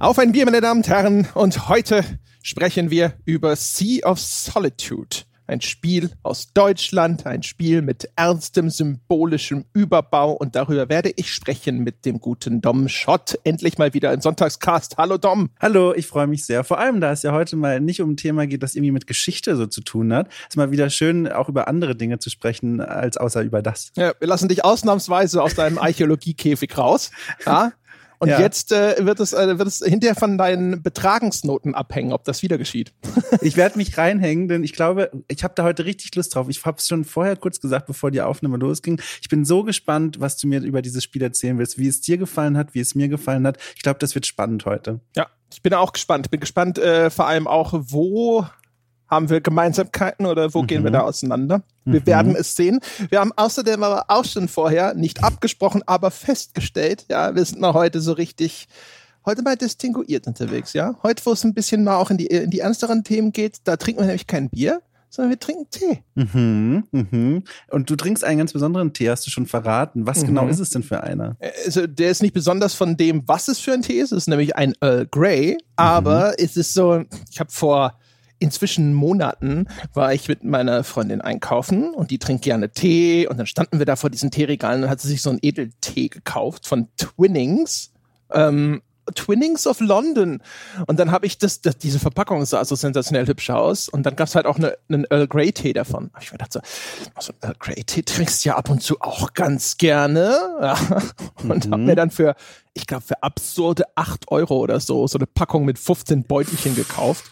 Auf ein Bier, meine Damen und Herren. Und heute sprechen wir über Sea of Solitude. Ein Spiel aus Deutschland, ein Spiel mit ernstem symbolischem Überbau. Und darüber werde ich sprechen mit dem guten Dom Schott. Endlich mal wieder im Sonntagscast. Hallo Dom. Hallo, ich freue mich sehr. Vor allem, da es ja heute mal nicht um ein Thema geht, das irgendwie mit Geschichte so zu tun hat. Es ist mal wieder schön, auch über andere Dinge zu sprechen, als außer über das. Ja, wir lassen dich ausnahmsweise aus deinem Archäologiekäfig raus. Ja, und ja. jetzt äh, wird, es, äh, wird es hinterher von deinen Betragensnoten abhängen, ob das wieder geschieht. ich werde mich reinhängen, denn ich glaube, ich habe da heute richtig Lust drauf. Ich habe es schon vorher kurz gesagt, bevor die Aufnahme losging. Ich bin so gespannt, was du mir über dieses Spiel erzählen willst, wie es dir gefallen hat, wie es mir gefallen hat. Ich glaube, das wird spannend heute. Ja, ich bin auch gespannt. Bin gespannt äh, vor allem auch, wo haben wir Gemeinsamkeiten oder wo mhm. gehen wir mhm. da auseinander? Wir mhm. werden es sehen. Wir haben außerdem aber auch schon vorher nicht abgesprochen, aber festgestellt, ja, wir sind mal heute so richtig, heute mal distinguiert unterwegs, ja. Heute, wo es ein bisschen mal auch in die, in die ernsteren Themen geht, da trinken wir nämlich kein Bier, sondern wir trinken Tee. Mhm, mhm. Und du trinkst einen ganz besonderen Tee, hast du schon verraten. Was genau mhm. genau ist es denn für einer? Also, der ist nicht besonders von dem, was es für ein Tee ist. Es ist nämlich ein Earl Grey, aber mhm. es ist so, ich habe vor inzwischen Monaten war ich mit meiner Freundin einkaufen und die trinkt gerne Tee und dann standen wir da vor diesen Teeregalen und hat sie sich so einen Edeltee gekauft von Twinnings. Ähm, Twinnings of London. Und dann habe ich das, das, diese Verpackung sah so sensationell hübsch aus. Und dann gab es halt auch eine, einen Earl Grey Tee davon. Hab ich mir gedacht so, also Earl Grey Tee trinkst du ja ab und zu auch ganz gerne. Ja. Und mhm. habe mir dann für, ich glaube, für absurde acht Euro oder so, so eine Packung mit 15 Beutelchen gekauft.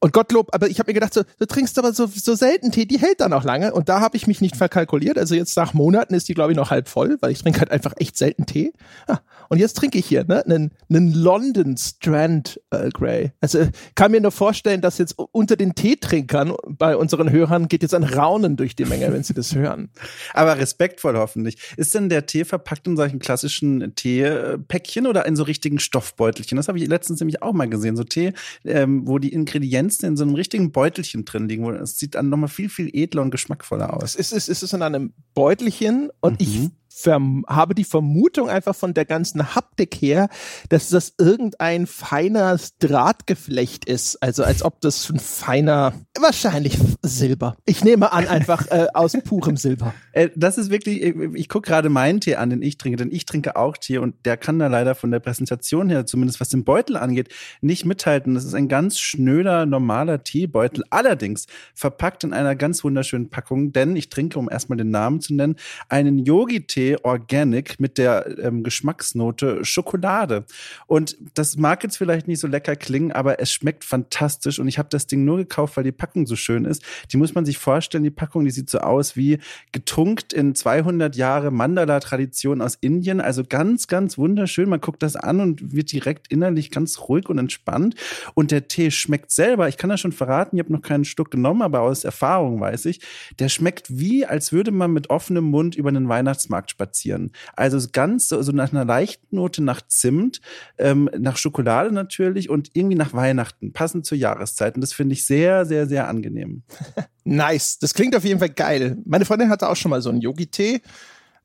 Und Gottlob, aber ich habe mir gedacht, so, du trinkst aber so, so selten Tee, die hält dann auch lange. Und da habe ich mich nicht verkalkuliert. Also jetzt nach Monaten ist die, glaube ich, noch halb voll, weil ich trinke halt einfach echt selten Tee. Ja, und jetzt trinke ich hier ne, einen, einen London Strand Earl Grey. Also kann mir nur vorstellen, dass jetzt unter den Teetrinkern bei unseren Hörern geht jetzt ein Raunen durch die Menge, wenn sie das hören. Aber respektvoll hoffentlich. Ist denn der Tee verpackt in solchen klassischen Teepäckchen oder in so richtigen Stoffbeutelchen? Das habe ich letztens nämlich auch mal gesehen. So Tee, ähm, wo die Ingredienzen in so einem richtigen Beutelchen drin liegen. Es sieht dann nochmal viel, viel edler und geschmackvoller aus. Es ist, es ist in einem Beutelchen und mhm. ich habe die Vermutung einfach von der ganzen Haptik her, dass das irgendein feiner Drahtgeflecht ist. Also als ob das ein feiner, wahrscheinlich Silber. Ich nehme an, einfach äh, aus purem Silber. Äh, das ist wirklich, äh, ich gucke gerade meinen Tee an, den ich trinke, denn ich trinke auch Tee und der kann da leider von der Präsentation her, zumindest was den Beutel angeht, nicht mithalten. Das ist ein ganz schnöder, normaler Teebeutel, allerdings verpackt in einer ganz wunderschönen Packung, denn ich trinke, um erstmal den Namen zu nennen, einen Yogi-Tee Organic mit der ähm, Geschmacksnote Schokolade. Und das mag jetzt vielleicht nicht so lecker klingen, aber es schmeckt fantastisch. Und ich habe das Ding nur gekauft, weil die Packung so schön ist. Die muss man sich vorstellen, die Packung, die sieht so aus wie getunkt in 200 Jahre Mandala-Tradition aus Indien. Also ganz, ganz wunderschön. Man guckt das an und wird direkt innerlich ganz ruhig und entspannt. Und der Tee schmeckt selber. Ich kann das schon verraten. Ich habe noch keinen Stück genommen, aber aus Erfahrung weiß ich, der schmeckt wie, als würde man mit offenem Mund über einen Weihnachtsmarkt spazieren. Also ganz so, so nach einer leichten Note nach Zimt, ähm, nach Schokolade natürlich und irgendwie nach Weihnachten, passend zur Jahreszeit. Und das finde ich sehr, sehr, sehr angenehm. nice. Das klingt auf jeden Fall geil. Meine Freundin hatte auch schon mal so einen Yogi-Tee.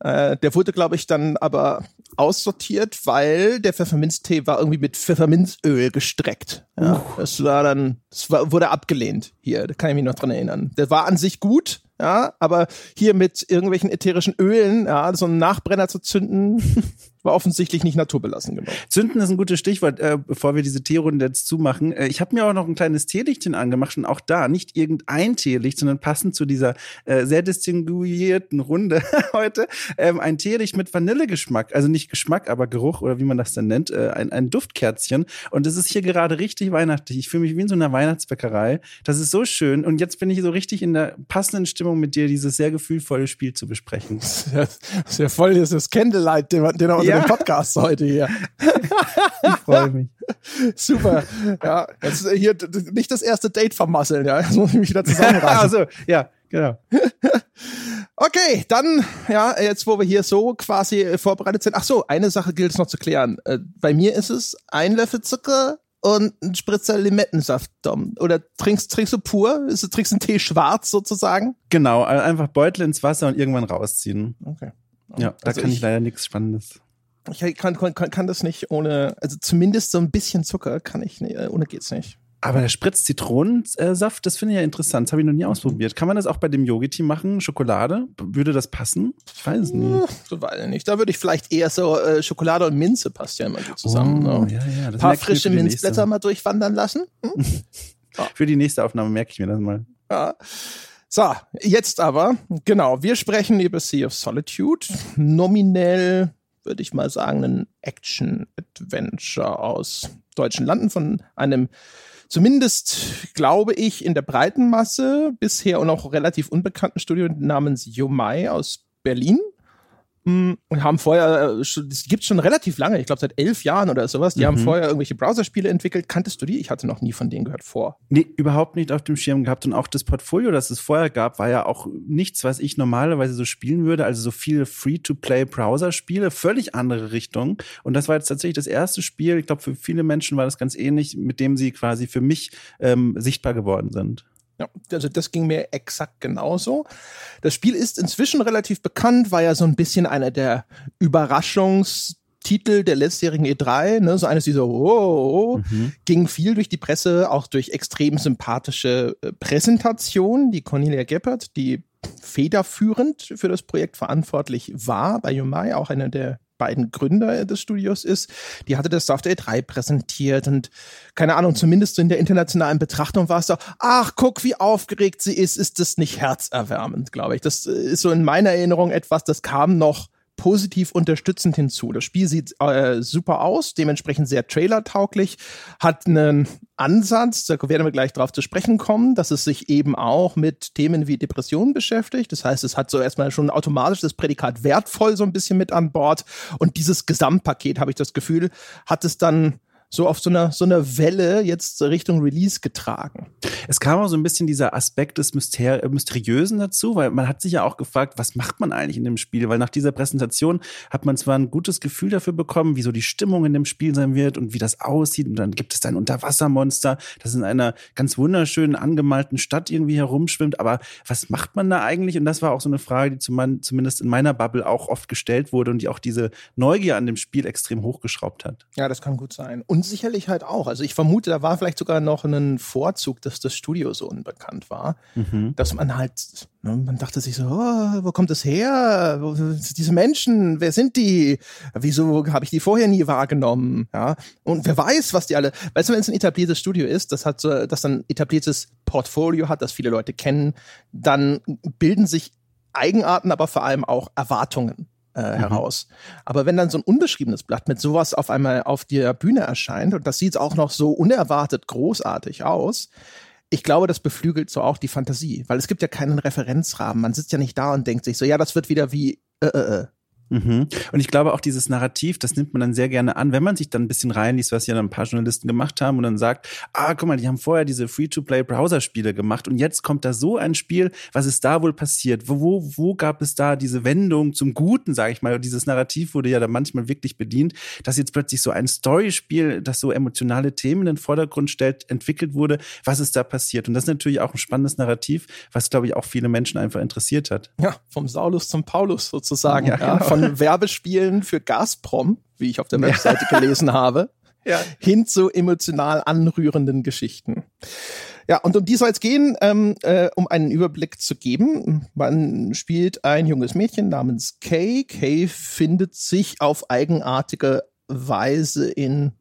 Äh, der wurde, glaube ich, dann aber aussortiert, weil der Pfefferminztee war irgendwie mit Pfefferminzöl gestreckt. Ja, uh. Das war dann, das war, wurde abgelehnt hier. Da kann ich mich noch dran erinnern. Der war an sich gut, ja, aber hier mit irgendwelchen ätherischen Ölen, ja, so einen Nachbrenner zu zünden, war offensichtlich nicht naturbelassen genug. Zünden ist ein gutes Stichwort, äh, bevor wir diese Teerunde jetzt zumachen. Äh, ich habe mir auch noch ein kleines Teelichtchen angemacht und auch da nicht irgendein Teelicht, sondern passend zu dieser äh, sehr distinguierten Runde heute ähm, ein Teelicht mit Vanillegeschmack, also nicht Geschmack, aber Geruch oder wie man das dann nennt, äh, ein, ein Duftkerzchen. Und es ist hier gerade richtig weihnachtlich. Ich fühle mich wie in so einer Weihnachtsbäckerei. Das ist so schön und jetzt bin ich so richtig in der passenden Stimmung mit dir, dieses sehr gefühlvolle Spiel zu besprechen. Sehr, sehr voll, das ist Candlelight, den, den er ja. Den Podcast heute hier. ich freue mich. Super. Ja, jetzt hier nicht das erste Date vermasseln, ja. Jetzt muss ich mich wieder zusammenreißen. also, ja, genau. Okay, dann, ja, jetzt wo wir hier so quasi vorbereitet sind. Ach so, eine Sache gilt es noch zu klären. Äh, bei mir ist es ein Löffel Zucker und ein Spritzer Limettensaft, Dom. Oder trinkst, trinkst du pur? Ist, trinkst du einen Tee schwarz sozusagen? Genau, einfach Beutel ins Wasser und irgendwann rausziehen. Okay. Ja, da also kann ich, ich leider nichts Spannendes. Ich kann, kann, kann das nicht ohne, also zumindest so ein bisschen Zucker kann ich nicht, äh, ohne geht's nicht. Aber der Spritz Zitronensaft, das finde ich ja interessant. Das habe ich noch nie ausprobiert. Kann man das auch bei dem Yogi-Tee machen? Schokolade? Würde das passen? Ich weiß es nicht. So weiß ich nicht. Da würde ich vielleicht eher so äh, Schokolade und Minze passt ja immer gut zusammen. Oh, ne? ja, ja. Ein paar frische Minzblätter mal durchwandern lassen. Hm? Für die nächste Aufnahme merke ich mir das mal. Ja. So, jetzt aber, genau, wir sprechen über Sea of Solitude. Nominell würde ich mal sagen, ein Action-Adventure aus deutschen Landen von einem zumindest, glaube ich, in der breiten Masse bisher und auch relativ unbekannten Studio namens Yomai aus Berlin. Mm, und haben vorher, das äh, gibt schon relativ lange, ich glaube seit elf Jahren oder sowas. Die mhm. haben vorher irgendwelche Browserspiele entwickelt. Kanntest du die? Ich hatte noch nie von denen gehört vor. Nee, überhaupt nicht auf dem Schirm gehabt. Und auch das Portfolio, das es vorher gab, war ja auch nichts, was ich normalerweise so spielen würde. Also so viele Free-to-Play-Browser-Spiele, völlig andere Richtung. Und das war jetzt tatsächlich das erste Spiel, ich glaube, für viele Menschen war das ganz ähnlich, mit dem sie quasi für mich ähm, sichtbar geworden sind. Ja, also das ging mir exakt genauso. Das Spiel ist inzwischen relativ bekannt, war ja so ein bisschen einer der Überraschungstitel der letztjährigen E3, ne, so eines dieser, oh, oh, oh, mhm. ging viel durch die Presse, auch durch extrem sympathische äh, Präsentationen. Die Cornelia Geppert, die federführend für das Projekt verantwortlich war bei Yumai, auch einer der beiden Gründer des Studios ist, die hatte das Software 3 präsentiert und keine Ahnung, zumindest in der internationalen Betrachtung war es so, ach, guck, wie aufgeregt sie ist, ist das nicht herzerwärmend, glaube ich. Das ist so in meiner Erinnerung etwas, das kam noch positiv unterstützend hinzu. Das Spiel sieht äh, super aus, dementsprechend sehr trailertauglich, hat einen Ansatz, da werden wir gleich drauf zu sprechen kommen, dass es sich eben auch mit Themen wie Depressionen beschäftigt. Das heißt, es hat so erstmal schon automatisch das Prädikat wertvoll so ein bisschen mit an Bord und dieses Gesamtpaket, habe ich das Gefühl, hat es dann so auf so einer, so einer Welle jetzt Richtung Release getragen. Es kam auch so ein bisschen dieser Aspekt des Myster Mysteriösen dazu, weil man hat sich ja auch gefragt, was macht man eigentlich in dem Spiel? Weil nach dieser Präsentation hat man zwar ein gutes Gefühl dafür bekommen, wie so die Stimmung in dem Spiel sein wird und wie das aussieht. Und dann gibt es da ein Unterwassermonster, das in einer ganz wunderschönen angemalten Stadt irgendwie herumschwimmt. Aber was macht man da eigentlich? Und das war auch so eine Frage, die zumindest in meiner Bubble auch oft gestellt wurde und die auch diese Neugier an dem Spiel extrem hochgeschraubt hat. Ja, das kann gut sein. Und sicherlich halt auch. Also ich vermute, da war vielleicht sogar noch ein Vorzug, dass das Studio so unbekannt war, mhm. dass man halt, ne, man dachte sich so, oh, wo kommt das her? Diese Menschen, wer sind die? Wieso habe ich die vorher nie wahrgenommen? Ja, und wer weiß, was die alle. Weißt du, wenn es ein etabliertes Studio ist, das hat so, das dann etabliertes Portfolio hat, das viele Leute kennen, dann bilden sich Eigenarten, aber vor allem auch Erwartungen äh, mhm. heraus. Aber wenn dann so ein unbeschriebenes Blatt mit sowas auf einmal auf der Bühne erscheint und das sieht auch noch so unerwartet großartig aus, ich glaube, das beflügelt so auch die Fantasie, weil es gibt ja keinen Referenzrahmen. Man sitzt ja nicht da und denkt sich so, ja, das wird wieder wie äh, äh, äh. Mhm. Und ich glaube auch dieses Narrativ, das nimmt man dann sehr gerne an, wenn man sich dann ein bisschen reinliest, was ja dann ein paar Journalisten gemacht haben und dann sagt, ah, guck mal, die haben vorher diese Free-to-Play-Browser-Spiele gemacht und jetzt kommt da so ein Spiel, was ist da wohl passiert? Wo, wo, wo gab es da diese Wendung zum Guten, sage ich mal? Und dieses Narrativ wurde ja da manchmal wirklich bedient, dass jetzt plötzlich so ein Storyspiel, das so emotionale Themen in den Vordergrund stellt, entwickelt wurde. Was ist da passiert? Und das ist natürlich auch ein spannendes Narrativ, was, glaube ich, auch viele Menschen einfach interessiert hat. Ja, vom Saulus zum Paulus sozusagen. Ja, ja, genau. Von Werbespielen für Gazprom, wie ich auf der Webseite gelesen habe, ja. hin zu emotional anrührenden Geschichten. Ja, und um die soll es gehen, ähm, äh, um einen Überblick zu geben. Man spielt ein junges Mädchen namens Kay. Kay findet sich auf eigenartige Weise in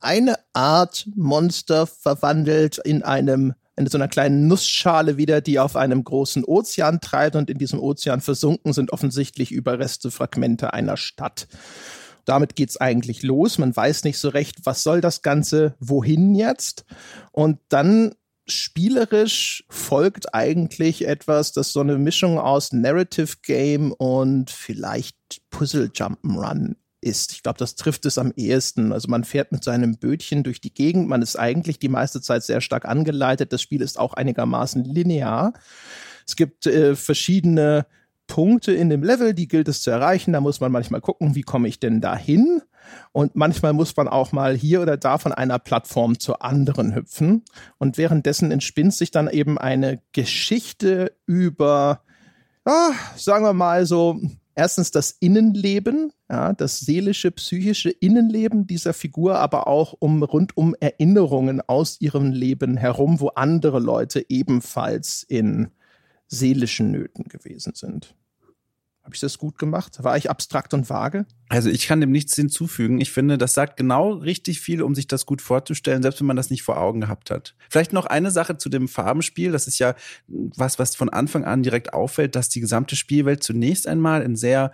eine Art Monster verwandelt, in einem in so einer kleinen Nussschale wieder, die auf einem großen Ozean treibt und in diesem Ozean versunken sind offensichtlich Überreste, Fragmente einer Stadt. Damit geht's eigentlich los. Man weiß nicht so recht, was soll das Ganze, wohin jetzt? Und dann spielerisch folgt eigentlich etwas, das so eine Mischung aus Narrative Game und vielleicht Puzzle Jump'n'Run ist. Ich glaube, das trifft es am ehesten. Also man fährt mit seinem Bötchen durch die Gegend. Man ist eigentlich die meiste Zeit sehr stark angeleitet. Das Spiel ist auch einigermaßen linear. Es gibt äh, verschiedene Punkte in dem Level, die gilt es zu erreichen. Da muss man manchmal gucken, wie komme ich denn dahin? Und manchmal muss man auch mal hier oder da von einer Plattform zur anderen hüpfen. Und währenddessen entspinnt sich dann eben eine Geschichte über, ah, sagen wir mal so, erstens das Innenleben, ja, das seelische, psychische Innenleben dieser Figur, aber auch um rund um Erinnerungen aus ihrem Leben herum, wo andere Leute ebenfalls in seelischen Nöten gewesen sind. Habe ich das gut gemacht? War ich abstrakt und vage? Also ich kann dem nichts hinzufügen. Ich finde, das sagt genau richtig viel, um sich das gut vorzustellen, selbst wenn man das nicht vor Augen gehabt hat. Vielleicht noch eine Sache zu dem Farbenspiel. Das ist ja was, was von Anfang an direkt auffällt, dass die gesamte Spielwelt zunächst einmal in sehr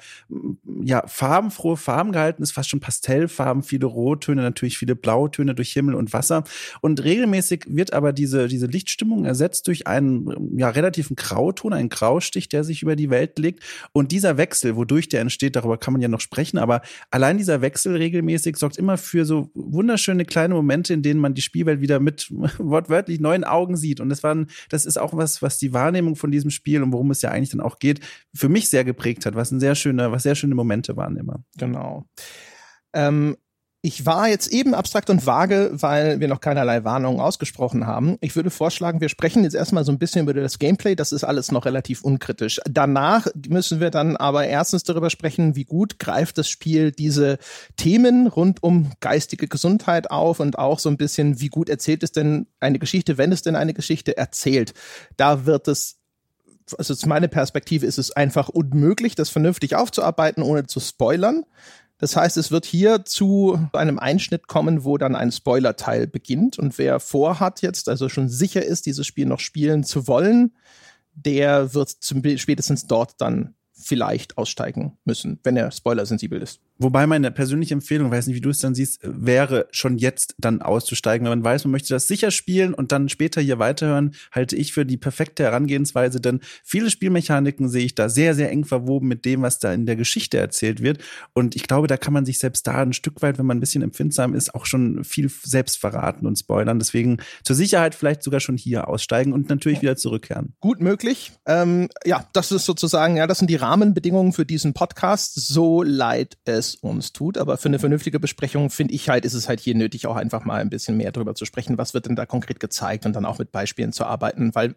ja, farbenfrohe Farben gehalten ist, fast schon Pastellfarben, viele Rottöne, natürlich viele Blautöne durch Himmel und Wasser. Und regelmäßig wird aber diese, diese Lichtstimmung ersetzt durch einen ja, relativen Grauton, einen Graustich, der sich über die Welt legt. Und dieser Wechsel, wodurch der entsteht, darüber kann man ja noch sprechen aber allein dieser Wechsel regelmäßig sorgt immer für so wunderschöne kleine Momente, in denen man die Spielwelt wieder mit wortwörtlich neuen Augen sieht. Und das waren, das ist auch was, was die Wahrnehmung von diesem Spiel und worum es ja eigentlich dann auch geht, für mich sehr geprägt hat, was ein sehr schöner, was sehr schöne Momente waren immer. Genau. Ähm, ich war jetzt eben abstrakt und vage, weil wir noch keinerlei Warnungen ausgesprochen haben. Ich würde vorschlagen, wir sprechen jetzt erstmal so ein bisschen über das Gameplay. Das ist alles noch relativ unkritisch. Danach müssen wir dann aber erstens darüber sprechen, wie gut greift das Spiel diese Themen rund um geistige Gesundheit auf und auch so ein bisschen, wie gut erzählt es denn eine Geschichte, wenn es denn eine Geschichte erzählt. Da wird es also aus meiner Perspektive ist es einfach unmöglich, das vernünftig aufzuarbeiten, ohne zu spoilern. Das heißt, es wird hier zu einem Einschnitt kommen, wo dann ein Spoiler-Teil beginnt. Und wer vorhat jetzt, also schon sicher ist, dieses Spiel noch spielen zu wollen, der wird zum, spätestens dort dann vielleicht aussteigen müssen, wenn er spoilersensibel ist. Wobei meine persönliche Empfehlung, weiß nicht, wie du es dann siehst, wäre schon jetzt dann auszusteigen. Wenn man weiß, man möchte das sicher spielen und dann später hier weiterhören, halte ich für die perfekte Herangehensweise, denn viele Spielmechaniken sehe ich da sehr, sehr eng verwoben mit dem, was da in der Geschichte erzählt wird. Und ich glaube, da kann man sich selbst da ein Stück weit, wenn man ein bisschen empfindsam ist, auch schon viel selbst verraten und spoilern. Deswegen zur Sicherheit vielleicht sogar schon hier aussteigen und natürlich wieder zurückkehren. Gut möglich. Ähm, ja, das ist sozusagen, ja, das sind die Rahmenbedingungen für diesen Podcast. So leid es es uns tut. Aber für eine vernünftige Besprechung finde ich halt, ist es halt hier nötig, auch einfach mal ein bisschen mehr darüber zu sprechen, was wird denn da konkret gezeigt und dann auch mit Beispielen zu arbeiten, weil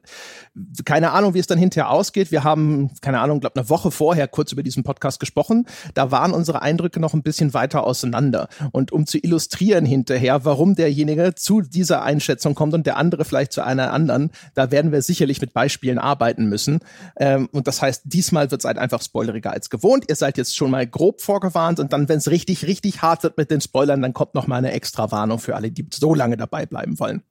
keine Ahnung, wie es dann hinterher ausgeht. Wir haben, keine Ahnung, glaube eine Woche vorher kurz über diesen Podcast gesprochen. Da waren unsere Eindrücke noch ein bisschen weiter auseinander. Und um zu illustrieren hinterher, warum derjenige zu dieser Einschätzung kommt und der andere vielleicht zu einer anderen, da werden wir sicherlich mit Beispielen arbeiten müssen. Ähm, und das heißt, diesmal wird es halt einfach spoileriger als gewohnt. Ihr seid jetzt schon mal grob vorgewarnt und dann, wenn es richtig, richtig hart wird mit den Spoilern, dann kommt noch mal eine extra Warnung für alle, die so lange dabei bleiben wollen.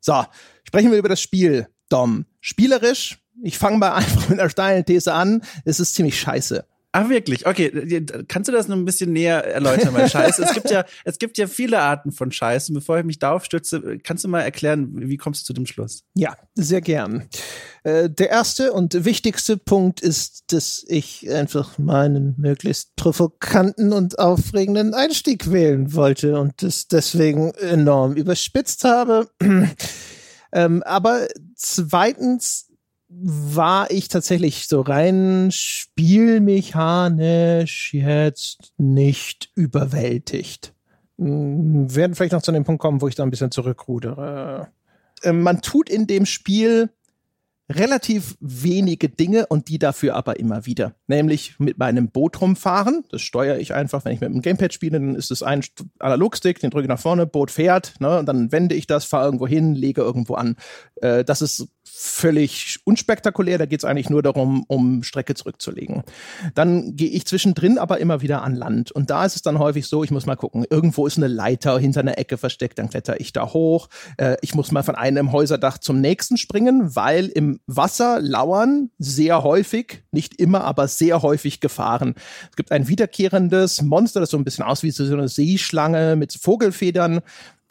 So, sprechen wir über das Spiel, Dom. Spielerisch, ich fange mal einfach mit einer steilen These an, es ist ziemlich scheiße. Ah, wirklich? Okay, kannst du das noch ein bisschen näher erläutern, mein Scheiß? es gibt ja, es gibt ja viele Arten von Scheiß. Und bevor ich mich darauf stütze, kannst du mal erklären, wie kommst du zu dem Schluss? Ja, sehr gern. Äh, der erste und wichtigste Punkt ist, dass ich einfach meinen möglichst provokanten und aufregenden Einstieg wählen wollte und das deswegen enorm überspitzt habe. ähm, aber zweitens war ich tatsächlich so rein spielmechanisch jetzt nicht überwältigt. Wir hm, werden vielleicht noch zu dem Punkt kommen, wo ich da ein bisschen zurückrudere. Ähm, man tut in dem Spiel relativ wenige Dinge und die dafür aber immer wieder. Nämlich mit meinem Boot rumfahren. Das steuere ich einfach, wenn ich mit dem Gamepad spiele, dann ist es ein Analogstick, den drücke ich nach vorne, Boot fährt, ne, und dann wende ich das, fahre irgendwo hin, lege irgendwo an. Äh, das ist völlig unspektakulär. Da geht es eigentlich nur darum, um Strecke zurückzulegen. Dann gehe ich zwischendrin aber immer wieder an Land. Und da ist es dann häufig so, ich muss mal gucken, irgendwo ist eine Leiter hinter einer Ecke versteckt, dann kletter ich da hoch. Äh, ich muss mal von einem Häuserdach zum nächsten springen, weil im Wasser lauern sehr häufig, nicht immer, aber sehr häufig Gefahren. Es gibt ein wiederkehrendes Monster, das so ein bisschen aussieht wie so eine Seeschlange mit Vogelfedern.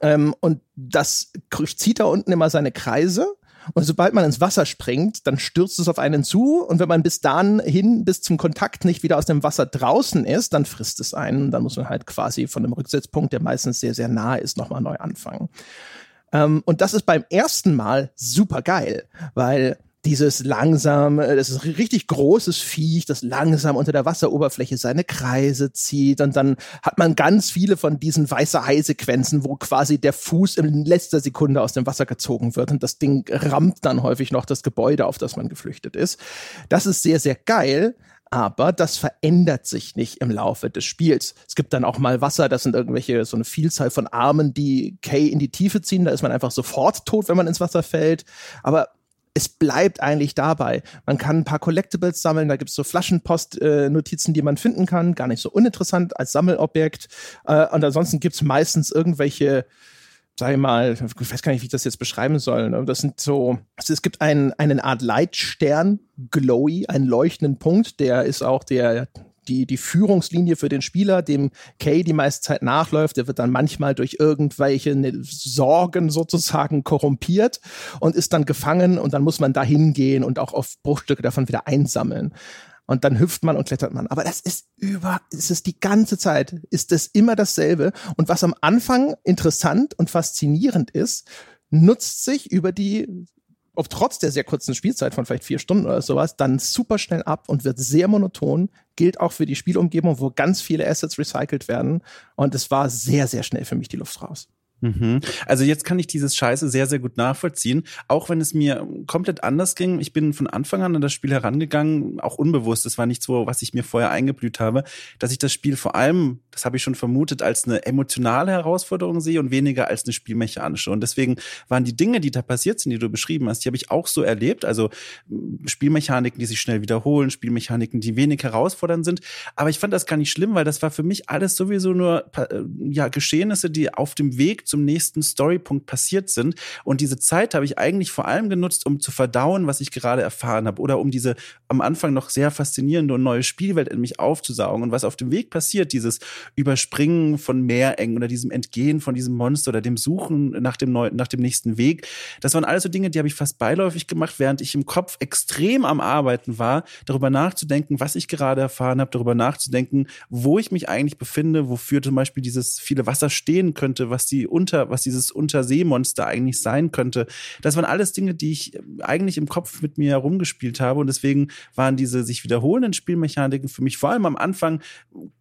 Ähm, und das zieht da unten immer seine Kreise. Und sobald man ins Wasser springt, dann stürzt es auf einen zu. Und wenn man bis dahin, bis zum Kontakt nicht wieder aus dem Wasser draußen ist, dann frisst es einen. Und dann muss man halt quasi von einem Rücksetzpunkt, der meistens sehr, sehr nah ist, nochmal neu anfangen. Ähm, und das ist beim ersten Mal super geil, weil dieses langsam, äh, das ist ein richtig großes Viech, das langsam unter der Wasseroberfläche seine Kreise zieht und dann hat man ganz viele von diesen weiße Hai-Sequenzen, wo quasi der Fuß in letzter Sekunde aus dem Wasser gezogen wird und das Ding rammt dann häufig noch das Gebäude, auf das man geflüchtet ist. Das ist sehr, sehr geil, aber das verändert sich nicht im Laufe des Spiels. Es gibt dann auch mal Wasser, das sind irgendwelche, so eine Vielzahl von Armen, die Kay in die Tiefe ziehen. Da ist man einfach sofort tot, wenn man ins Wasser fällt. Aber es bleibt eigentlich dabei. Man kann ein paar Collectibles sammeln, da gibt's so Flaschenpost-Notizen, äh, die man finden kann, gar nicht so uninteressant als Sammelobjekt. Äh, und ansonsten gibt's meistens irgendwelche sag ich mal, ich weiß gar nicht, wie ich das jetzt beschreiben soll. Ne? Das sind so, also es gibt einen, einen Art Leitstern, Glowy, einen leuchtenden Punkt, der ist auch der, die, die Führungslinie für den Spieler, dem Kay die meiste Zeit nachläuft. Der wird dann manchmal durch irgendwelche ne, Sorgen sozusagen korrumpiert und ist dann gefangen und dann muss man da hingehen und auch auf Bruchstücke davon wieder einsammeln. Und dann hüpft man und klettert man. Aber das ist über, ist es die ganze Zeit, ist es immer dasselbe. Und was am Anfang interessant und faszinierend ist, nutzt sich über die ob trotz der sehr kurzen Spielzeit von vielleicht vier Stunden oder sowas, dann super schnell ab und wird sehr monoton. Gilt auch für die Spielumgebung, wo ganz viele Assets recycelt werden. Und es war sehr, sehr schnell für mich die Luft raus. Mhm. Also jetzt kann ich dieses Scheiße sehr, sehr gut nachvollziehen, auch wenn es mir komplett anders ging. Ich bin von Anfang an an das Spiel herangegangen, auch unbewusst. Das war nicht so, was ich mir vorher eingeblüht habe, dass ich das Spiel vor allem, das habe ich schon vermutet, als eine emotionale Herausforderung sehe und weniger als eine spielmechanische. Und deswegen waren die Dinge, die da passiert sind, die du beschrieben hast, die habe ich auch so erlebt. Also Spielmechaniken, die sich schnell wiederholen, Spielmechaniken, die wenig herausfordernd sind. Aber ich fand das gar nicht schlimm, weil das war für mich alles sowieso nur äh, ja Geschehnisse, die auf dem Weg zum nächsten Storypunkt passiert sind. Und diese Zeit habe ich eigentlich vor allem genutzt, um zu verdauen, was ich gerade erfahren habe oder um diese am Anfang noch sehr faszinierende und neue Spielwelt in mich aufzusaugen. Und was auf dem Weg passiert, dieses Überspringen von Meerengen oder diesem Entgehen von diesem Monster oder dem Suchen nach dem, neuen, nach dem nächsten Weg, das waren alles so Dinge, die habe ich fast beiläufig gemacht, während ich im Kopf extrem am Arbeiten war, darüber nachzudenken, was ich gerade erfahren habe, darüber nachzudenken, wo ich mich eigentlich befinde, wofür zum Beispiel dieses viele Wasser stehen könnte, was die unter, was dieses Unterseemonster eigentlich sein könnte. Das waren alles Dinge, die ich eigentlich im Kopf mit mir herumgespielt habe und deswegen waren diese sich wiederholenden Spielmechaniken für mich vor allem am Anfang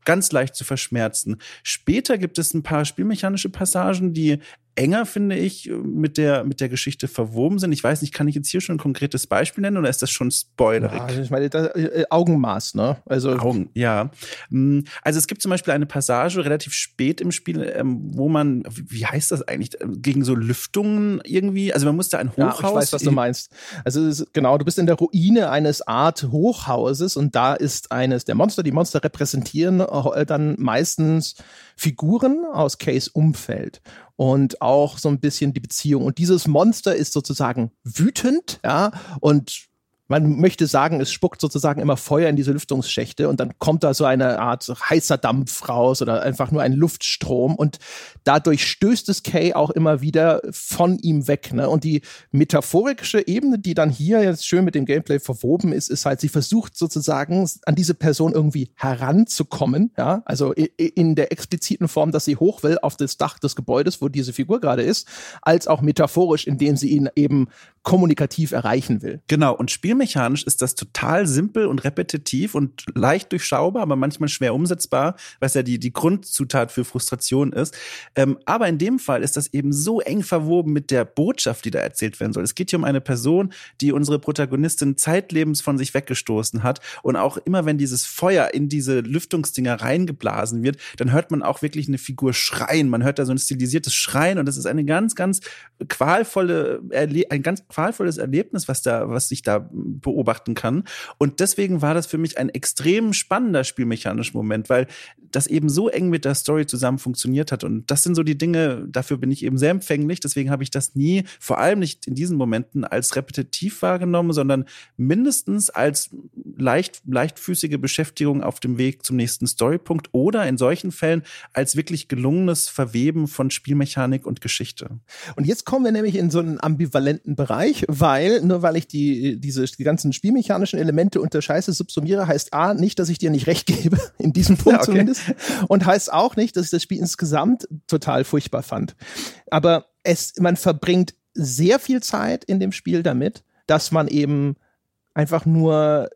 ganz leicht zu verschmerzen. Später gibt es ein paar spielmechanische Passagen, die enger, finde ich, mit der, mit der Geschichte verwoben sind. Ich weiß nicht, kann ich jetzt hier schon ein konkretes Beispiel nennen oder ist das schon spoilerig? Ja, also ich meine, da, äh, Augenmaß, ne? Also Augen, ja. Mm, also es gibt zum Beispiel eine Passage relativ spät im Spiel, ähm, wo man, wie heißt das eigentlich, gegen so Lüftungen irgendwie, also man muss da ein Hochhaus. Ja, ich weiß, was du meinst. Also ist, genau, du bist in der Ruine eines Art Hochhauses und da ist eines der Monster. Die Monster repräsentieren äh, dann meistens Figuren aus Case Umfeld und auch so ein bisschen die Beziehung. Und dieses Monster ist sozusagen wütend, ja, und man möchte sagen, es spuckt sozusagen immer Feuer in diese Lüftungsschächte und dann kommt da so eine Art heißer Dampf raus oder einfach nur ein Luftstrom und dadurch stößt es Kay auch immer wieder von ihm weg. Ne? Und die metaphorische Ebene, die dann hier jetzt schön mit dem Gameplay verwoben ist, ist halt, sie versucht sozusagen an diese Person irgendwie heranzukommen, ja, also in der expliziten Form, dass sie hoch will auf das Dach des Gebäudes, wo diese Figur gerade ist, als auch metaphorisch, indem sie ihn eben kommunikativ erreichen will. Genau, und spielmechanisch ist das total simpel und repetitiv und leicht durchschaubar, aber manchmal schwer umsetzbar, was ja die, die Grundzutat für Frustration ist. Ähm, aber in dem Fall ist das eben so eng verwoben mit der Botschaft, die da erzählt werden soll. Es geht hier um eine Person, die unsere Protagonistin zeitlebens von sich weggestoßen hat und auch immer, wenn dieses Feuer in diese Lüftungsdinger reingeblasen wird, dann hört man auch wirklich eine Figur schreien. Man hört da so ein stilisiertes Schreien und das ist eine ganz, ganz qualvolle, ein ganz qualvolles Erlebnis, was da, was ich da beobachten kann. Und deswegen war das für mich ein extrem spannender spielmechanischer Moment, weil das eben so eng mit der Story zusammen funktioniert hat. Und das sind so die Dinge, dafür bin ich eben sehr empfänglich. Deswegen habe ich das nie, vor allem nicht in diesen Momenten, als repetitiv wahrgenommen, sondern mindestens als leicht, leichtfüßige Beschäftigung auf dem Weg zum nächsten Storypunkt oder in solchen Fällen als wirklich gelungenes Verweben von Spielmechanik und Geschichte. Und jetzt kommen wir nämlich in so einen ambivalenten Bereich Bereich, weil, nur weil ich die, diese, die ganzen spielmechanischen Elemente unter Scheiße subsumiere, heißt A, nicht, dass ich dir nicht recht gebe, in diesem Punkt ja, okay. zumindest. Und heißt auch nicht, dass ich das Spiel insgesamt total furchtbar fand. Aber es, man verbringt sehr viel Zeit in dem Spiel damit, dass man eben einfach nur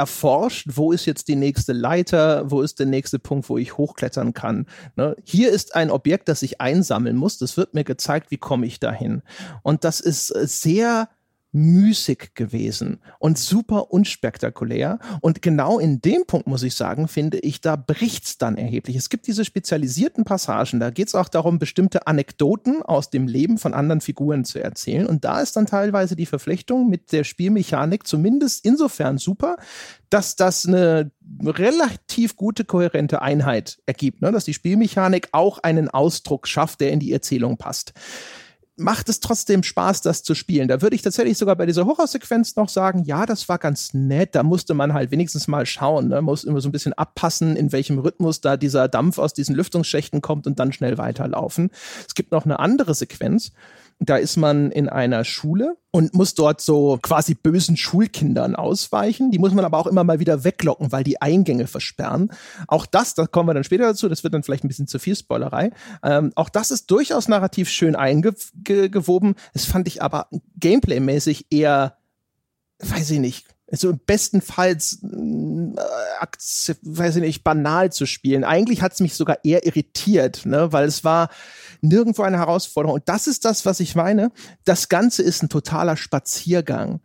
erforscht, wo ist jetzt die nächste Leiter, wo ist der nächste Punkt, wo ich hochklettern kann. Ne? Hier ist ein Objekt, das ich einsammeln muss. Das wird mir gezeigt, wie komme ich dahin. Und das ist sehr müßig gewesen und super unspektakulär. Und genau in dem Punkt, muss ich sagen, finde ich, da bricht's dann erheblich. Es gibt diese spezialisierten Passagen, da geht's auch darum, bestimmte Anekdoten aus dem Leben von anderen Figuren zu erzählen. Und da ist dann teilweise die Verflechtung mit der Spielmechanik zumindest insofern super, dass das eine relativ gute, kohärente Einheit ergibt, ne? dass die Spielmechanik auch einen Ausdruck schafft, der in die Erzählung passt macht es trotzdem Spaß, das zu spielen. Da würde ich tatsächlich sogar bei dieser Horrorsequenz noch sagen, ja, das war ganz nett. Da musste man halt wenigstens mal schauen, ne? muss immer so ein bisschen abpassen, in welchem Rhythmus da dieser Dampf aus diesen Lüftungsschächten kommt und dann schnell weiterlaufen. Es gibt noch eine andere Sequenz, da ist man in einer Schule und muss dort so quasi bösen Schulkindern ausweichen. Die muss man aber auch immer mal wieder weglocken, weil die Eingänge versperren. Auch das, da kommen wir dann später dazu, das wird dann vielleicht ein bisschen zu viel Spoilerei. Ähm, auch das ist durchaus narrativ schön eingewoben. Das fand ich aber gameplaymäßig eher, weiß ich nicht, so bestenfalls, äh, weiß ich nicht, banal zu spielen. Eigentlich hat es mich sogar eher irritiert, ne, weil es war nirgendwo eine Herausforderung. Und das ist das, was ich meine. Das Ganze ist ein totaler Spaziergang.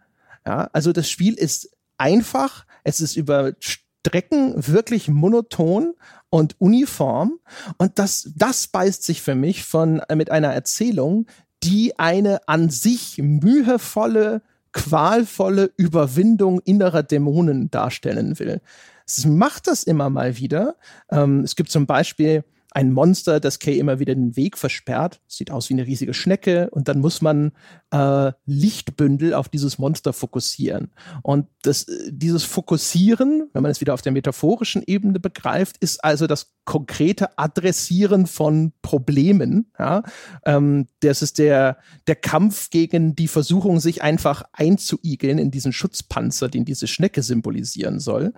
Ja, also das Spiel ist einfach. Es ist über Strecken wirklich monoton und uniform. Und das, das beißt sich für mich von, mit einer Erzählung, die eine an sich mühevolle, qualvolle Überwindung innerer Dämonen darstellen will. Es macht das immer mal wieder. Ähm, es gibt zum Beispiel ein Monster, das Kay immer wieder den Weg versperrt. Sieht aus wie eine riesige Schnecke und dann muss man äh, Lichtbündel auf dieses Monster fokussieren. Und das, dieses Fokussieren, wenn man es wieder auf der metaphorischen Ebene begreift, ist also das konkrete Adressieren von Problemen. Ja? Ähm, das ist der, der Kampf gegen die Versuchung, sich einfach einzuigeln in diesen Schutzpanzer, den diese Schnecke symbolisieren soll.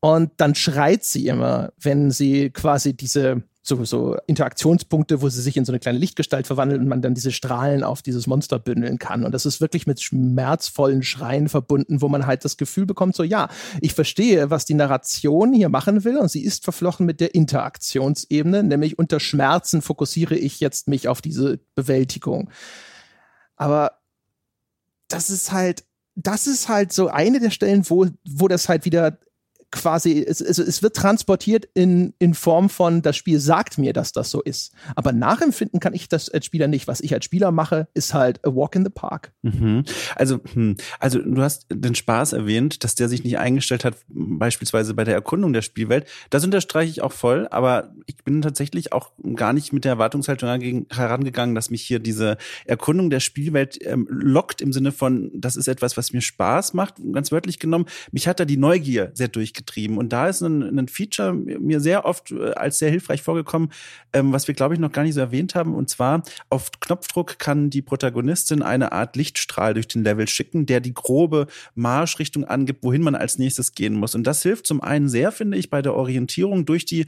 Und dann schreit sie immer, wenn sie quasi diese so, so Interaktionspunkte, wo sie sich in so eine kleine Lichtgestalt verwandelt und man dann diese Strahlen auf dieses Monster bündeln kann. Und das ist wirklich mit schmerzvollen Schreien verbunden, wo man halt das Gefühl bekommt, so ja, ich verstehe, was die Narration hier machen will und sie ist verflochten mit der Interaktionsebene, nämlich unter Schmerzen fokussiere ich jetzt mich auf diese Bewältigung. Aber das ist halt, das ist halt so eine der Stellen, wo, wo das halt wieder quasi, es, es, es wird transportiert in, in Form von, das Spiel sagt mir, dass das so ist. Aber nachempfinden kann ich das als Spieler nicht. Was ich als Spieler mache, ist halt a walk in the park. Mhm. Also, hm, also du hast den Spaß erwähnt, dass der sich nicht eingestellt hat, beispielsweise bei der Erkundung der Spielwelt. Das unterstreiche ich auch voll, aber ich bin tatsächlich auch gar nicht mit der Erwartungshaltung herangegangen, dass mich hier diese Erkundung der Spielwelt ähm, lockt im Sinne von, das ist etwas, was mir Spaß macht, ganz wörtlich genommen. Mich hat da die Neugier sehr durch getrieben. Und da ist ein, ein Feature mir sehr oft äh, als sehr hilfreich vorgekommen, ähm, was wir, glaube ich, noch gar nicht so erwähnt haben. Und zwar auf Knopfdruck kann die Protagonistin eine Art Lichtstrahl durch den Level schicken, der die grobe Marschrichtung angibt, wohin man als nächstes gehen muss. Und das hilft zum einen sehr, finde ich, bei der Orientierung durch die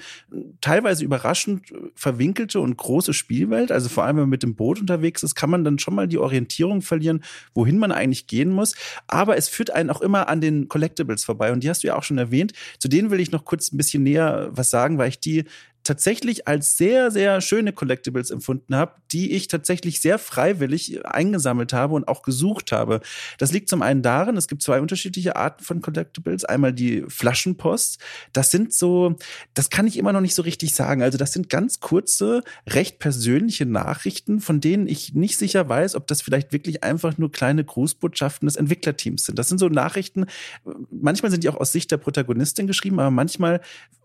teilweise überraschend verwinkelte und große Spielwelt. Also vor allem, wenn man mit dem Boot unterwegs ist, kann man dann schon mal die Orientierung verlieren, wohin man eigentlich gehen muss. Aber es führt einen auch immer an den Collectibles vorbei. Und die hast du ja auch schon erwähnt erwähnt. Zu denen will ich noch kurz ein bisschen näher was sagen, weil ich die tatsächlich als sehr, sehr schöne Collectibles empfunden habe, die ich tatsächlich sehr freiwillig eingesammelt habe und auch gesucht habe. Das liegt zum einen darin, es gibt zwei unterschiedliche Arten von Collectibles. Einmal die Flaschenpost. Das sind so, das kann ich immer noch nicht so richtig sagen. Also das sind ganz kurze, recht persönliche Nachrichten, von denen ich nicht sicher weiß, ob das vielleicht wirklich einfach nur kleine Grußbotschaften des Entwicklerteams sind. Das sind so Nachrichten, manchmal sind die auch aus Sicht der Protagonistin geschrieben, aber manchmal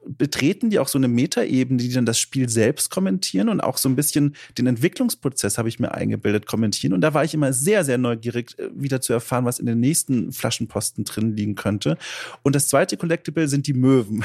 betreten die auch so eine Metaebene, die dann das Spiel selbst kommentieren und auch so ein bisschen den Entwicklungsprozess habe ich mir eingebildet kommentieren. Und da war ich immer sehr, sehr neugierig, äh, wieder zu erfahren, was in den nächsten Flaschenposten drin liegen könnte. Und das zweite Collectible sind die Möwen.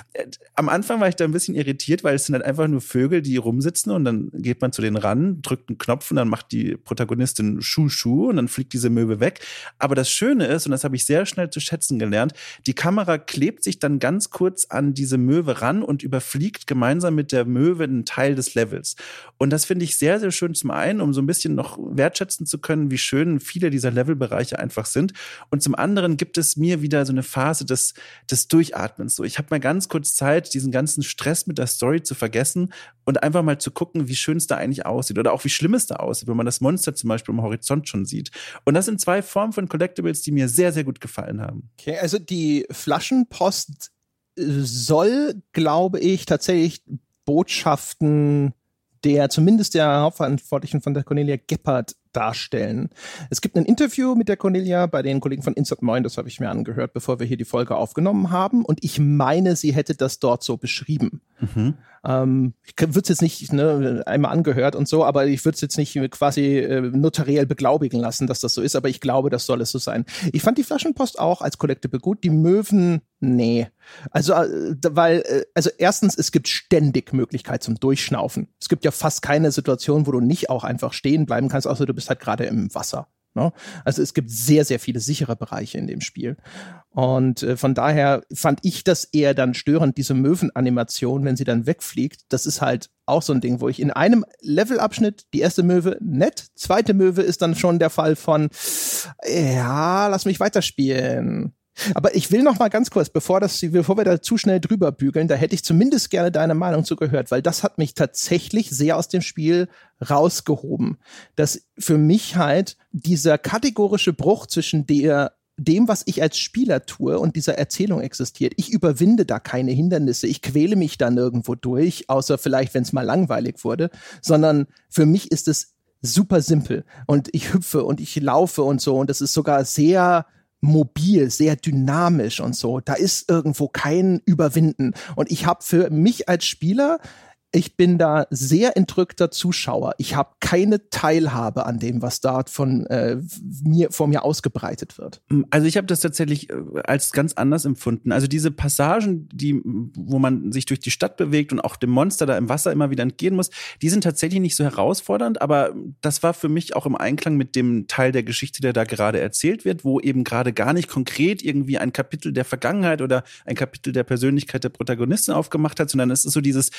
Am Anfang war ich da ein bisschen irritiert, weil es sind halt einfach nur Vögel, die rumsitzen und dann geht man zu denen ran, drückt einen Knopf und dann macht die Protagonistin Schuh Schuh und dann fliegt diese Möwe weg. Aber das Schöne ist, und das habe ich sehr schnell zu schätzen gelernt, die Kamera klebt sich dann ganz kurz an diese Möwe ran und überfliegt gemeinsam mit der Möwe einen Teil des Levels. Und das finde ich sehr, sehr schön zum einen, um so ein bisschen noch wertschätzen zu können, wie schön viele dieser Levelbereiche einfach sind. Und zum anderen gibt es mir wieder so eine Phase des, des Durchatmens. So, ich habe mal ganz kurz Zeit, diesen ganzen Stress mit der Story zu vergessen und einfach mal zu gucken, wie schön es da eigentlich aussieht oder auch wie schlimm es da aussieht, wenn man das Monster zum Beispiel am Horizont schon sieht. Und das sind zwei Formen von Collectibles, die mir sehr, sehr gut gefallen haben. Okay, also die Flaschenpost soll, glaube ich, tatsächlich Botschaften der zumindest der Hauptverantwortlichen von der Cornelia Geppert darstellen. Es gibt ein Interview mit der Cornelia bei den Kollegen von Insert Moin, das habe ich mir angehört, bevor wir hier die Folge aufgenommen haben. Und ich meine, sie hätte das dort so beschrieben. Mhm. Ähm, ich würde es jetzt nicht ne, einmal angehört und so, aber ich würde es jetzt nicht quasi äh, notariell beglaubigen lassen, dass das so ist, aber ich glaube, das soll es so sein. Ich fand die Flaschenpost auch als Collectible gut, die Möwen, nee. Also, äh, weil, äh, also erstens, es gibt ständig Möglichkeit zum Durchschnaufen. Es gibt ja fast keine Situation, wo du nicht auch einfach stehen bleiben kannst, außer du bist halt gerade im Wasser. Ne? Also es gibt sehr, sehr viele sichere Bereiche in dem Spiel. Und äh, von daher fand ich das eher dann störend, diese Möwenanimation, wenn sie dann wegfliegt. Das ist halt auch so ein Ding, wo ich in einem Levelabschnitt die erste Möwe nett, zweite Möwe ist dann schon der Fall von, ja, lass mich weiterspielen. Aber ich will noch mal ganz kurz, bevor, das, bevor wir da zu schnell drüber bügeln, da hätte ich zumindest gerne deine Meinung zu gehört, weil das hat mich tatsächlich sehr aus dem Spiel rausgehoben. Dass für mich halt dieser kategorische Bruch zwischen der dem, was ich als Spieler tue und dieser Erzählung existiert. Ich überwinde da keine Hindernisse. Ich quäle mich da nirgendwo durch, außer vielleicht, wenn es mal langweilig wurde, sondern für mich ist es super simpel und ich hüpfe und ich laufe und so und das ist sogar sehr mobil, sehr dynamisch und so. Da ist irgendwo kein Überwinden. Und ich habe für mich als Spieler ich bin da sehr entrückter Zuschauer. Ich habe keine Teilhabe an dem, was dort von äh, mir vor mir ausgebreitet wird. Also ich habe das tatsächlich äh, als ganz anders empfunden. Also diese Passagen, die, wo man sich durch die Stadt bewegt und auch dem Monster da im Wasser immer wieder entgehen muss, die sind tatsächlich nicht so herausfordernd, aber das war für mich auch im Einklang mit dem Teil der Geschichte, der da gerade erzählt wird, wo eben gerade gar nicht konkret irgendwie ein Kapitel der Vergangenheit oder ein Kapitel der Persönlichkeit der Protagonisten aufgemacht hat, sondern es ist so dieses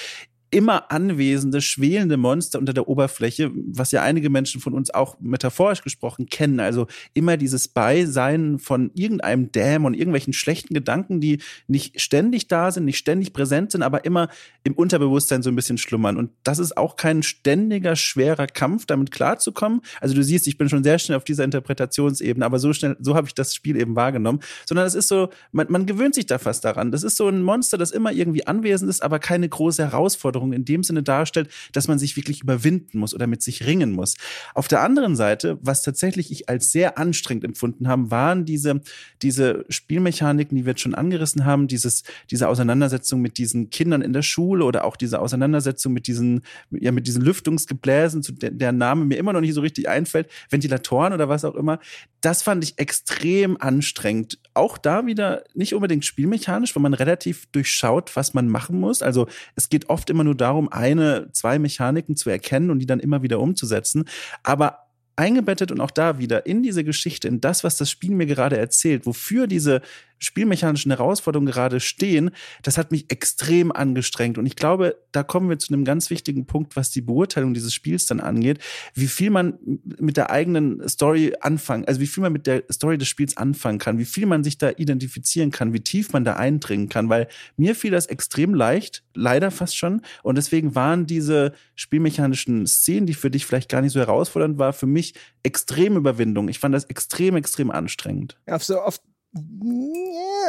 immer anwesende, schwelende Monster unter der Oberfläche, was ja einige Menschen von uns auch metaphorisch gesprochen kennen. Also immer dieses Beisein von irgendeinem Dämon, irgendwelchen schlechten Gedanken, die nicht ständig da sind, nicht ständig präsent sind, aber immer im Unterbewusstsein so ein bisschen schlummern. Und das ist auch kein ständiger, schwerer Kampf, damit klarzukommen. Also du siehst, ich bin schon sehr schnell auf dieser Interpretationsebene, aber so schnell, so habe ich das Spiel eben wahrgenommen. Sondern es ist so, man, man gewöhnt sich da fast daran. Das ist so ein Monster, das immer irgendwie anwesend ist, aber keine große Herausforderung Herausforderung in dem Sinne darstellt, dass man sich wirklich überwinden muss oder mit sich ringen muss. Auf der anderen Seite, was tatsächlich ich als sehr anstrengend empfunden haben, waren diese, diese Spielmechaniken, die wir jetzt schon angerissen haben, dieses, diese Auseinandersetzung mit diesen Kindern in der Schule oder auch diese Auseinandersetzung mit diesen, ja, mit diesen Lüftungsgebläsen, zu der, der Name mir immer noch nicht so richtig einfällt, Ventilatoren oder was auch immer. Das fand ich extrem anstrengend. Auch da wieder nicht unbedingt spielmechanisch, weil man relativ durchschaut, was man machen muss. Also es geht oft immer nur nur darum, eine, zwei Mechaniken zu erkennen und die dann immer wieder umzusetzen. Aber eingebettet und auch da wieder in diese Geschichte, in das, was das Spiel mir gerade erzählt, wofür diese spielmechanischen Herausforderungen gerade stehen, das hat mich extrem angestrengt. Und ich glaube, da kommen wir zu einem ganz wichtigen Punkt, was die Beurteilung dieses Spiels dann angeht, wie viel man mit der eigenen Story anfangen, also wie viel man mit der Story des Spiels anfangen kann, wie viel man sich da identifizieren kann, wie tief man da eindringen kann, weil mir fiel das extrem leicht, leider fast schon. Und deswegen waren diese spielmechanischen Szenen, die für dich vielleicht gar nicht so herausfordernd war, für mich extrem Überwindung. Ich fand das extrem, extrem anstrengend. Ja, so oft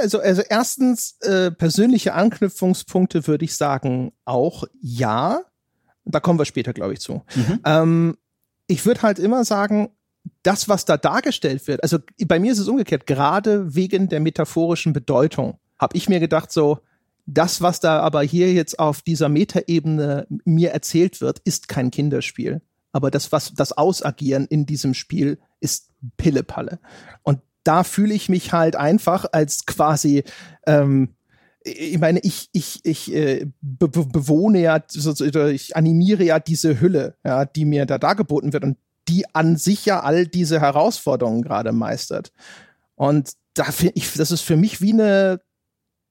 also, also erstens äh, persönliche Anknüpfungspunkte würde ich sagen auch ja. Da kommen wir später, glaube ich, zu. Mhm. Ähm, ich würde halt immer sagen, das, was da dargestellt wird, also bei mir ist es umgekehrt, gerade wegen der metaphorischen Bedeutung, habe ich mir gedacht, so, das, was da aber hier jetzt auf dieser Metaebene mir erzählt wird, ist kein Kinderspiel. Aber das, was das Ausagieren in diesem Spiel ist Pillepalle. Und da fühle ich mich halt einfach als quasi ähm, ich meine, ich, ich, ich äh, be bewohne ja, ich animiere ja diese Hülle, ja, die mir da dargeboten wird und die an sich ja all diese Herausforderungen gerade meistert. Und da finde ich, das ist für mich wie eine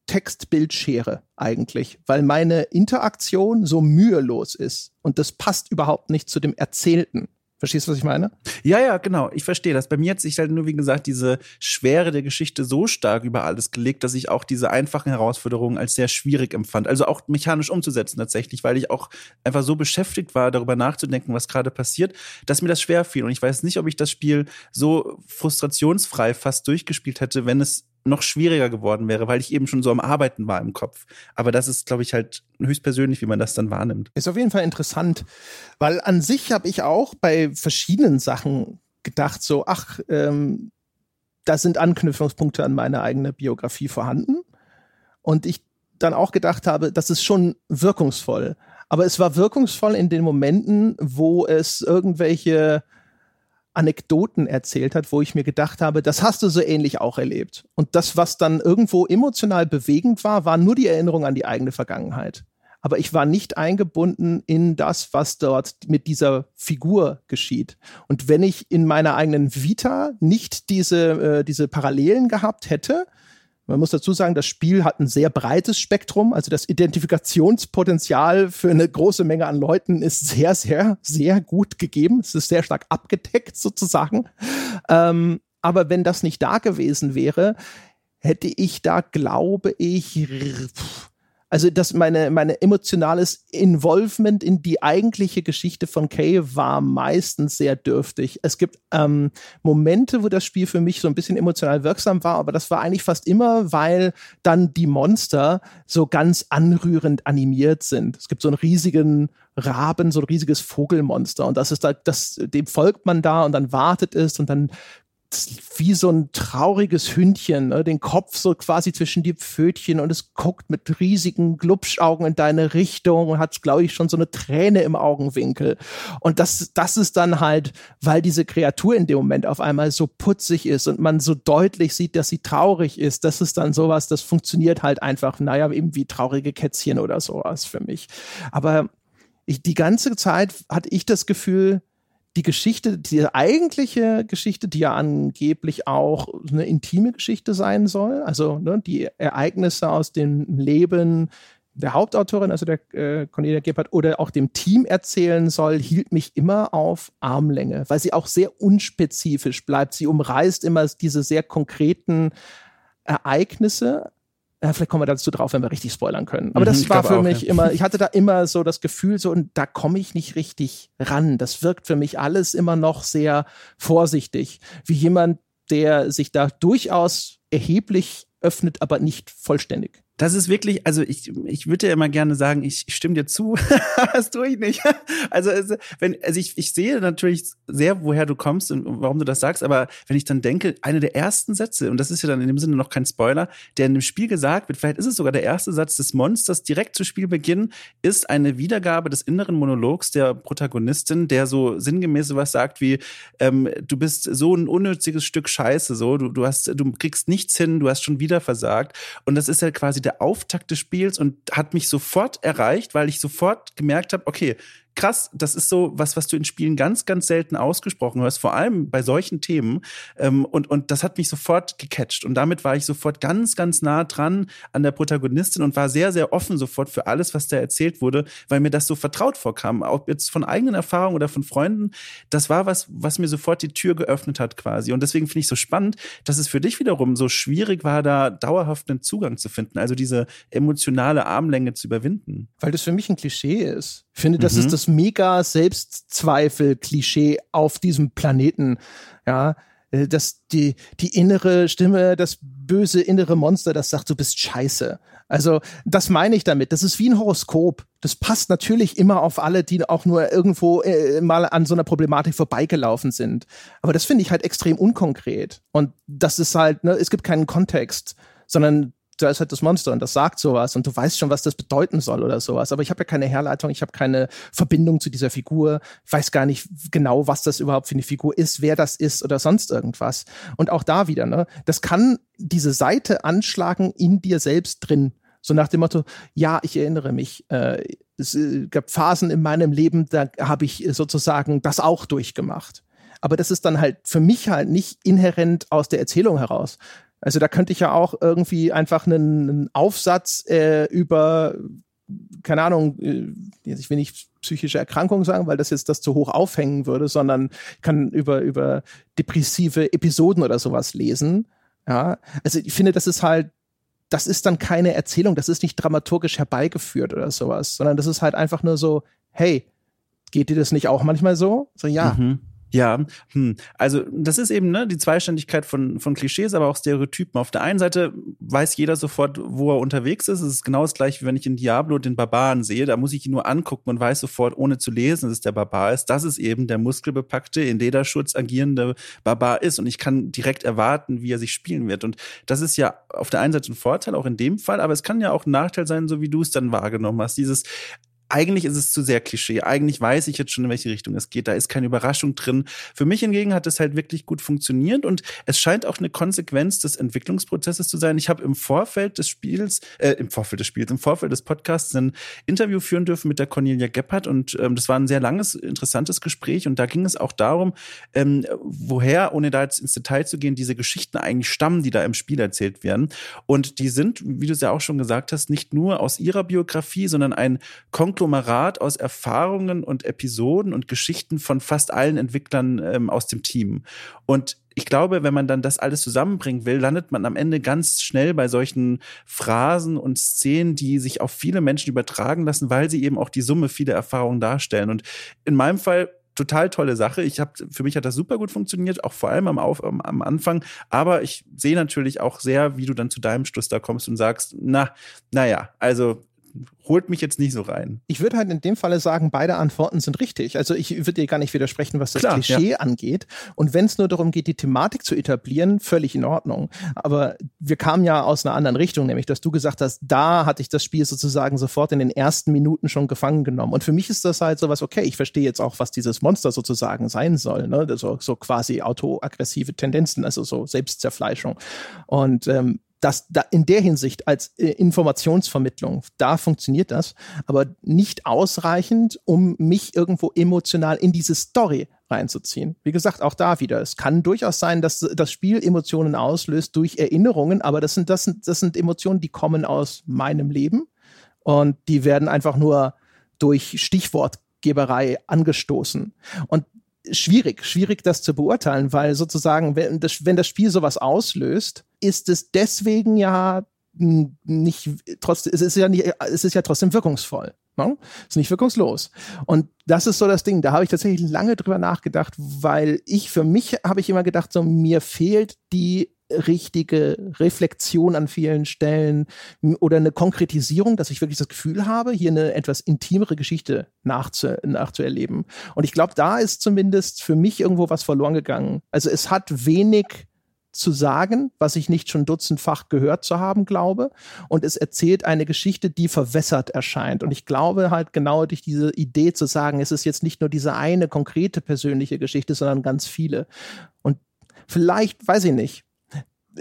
Text-Bild-Schere eigentlich, weil meine Interaktion so mühelos ist und das passt überhaupt nicht zu dem Erzählten. Verstehst du, was ich meine? Ja, ja, genau. Ich verstehe das. Bei mir hat sich halt nur, wie gesagt, diese Schwere der Geschichte so stark über alles gelegt, dass ich auch diese einfachen Herausforderungen als sehr schwierig empfand. Also auch mechanisch umzusetzen tatsächlich, weil ich auch einfach so beschäftigt war, darüber nachzudenken, was gerade passiert, dass mir das schwer fiel. Und ich weiß nicht, ob ich das Spiel so frustrationsfrei fast durchgespielt hätte, wenn es noch schwieriger geworden wäre, weil ich eben schon so am Arbeiten war im Kopf. Aber das ist, glaube ich, halt höchstpersönlich, wie man das dann wahrnimmt. Ist auf jeden Fall interessant, weil an sich habe ich auch bei verschiedenen Sachen gedacht, so, ach, ähm, da sind Anknüpfungspunkte an meine eigene Biografie vorhanden. Und ich dann auch gedacht habe, das ist schon wirkungsvoll. Aber es war wirkungsvoll in den Momenten, wo es irgendwelche Anekdoten erzählt hat, wo ich mir gedacht habe, das hast du so ähnlich auch erlebt. Und das, was dann irgendwo emotional bewegend war, war nur die Erinnerung an die eigene Vergangenheit. Aber ich war nicht eingebunden in das, was dort mit dieser Figur geschieht. Und wenn ich in meiner eigenen Vita nicht diese, äh, diese Parallelen gehabt hätte, man muss dazu sagen, das Spiel hat ein sehr breites Spektrum. Also das Identifikationspotenzial für eine große Menge an Leuten ist sehr, sehr, sehr gut gegeben. Es ist sehr stark abgedeckt sozusagen. Ähm, aber wenn das nicht da gewesen wäre, hätte ich da, glaube ich, pff, also dass meine, meine emotionales Involvement in die eigentliche Geschichte von Kay war meistens sehr dürftig. Es gibt ähm, Momente, wo das Spiel für mich so ein bisschen emotional wirksam war, aber das war eigentlich fast immer, weil dann die Monster so ganz anrührend animiert sind. Es gibt so einen riesigen Raben, so ein riesiges Vogelmonster und das ist da, das, dem folgt man da und dann wartet es und dann wie so ein trauriges Hündchen, ne? den Kopf so quasi zwischen die Pfötchen und es guckt mit riesigen Glubschaugen in deine Richtung und hat, glaube ich, schon so eine Träne im Augenwinkel. Und das, das ist dann halt, weil diese Kreatur in dem Moment auf einmal so putzig ist und man so deutlich sieht, dass sie traurig ist. Das ist dann sowas, das funktioniert halt einfach, naja, eben wie traurige Kätzchen oder sowas für mich. Aber ich, die ganze Zeit hatte ich das Gefühl, die Geschichte, die eigentliche Geschichte, die ja angeblich auch eine intime Geschichte sein soll, also ne, die Ereignisse aus dem Leben der Hauptautorin, also der äh, Cornelia Gebhardt, oder auch dem Team erzählen soll, hielt mich immer auf Armlänge, weil sie auch sehr unspezifisch bleibt. Sie umreißt immer diese sehr konkreten Ereignisse, ja, vielleicht kommen wir dazu drauf, wenn wir richtig spoilern können. Aber mhm, das war für auch, mich ja. immer, ich hatte da immer so das Gefühl, so, und da komme ich nicht richtig ran. Das wirkt für mich alles immer noch sehr vorsichtig. Wie jemand, der sich da durchaus erheblich öffnet, aber nicht vollständig. Das ist wirklich, also ich, ich würde ja immer gerne sagen, ich, stimme dir zu, das tue ich nicht. Also, wenn, also ich, ich sehe natürlich sehr, woher du kommst und warum du das sagst, aber wenn ich dann denke, eine der ersten Sätze, und das ist ja dann in dem Sinne noch kein Spoiler, der in dem Spiel gesagt wird, vielleicht ist es sogar der erste Satz des Monsters direkt zu Spielbeginn, ist eine Wiedergabe des inneren Monologs der Protagonistin, der so sinngemäß sowas sagt wie, ähm, du bist so ein unnütziges Stück Scheiße, so, du, du hast, du kriegst nichts hin, du hast schon wieder versagt. Und das ist ja quasi der Auftakt des Spiels und hat mich sofort erreicht, weil ich sofort gemerkt habe, okay, krass, das ist so was, was du in Spielen ganz, ganz selten ausgesprochen hörst, vor allem bei solchen Themen. Ähm, und, und das hat mich sofort gecatcht. Und damit war ich sofort ganz, ganz nah dran an der Protagonistin und war sehr, sehr offen sofort für alles, was da erzählt wurde, weil mir das so vertraut vorkam. Ob jetzt von eigenen Erfahrungen oder von Freunden, das war was, was mir sofort die Tür geöffnet hat quasi. Und deswegen finde ich so spannend, dass es für dich wiederum so schwierig war, da dauerhaft einen Zugang zu finden, also diese emotionale Armlänge zu überwinden. Weil das für mich ein Klischee ist. Ich finde, das mhm. ist das mega Selbstzweifel-Klischee auf diesem Planeten. Ja, äh, dass die, die innere Stimme, das böse innere Monster, das sagt, du bist scheiße. Also, das meine ich damit. Das ist wie ein Horoskop. Das passt natürlich immer auf alle, die auch nur irgendwo äh, mal an so einer Problematik vorbeigelaufen sind. Aber das finde ich halt extrem unkonkret. Und das ist halt, ne, es gibt keinen Kontext, sondern da ist halt das Monster und das sagt sowas und du weißt schon, was das bedeuten soll oder sowas. Aber ich habe ja keine Herleitung, ich habe keine Verbindung zu dieser Figur, weiß gar nicht genau, was das überhaupt für eine Figur ist, wer das ist oder sonst irgendwas. Und auch da wieder, ne, das kann diese Seite anschlagen in dir selbst drin. So nach dem Motto, ja, ich erinnere mich, äh, es äh, gab Phasen in meinem Leben, da habe ich sozusagen das auch durchgemacht. Aber das ist dann halt für mich halt nicht inhärent aus der Erzählung heraus, Also da könnte ich ja auch irgendwie einfach einen, einen Aufsatz äh, über, keine Ahnung, äh, ich will nicht psychische Erkrankung sagen, weil das jetzt das zu hoch aufhängen würde, sondern kann über, über depressive Episoden oder sowas lesen. Ja, also ich finde, das ist halt, das ist dann keine Erzählung, das ist nicht dramaturgisch herbeigeführt oder sowas, sondern das ist halt einfach nur so, hey, geht dir das nicht auch manchmal so? So, ja. Mhm. Ja, hm. also das ist eben ne, die Zweiständigkeit von, von Klischees, aber auch Stereotypen. Auf der einen Seite weiß jeder sofort, wo er unterwegs ist. Es ist genau das gleiche, wie wenn ich in Diablo den Barbaren sehe. Da muss ich ihn nur angucken und weiß sofort, ohne zu lesen, dass es der Barbar ist, dass es eben der muskelbepackte, in Lederschutz agierende Barbar ist. Und ich kann direkt erwarten, wie er sich spielen wird. Und das ist ja auf der einen Seite ein Vorteil, auch in dem Fall, aber es kann ja auch ein Nachteil sein, so wie du es dann wahrgenommen hast. Dieses eigentlich ist es zu sehr Klischee. Eigentlich weiß ich jetzt schon, in welche Richtung es geht. Da ist keine Überraschung drin. Für mich hingegen hat es halt wirklich gut funktioniert und es scheint auch eine Konsequenz des Entwicklungsprozesses zu sein. Ich habe im Vorfeld des Spiels, äh, im Vorfeld des Spiels, im Vorfeld des Podcasts ein Interview führen dürfen mit der Cornelia Gebhardt und ähm, das war ein sehr langes, interessantes Gespräch und da ging es auch darum, ähm, woher, ohne da jetzt ins Detail zu gehen, diese Geschichten eigentlich stammen, die da im Spiel erzählt werden. Und die sind, wie du es ja auch schon gesagt hast, nicht nur aus ihrer Biografie, sondern ein Konklusion Konglomerat aus Erfahrungen und Episoden und Geschichten von fast allen Entwicklern ähm, aus dem Team. Und ich glaube, wenn man dann das alles zusammenbringen will, landet man am Ende ganz schnell bei solchen Phrasen und Szenen, die sich auf viele Menschen übertragen lassen, weil sie eben auch die Summe vieler Erfahrungen darstellen. Und in meinem Fall total tolle Sache. Ich habe für mich hat das super gut funktioniert, auch vor allem am, Auf, am, am Anfang. Aber ich sehe natürlich auch sehr, wie du dann zu deinem Schluss da kommst und sagst, na, naja, also holt mich jetzt nicht so rein. Ich würde halt in dem Falle sagen, beide Antworten sind richtig. Also ich würde dir gar nicht widersprechen, was das Klar, Klischee ja. angeht. Und wenn es nur darum geht, die Thematik zu etablieren, völlig in Ordnung. Aber wir kamen ja aus einer anderen Richtung, nämlich dass du gesagt hast, da hatte ich das Spiel sozusagen sofort in den ersten Minuten schon gefangen genommen. Und für mich ist das halt sowas, okay, ich verstehe jetzt auch, was dieses Monster sozusagen sein soll. Ne? So, so quasi autoaggressive Tendenzen, also so Selbstzerfleischung. Und ähm, das da in der Hinsicht als äh, Informationsvermittlung, da funktioniert das, aber nicht ausreichend, um mich irgendwo emotional in diese Story reinzuziehen. Wie gesagt, auch da wieder. Es kann durchaus sein, dass das Spiel Emotionen auslöst durch Erinnerungen, aber das sind, das sind, das sind Emotionen, die kommen aus meinem Leben und die werden einfach nur durch Stichwortgeberei angestoßen. Und schwierig, schwierig das zu beurteilen, weil sozusagen, wenn das, wenn das Spiel sowas auslöst, ist es deswegen ja nicht trotzdem, es ist ja nicht, es ist ja trotzdem wirkungsvoll. Ne? Ist nicht wirkungslos. Und das ist so das Ding. Da habe ich tatsächlich lange drüber nachgedacht, weil ich für mich habe ich immer gedacht, so mir fehlt die richtige Reflexion an vielen Stellen oder eine Konkretisierung, dass ich wirklich das Gefühl habe, hier eine etwas intimere Geschichte nachzu nachzuerleben. Und ich glaube, da ist zumindest für mich irgendwo was verloren gegangen. Also es hat wenig zu sagen, was ich nicht schon dutzendfach gehört zu haben glaube. Und es erzählt eine Geschichte, die verwässert erscheint. Und ich glaube halt genau durch diese Idee zu sagen, es ist jetzt nicht nur diese eine konkrete persönliche Geschichte, sondern ganz viele. Und vielleicht, weiß ich nicht,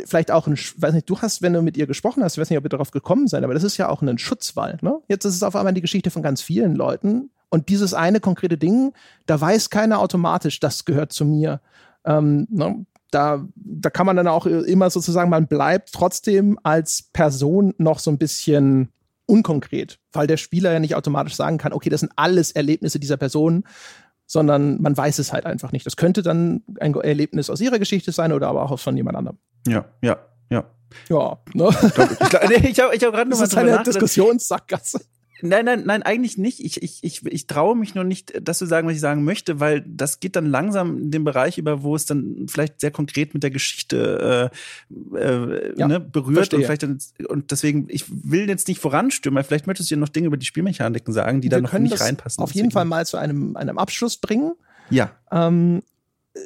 vielleicht auch ein, weiß nicht, du hast, wenn du mit ihr gesprochen hast, ich weiß nicht, ob ihr darauf gekommen seid, aber das ist ja auch ein Schutzwall. Ne? Jetzt ist es auf einmal die Geschichte von ganz vielen Leuten und dieses eine konkrete Ding, da weiß keiner automatisch, das gehört zu mir. Ähm, ne? da, da kann man dann auch immer sozusagen, man bleibt trotzdem als Person noch so ein bisschen unkonkret, weil der Spieler ja nicht automatisch sagen kann, okay, das sind alles Erlebnisse dieser Person, sondern man weiß es halt einfach nicht. Das könnte dann ein Erlebnis aus ihrer Geschichte sein oder aber auch von jemand anderem. Ja, ja, ja. Ja, ne? Ich, habe ich hab gerade noch Das ist eine Diskussionssackgasse. Nein, nein, nein, eigentlich nicht. Ich, ich, ich, ich traue mich noch nicht, das zu sagen, was ich sagen möchte, weil das geht dann langsam in den Bereich über, wo es dann vielleicht sehr konkret mit der Geschichte äh, äh, ja, ne, berührt verstehe. und vielleicht dann, und deswegen, ich will jetzt nicht voranstürmen, vielleicht möchtest du ja noch Dinge über die Spielmechaniken sagen, die da noch nicht reinpassen. Auf jeden Fall mal zu einem, einem Abschluss bringen. Ja. Ähm,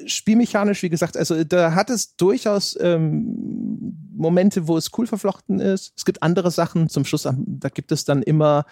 spielmechanisch, wie gesagt, also da hat es durchaus ähm, Momente, wo es cool verflochten ist. Es gibt andere Sachen. Zum Schluss, da gibt es dann immer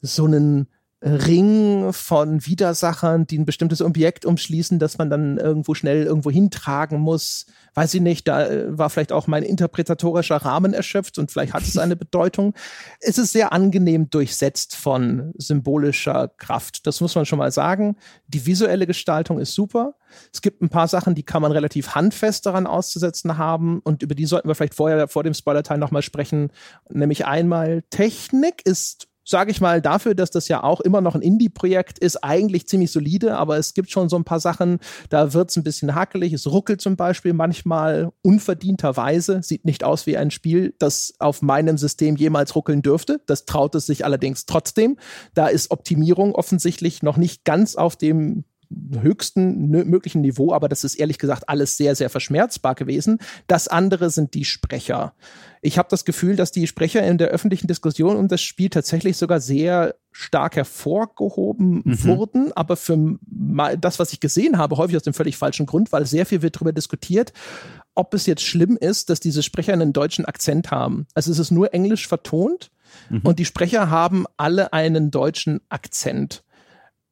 so einen Ring von Widersachern, die ein bestimmtes Objekt umschließen, das man dann irgendwo schnell irgendwo hintragen muss. Weiß ich nicht, da äh, war vielleicht auch mein interpretatorischer Rahmen erschöpft und vielleicht hat es eine Bedeutung. Es ist sehr angenehm durchsetzt von symbolischer Kraft. Das muss man schon mal sagen. Die visuelle Gestaltung ist super. Es gibt ein paar Sachen, die kann man relativ handfest daran auszusetzen haben und über die sollten wir vielleicht vorher vor dem Spoiler-Teil nochmal sprechen. Nämlich einmal Technik ist sage ich mal, dafür, dass das ja auch immer noch ein Indie-Projekt ist, eigentlich ziemlich solide, aber es gibt schon so ein paar Sachen, da wird es ein bisschen hakelig. Es ruckelt zum Beispiel manchmal unverdienterweise, sieht nicht aus wie ein Spiel, das auf meinem System jemals ruckeln dürfte. Das traut es sich allerdings trotzdem. Da ist Optimierung offensichtlich noch nicht ganz auf dem höchsten möglichen Niveau, aber das ist ehrlich gesagt alles sehr, sehr verschmerzbar gewesen. Das andere sind die Sprecher. Ich habe das Gefühl, dass die Sprecher in der öffentlichen Diskussion um das Spiel tatsächlich sogar sehr stark hervorgehoben mhm. wurden, aber für das, was ich gesehen habe, häufig aus dem völlig falschen Grund, weil sehr viel wird darüber diskutiert, ob es jetzt schlimm ist, dass diese Sprecher einen deutschen Akzent haben. Also es ist nur englisch vertont mhm. und die Sprecher haben alle einen deutschen Akzent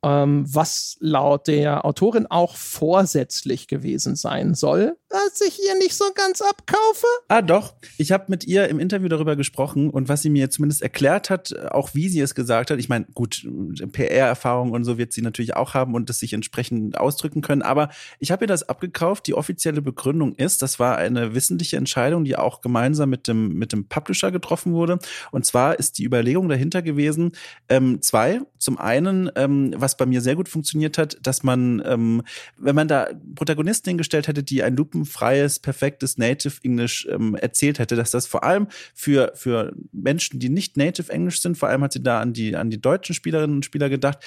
was laut der Autorin auch vorsätzlich gewesen sein soll, dass ich ihr nicht so ganz abkaufe. Ah, doch. Ich habe mit ihr im Interview darüber gesprochen und was sie mir zumindest erklärt hat, auch wie sie es gesagt hat. Ich meine, gut, PR-Erfahrung und so wird sie natürlich auch haben und es sich entsprechend ausdrücken können. Aber ich habe ihr das abgekauft. Die offizielle Begründung ist, das war eine wissentliche Entscheidung, die auch gemeinsam mit dem, mit dem Publisher getroffen wurde. Und zwar ist die Überlegung dahinter gewesen, ähm, zwei. Zum einen, ähm, was bei mir sehr gut funktioniert hat, dass man, ähm, wenn man da Protagonisten hingestellt hätte, die ein lupenfreies, perfektes Native English ähm, erzählt hätte, dass das vor allem für, für Menschen, die nicht Native English sind, vor allem hat sie da an die, an die deutschen Spielerinnen und Spieler gedacht,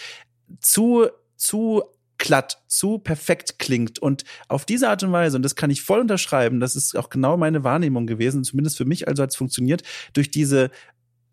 zu, zu glatt, zu perfekt klingt. Und auf diese Art und Weise, und das kann ich voll unterschreiben, das ist auch genau meine Wahrnehmung gewesen, zumindest für mich also hat es funktioniert, durch diese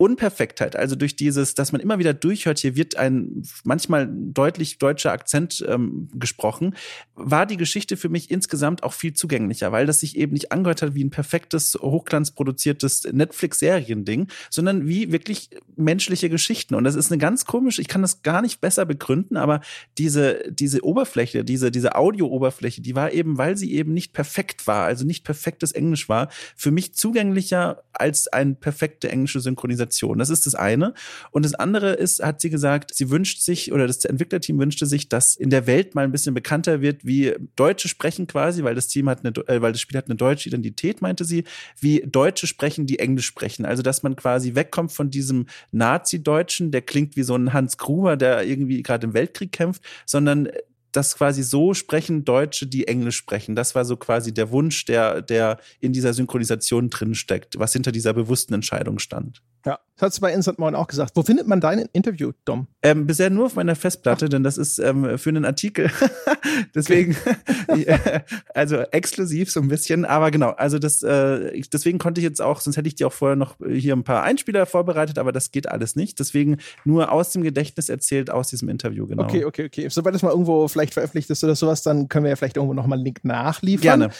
Unperfektheit, also durch dieses, dass man immer wieder durchhört, hier wird ein manchmal deutlich deutscher Akzent ähm, gesprochen, war die Geschichte für mich insgesamt auch viel zugänglicher, weil das sich eben nicht angehört hat wie ein perfektes, hochglanzproduziertes Netflix-Seriending, sondern wie wirklich menschliche Geschichten. Und das ist eine ganz komische, ich kann das gar nicht besser begründen, aber diese, diese Oberfläche, diese, diese Audio-Oberfläche, die war eben, weil sie eben nicht perfekt war, also nicht perfektes Englisch war, für mich zugänglicher als eine perfekte englische Synchronisation. Organisation. Das ist das eine. Und das andere ist, hat sie gesagt, sie wünscht sich oder das Entwicklerteam wünschte sich, dass in der Welt mal ein bisschen bekannter wird, wie Deutsche sprechen quasi, weil das Team hat eine, äh, weil das Spiel hat eine deutsche Identität, meinte sie, wie Deutsche sprechen, die Englisch sprechen. Also, dass man quasi wegkommt von diesem Nazi-Deutschen, der klingt wie so ein Hans Gruber, der irgendwie gerade im Weltkrieg kämpft, sondern das quasi so sprechen Deutsche, die Englisch sprechen. Das war so quasi der Wunsch, der, der in dieser Synchronisation drin steckt, was hinter dieser bewussten Entscheidung stand. Ja, das hat du bei Instant Moin auch gesagt. Wo findet man dein Interview, Dom? Ähm, bisher nur auf meiner Festplatte, Ach. denn das ist ähm, für einen Artikel. deswegen, äh, also exklusiv so ein bisschen. Aber genau, also das, äh, deswegen konnte ich jetzt auch, sonst hätte ich dir auch vorher noch hier ein paar Einspieler vorbereitet, aber das geht alles nicht. Deswegen nur aus dem Gedächtnis erzählt, aus diesem Interview, genau. Okay, okay, okay. Sobald es mal irgendwo vielleicht veröffentlicht ist oder sowas, dann können wir ja vielleicht irgendwo nochmal einen Link nachliefern. Gerne.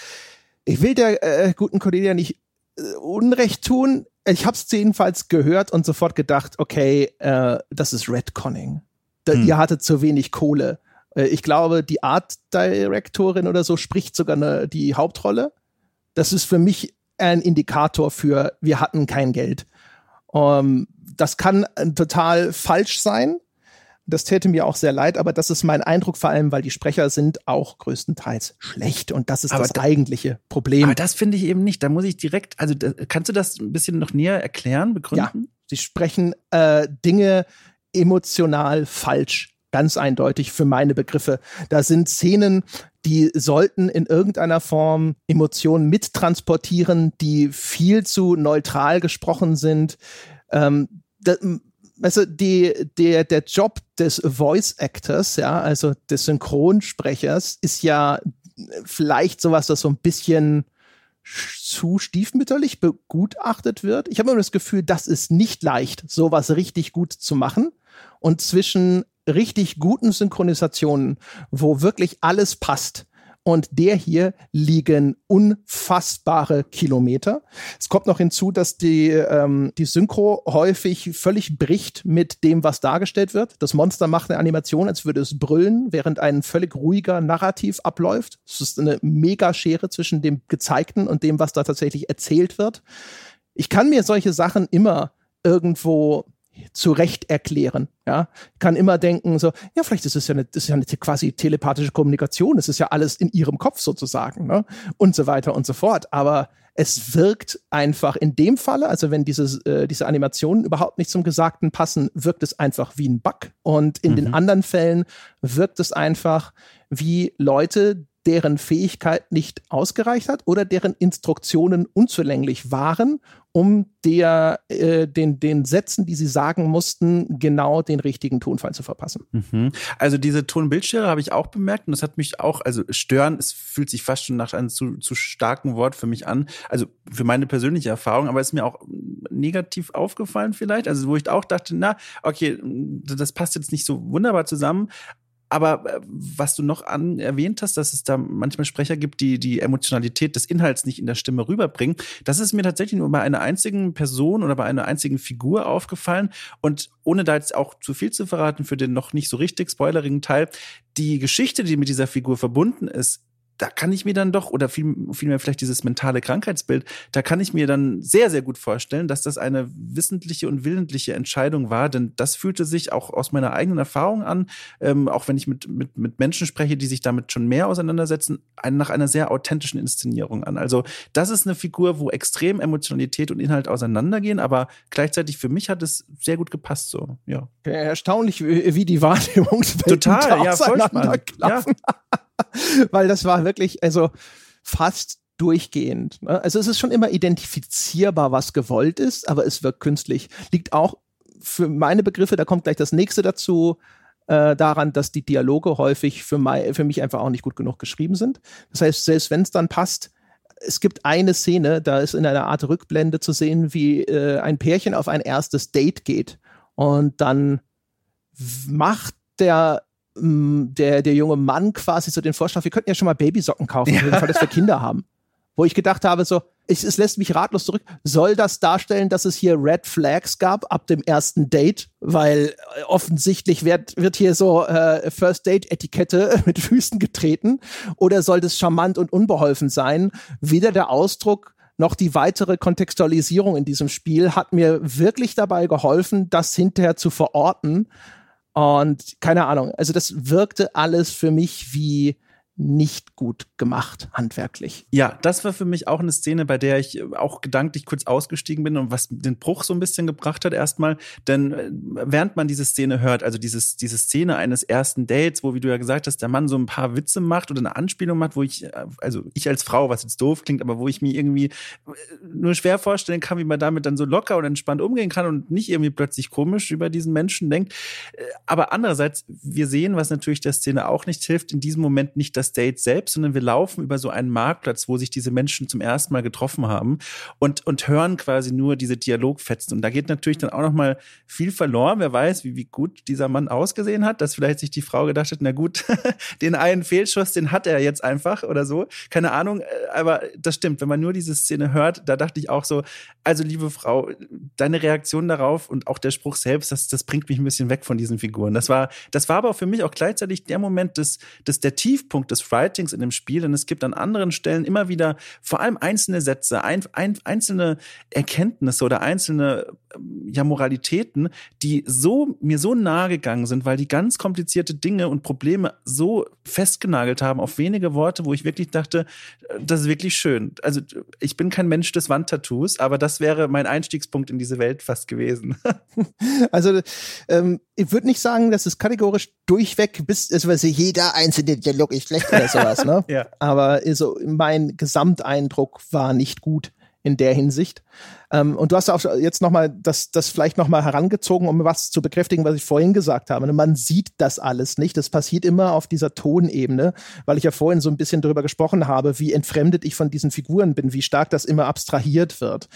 Ich will der äh, guten Cordelia nicht äh, Unrecht tun ich habe es jedenfalls gehört und sofort gedacht, okay, äh, das ist Redconning. Da, hm. Ihr hattet zu wenig Kohle. Äh, ich glaube, die Art Directorin oder so spricht sogar ne, die Hauptrolle. Das ist für mich ein Indikator für, wir hatten kein Geld. Um, ähm, das kann äh, total falsch sein. Das täte mir auch sehr leid, aber das ist mein Eindruck, vor allem, weil die Sprecher sind auch größtenteils schlecht und das ist aber das da, eigentliche Problem. Aber das finde ich eben nicht. Da muss ich direkt, also da, kannst du das ein bisschen noch näher erklären, begründen? Ja, sie sprechen äh, Dinge emotional falsch. Ganz eindeutig für meine Begriffe. Da sind Szenen, die sollten in irgendeiner Form Emotionen mittransportieren, die viel zu neutral gesprochen sind. Ähm, du, die, der, der Job des Voice Actors, ja, also des Synchronsprechers, ist ja vielleicht sowas, das so ein bisschen zu stiefmütterlich begutachtet wird. Ich habe immer das Gefühl, das ist nicht leicht, sowas richtig gut zu machen. Und zwischen richtig guten Synchronisationen, wo wirklich alles passt, und der hier liegen unfassbare Kilometer. Es kommt noch hinzu, dass die, ähm, die Synchro häufig völlig bricht mit dem, was dargestellt wird. Das Monster macht eine Animation, als würde es brüllen, während ein völlig ruhiger Narrativ abläuft. Es ist eine Megaschere zwischen dem Gezeigten und dem, was da tatsächlich erzählt wird. Ich kann mir solche Sachen immer irgendwo zurecht erklären. Ja, kann immer denken so, ja, vielleicht ist es ja eine, das ist ja eine quasi telepathische Kommunikation. Es ist ja alles in ihrem Kopf sozusagen, ne? Und so weiter und so fort. Aber es wirkt einfach in dem Falle, also wenn diese, äh, diese Animationen überhaupt nicht zum Gesagten passen, wirkt es einfach wie ein Bug. Und in mhm. den anderen Fällen wirkt es einfach wie Leute, deren Fähigkeit nicht ausgereicht hat oder deren Instruktionen unzulänglich waren, um der, äh, den, den Sätzen, die sie sagen mussten, genau den richtigen Tonfall zu verpassen. Mhm. Also diese Tonbildschere habe ich auch bemerkt und das hat mich auch, also stören, es fühlt sich fast schon nach einem zu, zu starken Wort für mich an, also für meine persönliche Erfahrung, aber ist mir auch negativ aufgefallen vielleicht, also wo ich auch dachte, na, okay, das passt jetzt nicht so wunderbar zusammen, aber äh, was du noch an erwähnt hast, dass es da manchmal Sprecher gibt, die die Emotionalität des Inhalts nicht in der Stimme rüberbringen, das ist mir tatsächlich nur bei einer einzigen Person oder bei einer einzigen Figur aufgefallen. Und ohne da jetzt auch zu viel zu verraten für den noch nicht so richtig spoilerigen Teil, die Geschichte, die mit dieser Figur verbunden ist, da kann ich mir dann doch, oder viel, vielmehr vielleicht dieses mentale Krankheitsbild, da kann ich mir dann sehr, sehr gut vorstellen, dass das eine wissentliche und willentliche Entscheidung war, denn das fühlte sich auch aus meiner eigenen Erfahrung an, ähm, auch wenn ich mit, mit, mit Menschen spreche, die sich damit schon mehr auseinandersetzen, ein, nach einer sehr authentischen Inszenierung an. Also das ist eine Figur, wo extrem Emotionalität und Inhalt auseinandergehen, aber gleichzeitig für mich hat es sehr gut gepasst, so, ja. Erstaunlich, wie die Wahrnehmungswelt Total, ja, voll spannend. Ja. weil das war wirklich, also fast durchgehend. Ne? Also es ist schon immer identifizierbar, was gewollt ist, aber es wirkt künstlich. Liegt auch für meine Begriffe, da kommt gleich das nächste dazu, äh, daran, dass die Dialoge häufig für, mein, für mich einfach auch nicht gut genug geschrieben sind. Das heißt, selbst wenn es dann passt, es gibt eine Szene, da ist in einer Art Rückblende zu sehen, wie äh, ein Pärchen auf ein erstes Date geht und dann macht der der, der junge Mann quasi so den Vorschlag, wir könnten ja schon mal Babysocken kaufen, ja. Fall, dass wir Kinder haben. Wo ich gedacht habe, so, ich, es lässt mich ratlos zurück. Soll das darstellen, dass es hier Red Flags gab ab dem ersten Date? Weil äh, offensichtlich wird, wird hier so äh, First Date-Etikette mit Füßen getreten. Oder soll das charmant und unbeholfen sein? Weder der Ausdruck noch die weitere Kontextualisierung in diesem Spiel hat mir wirklich dabei geholfen, das hinterher zu verorten und keine Ahnung, also das wirkte alles für mich wie nicht gut gemacht, handwerklich. Ja, das war für mich auch eine Szene, bei der ich auch gedanklich kurz ausgestiegen bin und was den Bruch so ein bisschen gebracht hat erstmal. Denn äh, während man diese Szene hört, also dieses, diese Szene eines ersten Dates, wo, wie du ja gesagt hast, der Mann so ein paar Witze macht oder eine Anspielung macht, wo ich, äh, also ich als Frau, was jetzt doof klingt, aber wo ich mir irgendwie äh, nur schwer vorstellen kann, wie man damit dann so locker und entspannt umgehen kann und nicht irgendwie plötzlich komisch über diesen Menschen denkt. Aber andererseits, wir sehen, was natürlich der Szene auch nicht hilft, in diesem Moment nicht Date selbst, sondern wir laufen über so einen Marktplatz, wo sich diese Menschen zum ersten Mal getroffen haben und, und hören quasi nur diese Dialogfetzen. Und da geht natürlich dann auch noch mal viel verloren. Wer weiß, wie, wie gut dieser Mann ausgesehen hat, dass vielleicht sich die Frau gedacht hat, na gut, den einen Fehlschuss, den hat er jetzt einfach oder so. Keine Ahnung, äh, aber das stimmt. Wenn man nur diese Szene hört, da dachte ich auch so, also liebe Frau, deine Reaktion darauf und auch der Spruch selbst, das, das bringt mich ein bisschen weg von diesen Figuren. Das war, das war aber für mich auch gleichzeitig der Moment des, des der Tiefpunkt des des Writings in dem Spiel, denn es gibt an anderen Stellen immer wieder vor allem einzelne Sätze, ein, ein, einzelne Erkenntnisse oder einzelne ähm, ja, Moralitäten, die so mir so nahe gegangen sind, weil die ganz komplizierte Dinge und Probleme so festgenagelt haben auf wenige Worte, wo ich wirklich dachte, äh, das ist wirklich schön. Also ich bin kein Mensch des Wandtattoos, aber das wäre mein Einstiegspunkt in diese Welt fast gewesen. also ähm, ich würde nicht sagen, dass es kategorisch durchweg bis, also jeder einzelne Dialog ist schlecht oder sowas, ne? ja. Aber so mein Gesamteindruck war nicht gut in der Hinsicht. Ähm, und du hast auch jetzt nochmal das, das vielleicht nochmal herangezogen, um was zu bekräftigen, was ich vorhin gesagt habe. Man sieht das alles nicht. Das passiert immer auf dieser Tonebene, weil ich ja vorhin so ein bisschen darüber gesprochen habe, wie entfremdet ich von diesen Figuren bin, wie stark das immer abstrahiert wird.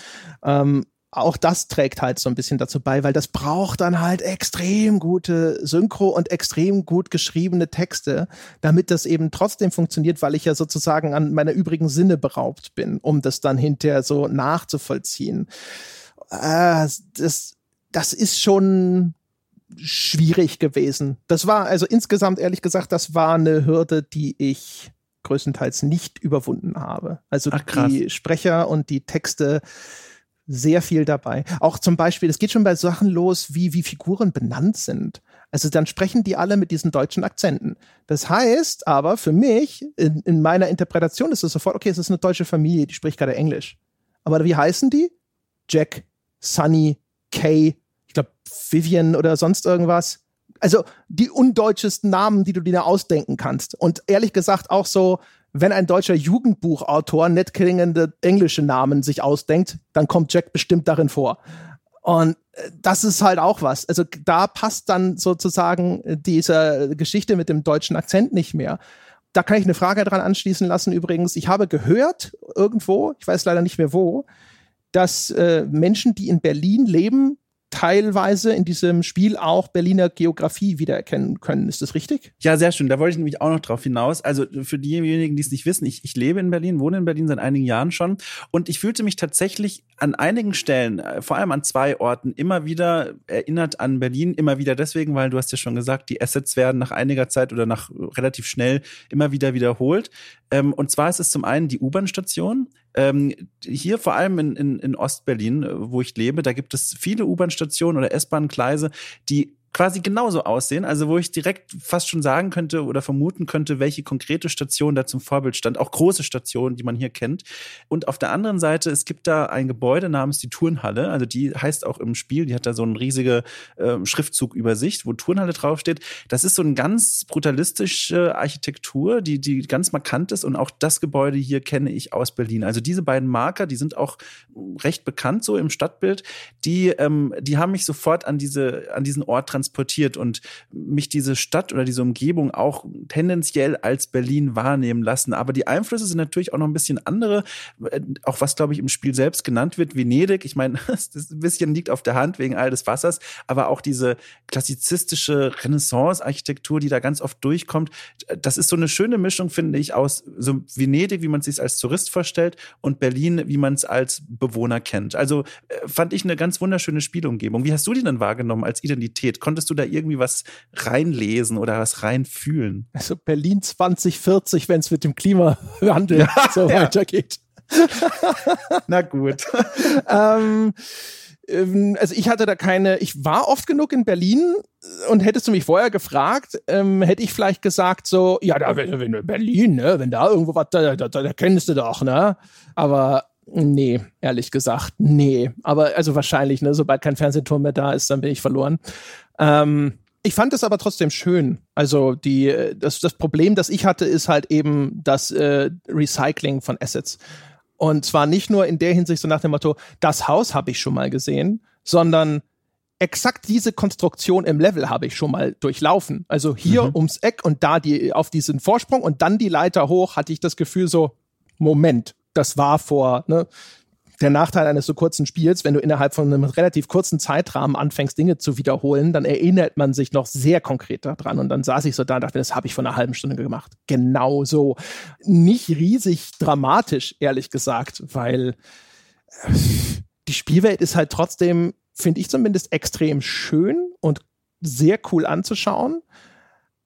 Ähm, auch das trägt halt so ein bisschen dazu bei, weil das braucht dann halt extrem gute Synchro und extrem gut geschriebene Texte, damit das eben trotzdem funktioniert, weil ich ja sozusagen an meiner übrigen Sinne beraubt bin, um das dann hinterher so nachzuvollziehen. Äh, das, das ist schon schwierig gewesen. Das war also insgesamt ehrlich gesagt, das war eine Hürde, die ich größtenteils nicht überwunden habe. Also Ach, die Sprecher und die Texte sehr viel dabei. Auch zum Beispiel, es geht schon bei Sachen los, wie, wie Figuren benannt sind. Also dann sprechen die alle mit diesen deutschen Akzenten. Das heißt aber für mich, in, in meiner Interpretation ist es sofort, okay, es ist eine deutsche Familie, die spricht gerade Englisch. Aber wie heißen die? Jack, Sunny, Kay, ich glaube Vivian oder sonst irgendwas. Also die undeutschesten Namen, die du dir ausdenken kannst. Und ehrlich gesagt auch so, wenn ein deutscher Jugendbuchautor nett klingende englische Namen sich ausdenkt, dann kommt Jack bestimmt darin vor. Und äh, das ist halt auch was. Also da passt dann sozusagen diese Geschichte mit dem deutschen Akzent nicht mehr. Da kann ich eine Frage dran anschließen lassen übrigens. Ich habe gehört irgendwo, ich weiß leider nicht mehr wo, dass äh, Menschen, die in Berlin leben, teilweise in diesem Spiel auch Berliner Geografie wiedererkennen können. Ist das richtig? Ja, sehr schön. Da wollte ich nämlich auch noch drauf hinaus. Also für diejenigen, die es nicht wissen, ich, ich lebe in Berlin, wohne in Berlin seit einigen Jahren schon und ich fühlte mich tatsächlich an einigen Stellen, äh, vor allem an zwei Orten, immer wieder erinnert an Berlin. Immer wieder deswegen, weil du hast ja schon gesagt, die Assets werden nach einiger Zeit oder nach relativ schnell immer wieder wiederholt. Ähm, und zwar ist es zum einen die U-Bahn-Station. Ähm, hier vor allem in, in, in Ostberlin, äh, wo ich lebe, da gibt es viele U-Bahn-Stationen oder S-Bahn-Gleise, die quasi genauso aussehen. Also wo ich direkt fast schon sagen könnte oder vermuten könnte, welche konkrete Station da zum Vorbild stand. Auch große Stationen, die man hier kennt. Und auf der anderen Seite, es gibt da ein Gebäude namens die Turnhalle. Also die heißt auch im Spiel, die hat da so eine riesige äh, Schriftzugübersicht, wo Turnhalle draufsteht. Das ist so eine ganz brutalistische Architektur, die, die ganz markant ist. Und auch das Gebäude hier kenne ich aus Berlin. Also diese beiden Marker, die sind auch recht bekannt so im Stadtbild. Die, ähm, die haben mich sofort an diese, an diesen Ort transportiert transportiert und mich diese Stadt oder diese Umgebung auch tendenziell als Berlin wahrnehmen lassen. Aber die Einflüsse sind natürlich auch noch ein bisschen andere, äh, auch was, glaube ich, im Spiel selbst genannt wird, Venedig. Ich meine, das ein bisschen liegt auf der Hand wegen all des Wassers, aber auch diese klassizistische Renaissance-Architektur, die da ganz oft durchkommt, das ist so eine schöne Mischung, finde ich, aus so Venedig, wie man es sich als Tourist vorstellt, und Berlin, wie man es als Bewohner kennt. Also äh, fand ich eine ganz wunderschöne Spielumgebung. Wie hast du die denn wahrgenommen als Identität? Konntest konntest du da irgendwie was reinlesen oder was reinfühlen? Also Berlin 2040, wenn es mit dem Klimawandel ja, so ja. weitergeht. Na gut. ähm, ähm, also ich hatte da keine, ich war oft genug in Berlin und hättest du mich vorher gefragt, ähm, hätte ich vielleicht gesagt so, ja, da, wenn, wenn Berlin, ne, wenn da irgendwo was, da, da, da kennst du doch, ne? Aber nee, ehrlich gesagt, nee. Aber also wahrscheinlich, ne, sobald kein Fernsehturm mehr da ist, dann bin ich verloren. Ähm, ich fand es aber trotzdem schön. Also die, das, das Problem, das ich hatte, ist halt eben das äh, Recycling von Assets. Und zwar nicht nur in der Hinsicht so nach dem Motto, das Haus habe ich schon mal gesehen, sondern exakt diese Konstruktion im Level habe ich schon mal durchlaufen. Also hier mhm. ums Eck und da die auf diesen Vorsprung und dann die Leiter hoch, hatte ich das Gefühl so, Moment, das war vor ne, der Nachteil eines so kurzen Spiels, wenn du innerhalb von einem relativ kurzen Zeitrahmen anfängst, Dinge zu wiederholen, dann erinnert man sich noch sehr konkret daran. Und dann saß ich so da und dachte, das habe ich vor einer halben Stunde gemacht. Genau so. Nicht riesig dramatisch, ehrlich gesagt, weil äh, die Spielwelt ist halt trotzdem, finde ich zumindest, extrem schön und sehr cool anzuschauen.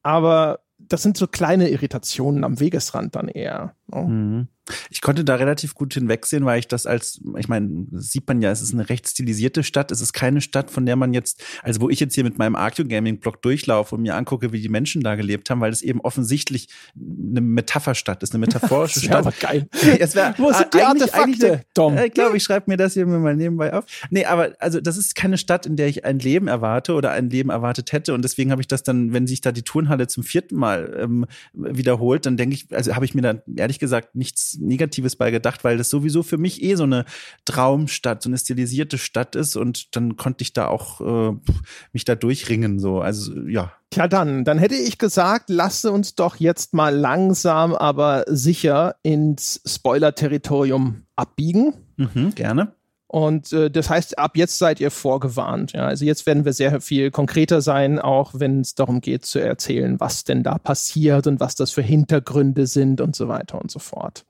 Aber das sind so kleine Irritationen am Wegesrand dann eher. Ne? Mhm. Ich konnte da relativ gut hinwegsehen, weil ich das als, ich meine, sieht man ja, es ist eine recht stilisierte Stadt. Es ist keine Stadt, von der man jetzt, also wo ich jetzt hier mit meinem Arceo Gaming Blog durchlaufe und mir angucke, wie die Menschen da gelebt haben, weil es eben offensichtlich eine Metapherstadt ist, eine metaphorische Stadt. Aber geil. Es wär, wo sind die Artefakte? Tom. Ich glaube, ich schreibe mir das hier mal nebenbei auf. Nee, aber also das ist keine Stadt, in der ich ein Leben erwarte oder ein Leben erwartet hätte und deswegen habe ich das dann, wenn sich da die Turnhalle zum vierten Mal ähm, wiederholt, dann denke ich, also habe ich mir dann ehrlich gesagt nichts Negatives bei gedacht, weil das sowieso für mich eh so eine Traumstadt, so eine stilisierte Stadt ist und dann konnte ich da auch äh, mich da durchringen, so. Also, ja. Tja, dann, dann hätte ich gesagt, lasse uns doch jetzt mal langsam, aber sicher ins Spoiler-Territorium abbiegen. Mhm, gerne. Und äh, das heißt, ab jetzt seid ihr vorgewarnt. Ja? Also jetzt werden wir sehr viel konkreter sein, auch wenn es darum geht zu erzählen, was denn da passiert und was das für Hintergründe sind und so weiter und so fort.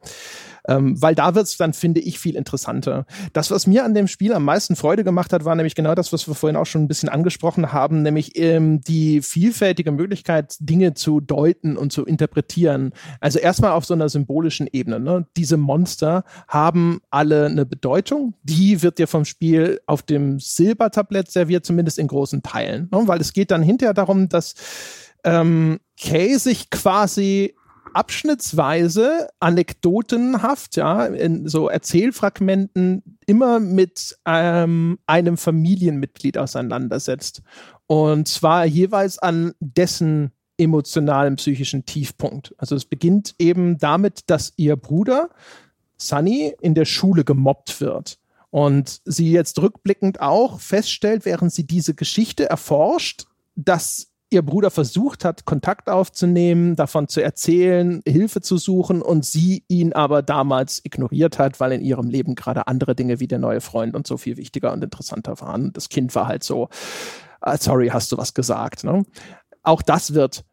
Ähm, weil da wird es dann, finde ich, viel interessanter. Das, was mir an dem Spiel am meisten Freude gemacht hat, war nämlich genau das, was wir vorhin auch schon ein bisschen angesprochen haben, nämlich ähm, die vielfältige Möglichkeit, Dinge zu deuten und zu interpretieren. Also erstmal auf so einer symbolischen Ebene. Ne? Diese Monster haben alle eine Bedeutung. Die wird dir vom Spiel auf dem Silbertablett serviert, zumindest in großen Teilen. Ne? Weil es geht dann hinterher darum, dass ähm, Kay sich quasi abschnittsweise, anekdotenhaft, ja, in so Erzählfragmenten immer mit ähm, einem Familienmitglied auseinandersetzt. Und zwar jeweils an dessen emotionalen, psychischen Tiefpunkt. Also es beginnt eben damit, dass ihr Bruder Sunny in der Schule gemobbt wird. Und sie jetzt rückblickend auch feststellt, während sie diese Geschichte erforscht, dass ihr Bruder versucht hat, Kontakt aufzunehmen, davon zu erzählen, Hilfe zu suchen und sie ihn aber damals ignoriert hat, weil in ihrem Leben gerade andere Dinge wie der neue Freund und so viel wichtiger und interessanter waren. Das Kind war halt so, uh, sorry, hast du was gesagt. Ne? Auch das wird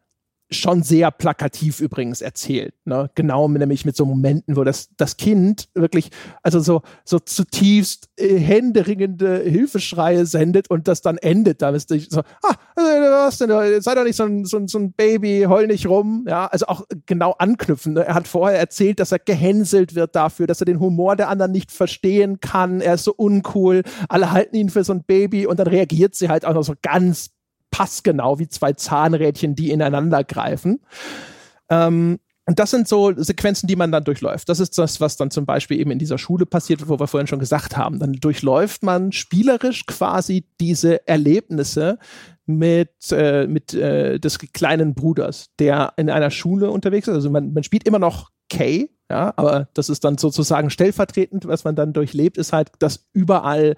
schon sehr plakativ übrigens erzählt. Ne? Genau nämlich mit so Momenten, wo das, das Kind wirklich, also so, so zutiefst äh, händeringende Hilfeschreie sendet und das dann endet damit. So, ah, was denn, sei doch nicht so ein, so, ein, so ein Baby, heul nicht rum. Ja, also auch genau anknüpfen. Ne? Er hat vorher erzählt, dass er gehänselt wird dafür, dass er den Humor der anderen nicht verstehen kann. Er ist so uncool. Alle halten ihn für so ein Baby und dann reagiert sie halt auch noch so ganz passgenau wie zwei Zahnrädchen, die ineinander greifen. Ähm, und das sind so Sequenzen, die man dann durchläuft. Das ist das, was dann zum Beispiel eben in dieser Schule passiert, wo wir vorhin schon gesagt haben. Dann durchläuft man spielerisch quasi diese Erlebnisse mit, äh, mit äh, des kleinen Bruders, der in einer Schule unterwegs ist. Also man, man spielt immer noch Kay, ja, aber das ist dann sozusagen stellvertretend, was man dann durchlebt, ist halt, dass überall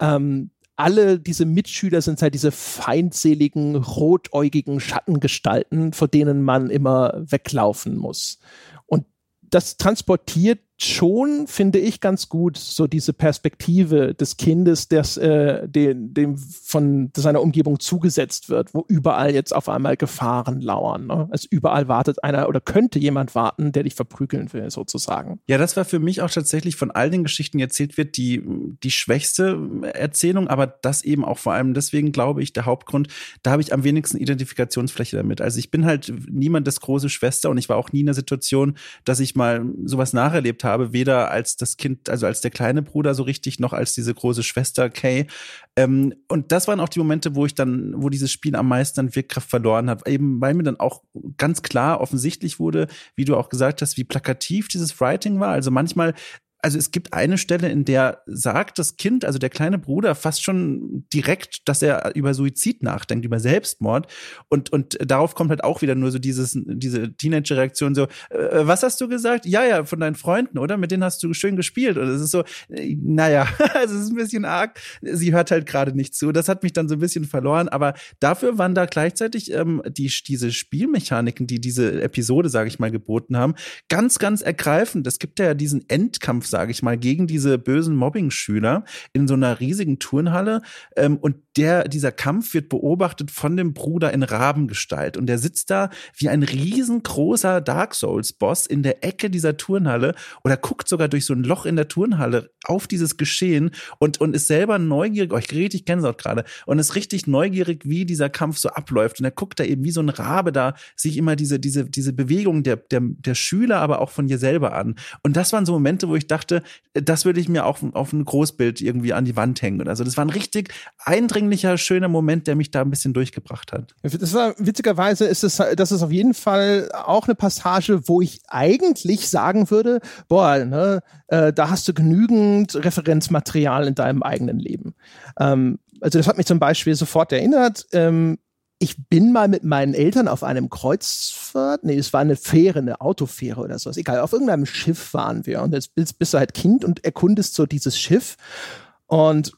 ähm, alle diese Mitschüler sind halt diese feindseligen, rotäugigen Schattengestalten, vor denen man immer weglaufen muss. Und das transportiert schon, finde ich, ganz gut so diese Perspektive des Kindes, das äh, dem, dem von seiner Umgebung zugesetzt wird, wo überall jetzt auf einmal Gefahren lauern. Ne? Also überall wartet einer oder könnte jemand warten, der dich verprügeln will, sozusagen. Ja, das war für mich auch tatsächlich von all den Geschichten, die erzählt wird, die, die schwächste Erzählung, aber das eben auch vor allem deswegen, glaube ich, der Hauptgrund, da habe ich am wenigsten Identifikationsfläche damit. Also ich bin halt niemandes große Schwester und ich war auch nie in der Situation, dass ich mal sowas nacherlebt habe, weder als das Kind, also als der kleine Bruder so richtig, noch als diese große Schwester Kay. Ähm, und das waren auch die Momente, wo ich dann, wo dieses Spiel am meisten an Wirkkraft verloren hat, eben weil mir dann auch ganz klar offensichtlich wurde, wie du auch gesagt hast, wie plakativ dieses Writing war. Also manchmal also es gibt eine Stelle, in der sagt das Kind, also der kleine Bruder, fast schon direkt, dass er über Suizid nachdenkt, über Selbstmord. Und, und darauf kommt halt auch wieder nur so dieses, diese Teenager-Reaktion so, äh, was hast du gesagt? Ja, ja, von deinen Freunden, oder? Mit denen hast du schön gespielt. Und es ist so, äh, naja, es ist ein bisschen arg. Sie hört halt gerade nicht zu. Das hat mich dann so ein bisschen verloren. Aber dafür waren da gleichzeitig ähm, die, diese Spielmechaniken, die diese Episode, sage ich mal, geboten haben, ganz, ganz ergreifend. Es gibt ja diesen Endkampf, sage ich mal, gegen diese bösen Mobbing-Schüler in so einer riesigen Turnhalle. Ähm, und der, dieser Kampf wird beobachtet von dem Bruder in Rabengestalt. Und der sitzt da wie ein riesengroßer Dark Souls-Boss in der Ecke dieser Turnhalle oder guckt sogar durch so ein Loch in der Turnhalle auf dieses Geschehen und, und ist selber neugierig. Oh, ich richtig Gänsehaut gerade. Und ist richtig neugierig, wie dieser Kampf so abläuft. Und er guckt da eben wie so ein Rabe da sich immer diese, diese, diese Bewegung der, der, der Schüler, aber auch von ihr selber an. Und das waren so Momente, wo ich dachte, dachte, das würde ich mir auch auf ein Großbild irgendwie an die Wand hängen. Also das war ein richtig eindringlicher, schöner Moment, der mich da ein bisschen durchgebracht hat. Das war witzigerweise ist es, das ist auf jeden Fall auch eine Passage, wo ich eigentlich sagen würde, boah, ne, äh, da hast du genügend Referenzmaterial in deinem eigenen Leben. Ähm, also das hat mich zum Beispiel sofort erinnert. Ähm, ich bin mal mit meinen Eltern auf einem Kreuzfahrt, nee, es war eine Fähre, eine Autofähre oder sowas, egal, auf irgendeinem Schiff waren wir und jetzt bist, bist du halt Kind und erkundest so dieses Schiff und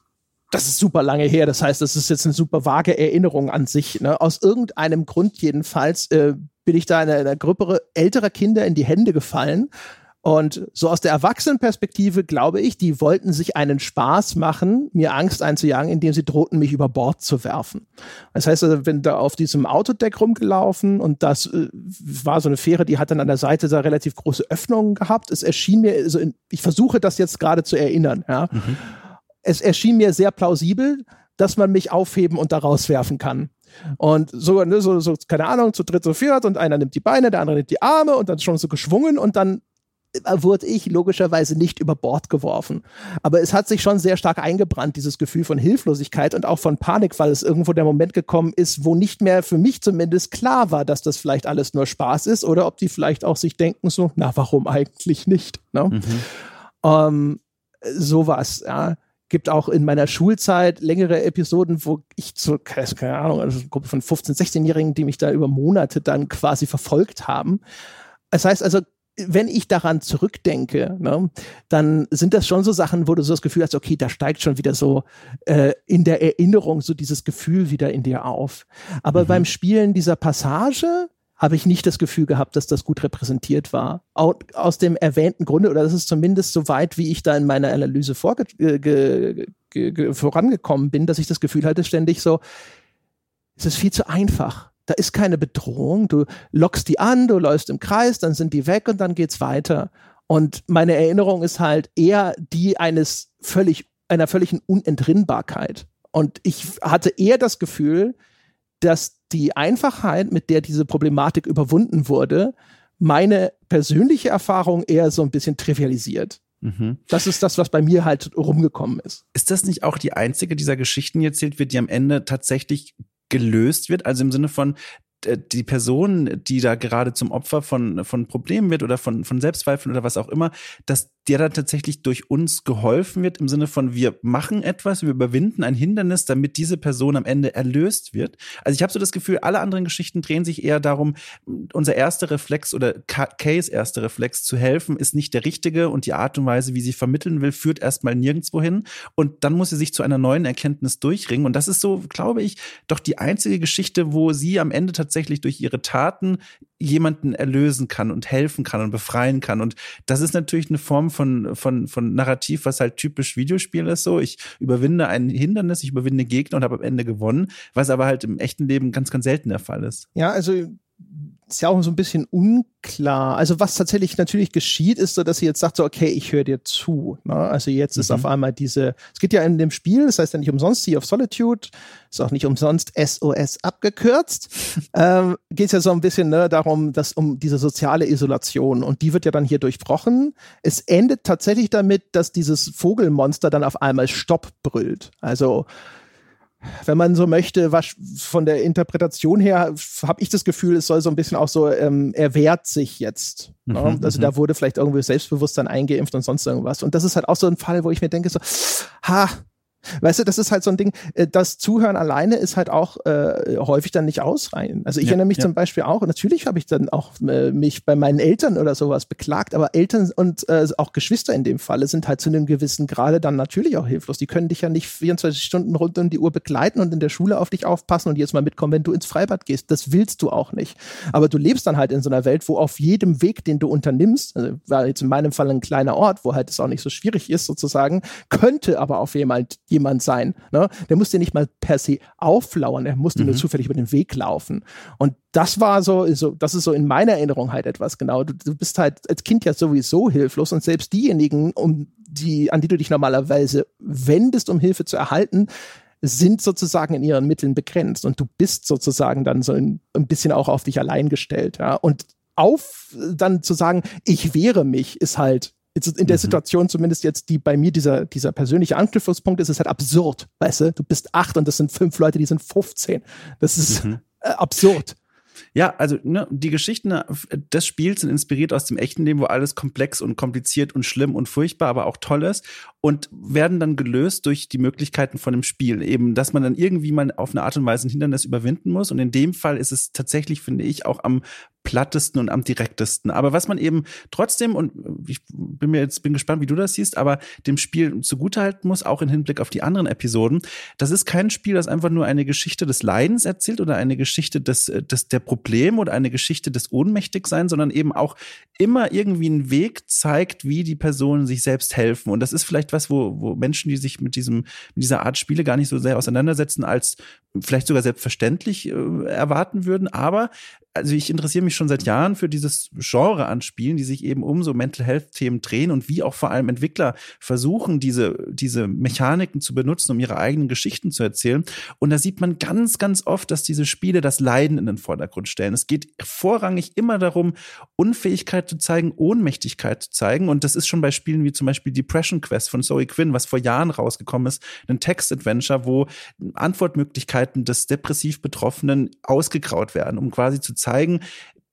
das ist super lange her, das heißt, das ist jetzt eine super vage Erinnerung an sich. Ne? Aus irgendeinem Grund jedenfalls äh, bin ich da in einer Gruppe älterer Kinder in die Hände gefallen Und so aus der Erwachsenenperspektive glaube ich, die wollten sich einen Spaß machen, mir Angst einzujagen, indem sie drohten, mich über Bord zu werfen. Das heißt, also, wenn da auf diesem Autodeck rumgelaufen und das äh, war so eine Fähre, die hat dann an der Seite da relativ große Öffnungen gehabt. Es erschien mir, also in, ich versuche das jetzt gerade zu erinnern, ja. Mhm. Es erschien mir sehr plausibel, dass man mich aufheben und da rauswerfen kann. Und so, ne, so, so, keine Ahnung, zu dritt, zu viert und einer nimmt die Beine, der andere nimmt die Arme und dann schon so geschwungen und dann wurde ich logischerweise nicht über Bord geworfen. Aber es hat sich schon sehr stark eingebrannt, dieses Gefühl von Hilflosigkeit und auch von Panik, weil es irgendwo der Moment gekommen ist, wo nicht mehr für mich zumindest klar war, dass das vielleicht alles nur Spaß ist oder ob die vielleicht auch sich denken so, na, warum eigentlich nicht? Ne? Mhm. Ähm, sowas, ja gibt auch in meiner Schulzeit längere Episoden, wo ich zu, keine Ahnung, also eine Gruppe von 15-, 16-Jährigen, die mich da über Monate dann quasi verfolgt haben. Das heißt also, wenn ich daran zurückdenke, ne, dann sind das schon so Sachen, wo du so das Gefühl hast, okay, da steigt schon wieder so äh, in der Erinnerung so dieses Gefühl wieder in dir auf. Aber mhm. beim Spielen dieser Passage habe ich nicht das Gefühl gehabt, dass das gut repräsentiert war. Aus dem erwähnten Grunde, oder das ist zumindest so weit, wie ich da in meiner Analyse vorge vorangekommen bin, dass ich das Gefühl hatte, ständig so, es ist viel zu einfach da ist keine Bedrohung. Du lockst die an, du läufst im Kreis, dann sind die weg und dann geht's weiter. Und meine Erinnerung ist halt eher die eines völlig, einer völligen Unentrinnbarkeit. Und ich hatte eher das Gefühl, dass die Einfachheit, mit der diese Problematik überwunden wurde, meine persönliche Erfahrung eher so ein bisschen trivialisiert. Mhm. Das ist das, was bei mir halt rumgekommen ist. Ist das nicht auch die einzige dieser Geschichten, die erzählt wird, die am Ende tatsächlich gelöst wird. Also im Sinne von, äh, die Person, die da gerade zum Opfer von, von Problemen wird oder von, von Selbstzweifeln oder was auch immer, dass der dann tatsächlich durch uns geholfen wird, im Sinne von, wir machen etwas, wir überwinden ein Hindernis, damit diese Person am Ende erlöst wird. Also ich habe so das Gefühl, alle anderen Geschichten drehen sich eher darum, unser erster Reflex oder Kays erster Reflex zu helfen, ist nicht der richtige und die Art und Weise, wie sie vermitteln will, führt erstmal nirgendwo hin. Und dann muss sie sich zu einer neuen Erkenntnis durchringen. Und das ist so, glaube ich, doch die einzige Geschichte, wo sie am Ende tatsächlich durch ihre Taten jemanden erlösen kann und helfen kann und befreien kann. Und das ist natürlich eine Form von, von, von Narrativ, was halt typisch Videospiel ist. So, ich überwinde ein Hindernis, ich überwinde Gegner und habe am Ende gewonnen, was aber halt im echten Leben ganz, ganz selten der Fall ist. Ja, also ist ja auch so ein bisschen unklar. Also was tatsächlich natürlich geschieht, ist so, dass sie jetzt sagt so, okay, ich höre dir zu. Ne? Also jetzt mhm. ist auf einmal diese, es geht ja in dem Spiel, das heißt ja nicht umsonst Sea of Solitude, ist auch nicht umsonst SOS abgekürzt. ähm, geht es ja so ein bisschen ne, darum, dass um diese soziale Isolation und die wird ja dann hier durchbrochen. Es endet tatsächlich damit, dass dieses Vogelmonster dann auf einmal Stopp brüllt. Also wenn man so möchte, was von der Interpretation her habe ich das Gefühl, es soll so ein bisschen auch so, ähm, er wehrt sich jetzt. Ne? Mhm, also da mhm. wurde vielleicht irgendwie Selbstbewusstsein eingeimpft und sonst irgendwas. Und das ist halt auch so ein Fall, wo ich mir denke, so, ha, Weißt du, das ist halt so ein Ding, äh, das Zuhören alleine ist halt auch äh, häufig dann nicht ausreichend. Also ich ja, erinnere mich ja. zum Beispiel auch, natürlich habe ich dann auch äh, mich bei meinen Eltern oder sowas beklagt, aber Eltern und äh, auch Geschwister in dem Falle sind halt zu einem gewissen Grade dann natürlich auch hilflos. Die können dich ja nicht 24 Stunden rund um die Uhr begleiten und in der Schule auf dich aufpassen und jetzt mal mitkommen, wenn du ins Freibad gehst. Das willst du auch nicht. Aber du lebst dann halt in so einer Welt, wo auf jedem Weg, den du unternimmst, also war jetzt in meinem Fall ein kleiner Ort, wo halt es auch nicht so schwierig ist sozusagen, könnte aber auf jemand jemand sein. Ne? Der muss dir nicht mal per se auflauern, er musste mhm. nur zufällig über den Weg laufen. Und das war so, so, das ist so in meiner Erinnerung halt etwas genau. Du, du bist halt als Kind ja sowieso hilflos und selbst diejenigen, um die, an die du dich normalerweise wendest, um Hilfe zu erhalten, sind sozusagen in ihren Mitteln begrenzt und du bist sozusagen dann so ein, ein bisschen auch auf dich allein gestellt. Ja? Und auf dann zu sagen, ich wehre mich, ist halt in der mhm. Situation zumindest jetzt, die bei mir dieser, dieser persönliche Anknüpfungspunkt ist, ist halt absurd. Weißt du, du bist acht und das sind fünf Leute, die sind 15. Das ist mhm. äh, absurd. Ja, also ne, die Geschichten äh, des Spiels sind inspiriert aus dem echten Leben, wo alles komplex und kompliziert und schlimm und furchtbar, aber auch toll ist und werden dann gelöst durch die Möglichkeiten von dem Spiel. Eben, dass man dann irgendwie mal auf eine Art und Weise ein Hindernis überwinden muss. Und in dem Fall ist es tatsächlich, finde ich, auch am plattesten und am direktesten. Aber was man eben trotzdem, und ich bin mir jetzt bin gespannt, wie du das siehst, aber dem Spiel zugutehalten muss, auch im Hinblick auf die anderen Episoden, das ist kein Spiel, das einfach nur eine Geschichte des Leidens erzählt oder eine Geschichte des, des der Probleme oder eine Geschichte des Ohnmächtigseins, sondern eben auch immer irgendwie einen Weg zeigt, wie die Personen sich selbst helfen. Und das ist vielleicht was, wo, wo Menschen, die sich mit diesem, mit dieser Art Spiele gar nicht so sehr auseinandersetzen, als vielleicht sogar selbstverständlich äh, erwarten würden. Aber also ich interessiere mich schon seit Jahren für dieses Genre an Spielen, die sich eben um so Mental Health Themen drehen und wie auch vor allem Entwickler versuchen, diese, diese Mechaniken zu benutzen, um ihre eigenen Geschichten zu erzählen. Und da sieht man ganz, ganz oft, dass diese Spiele das Leiden in den Vordergrund stellen. Es geht vorrangig immer darum, Unfähigkeit zu zeigen, Ohnmächtigkeit zu zeigen. Und das ist schon bei Spielen wie zum Beispiel Depression Quest von Zoe Quinn, was vor Jahren rausgekommen ist, ein Text-Adventure, wo Antwortmöglichkeiten des depressiv Betroffenen ausgegraut werden, um quasi zu zeigen,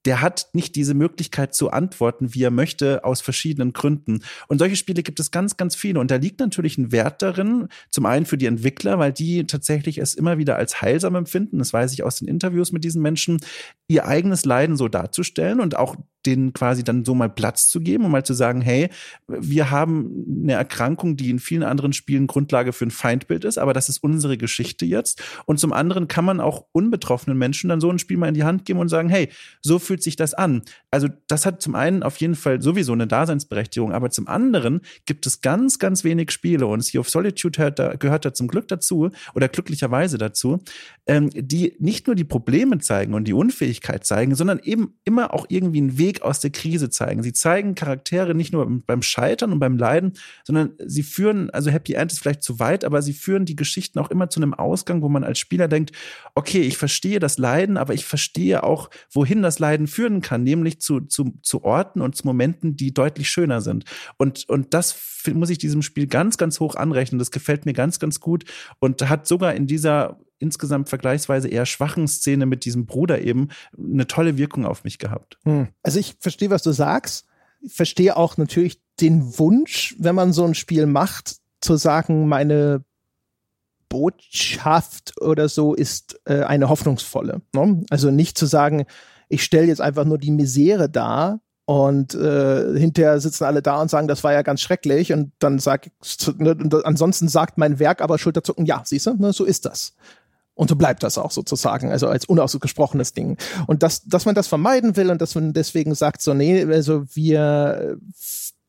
der hat nicht diese Möglichkeit zu antworten, wie er möchte, aus verschiedenen Gründen. Und solche Spiele gibt es ganz, ganz viele. Und da liegt natürlich ein Wert darin, zum einen für die Entwickler, weil die tatsächlich es immer wieder als heilsam empfinden, das weiß ich aus den Interviews mit diesen Menschen, ihr eigenes Leiden so darzustellen und auch denen quasi dann so mal Platz zu geben und mal zu sagen, hey, wir haben eine Erkrankung, die in vielen anderen Spielen Grundlage für ein Feindbild ist, aber das ist unsere Geschichte jetzt. Und zum anderen kann man auch unbetroffenen Menschen dann so ein Spiel mal in die Hand geben und sagen, hey, so fühlt sich das an. Also das hat zum einen auf jeden Fall sowieso eine Daseinsberechtigung, aber zum anderen gibt es ganz, ganz wenig Spiele und Sea of Solitude gehört da, gehört da zum Glück dazu oder glücklicherweise dazu, ähm, die nicht nur die Probleme zeigen und die Unfähigkeit zeigen, sondern eben immer auch irgendwie einen Weg Weg aus der Krise zeigen. Sie zeigen Charaktere nicht nur beim Scheitern und beim Leiden, sondern sie führen, also Happy End ist vielleicht zu weit, aber sie führen die Geschichten auch immer zu einem Ausgang, wo man als Spieler denkt, okay, ich verstehe das Leiden, aber ich verstehe auch, wohin das Leiden führen kann, nämlich zu, zu, zu Orten und zu Momenten, die deutlich schöner sind. Und, und das muss ich diesem Spiel ganz, ganz hoch anrechnen. Das gefällt mir ganz, ganz gut und hat sogar in dieser insgesamt vergleichsweise eher schwachen Szene mit diesem Bruder eben eine tolle Wirkung auf mich gehabt. Hm. Also ich verstehe, was du sagst. Ich verstehe auch natürlich den Wunsch, wenn man so ein Spiel macht, zu sagen, meine Botschaft oder so ist äh, eine hoffnungsvolle. Ne? Also nicht zu sagen, ich stelle jetzt einfach nur die Misere dar, und äh, hinterher sitzen alle da und sagen, das war ja ganz schrecklich. Und dann sag ne, ansonsten sagt mein Werk aber Schulterzucken, ja, siehst du, ne, so ist das. Und so bleibt das auch sozusagen, also als unausgesprochenes Ding. Und dass, dass man das vermeiden will und dass man deswegen sagt, so, nee, also wir,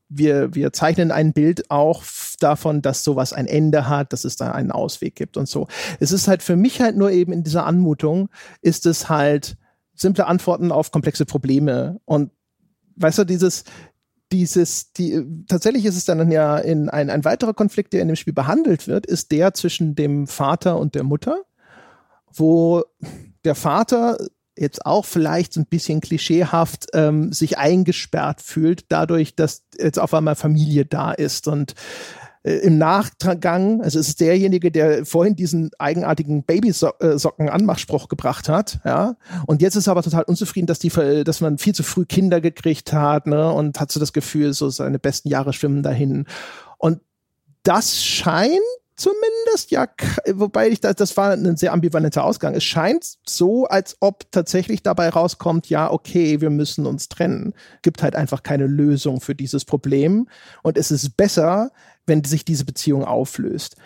wir, wir zeichnen ein Bild auch davon, dass sowas ein Ende hat, dass es da einen Ausweg gibt und so. Es ist halt für mich halt nur eben in dieser Anmutung, ist es halt simple Antworten auf komplexe Probleme. Und weißt du, dieses, dieses, die, tatsächlich ist es dann ja in ein, ein weiterer Konflikt, der in dem Spiel behandelt wird, ist der zwischen dem Vater und der Mutter, wo der Vater jetzt auch vielleicht so ein bisschen klischeehaft ähm, sich eingesperrt fühlt, dadurch, dass jetzt auf einmal Familie da ist. Und äh, im Nachgang, also es ist derjenige, der vorhin diesen eigenartigen Babysocken-Anmachspruch gebracht hat, ja, und jetzt ist er aber total unzufrieden, dass die, dass man viel zu früh Kinder gekriegt hat, ne, und hat so das Gefühl, so seine besten Jahre schwimmen dahin. Und das scheint zumindest ja, wobei ich das, das war ein sehr ambivalenter Ausgang. Es scheint so, als ob tatsächlich dabei rauskommt, ja, okay, wir müssen uns trennen. Gibt halt einfach keine Lösung für dieses Problem. Und es ist besser, wenn sich diese Beziehung auflöst.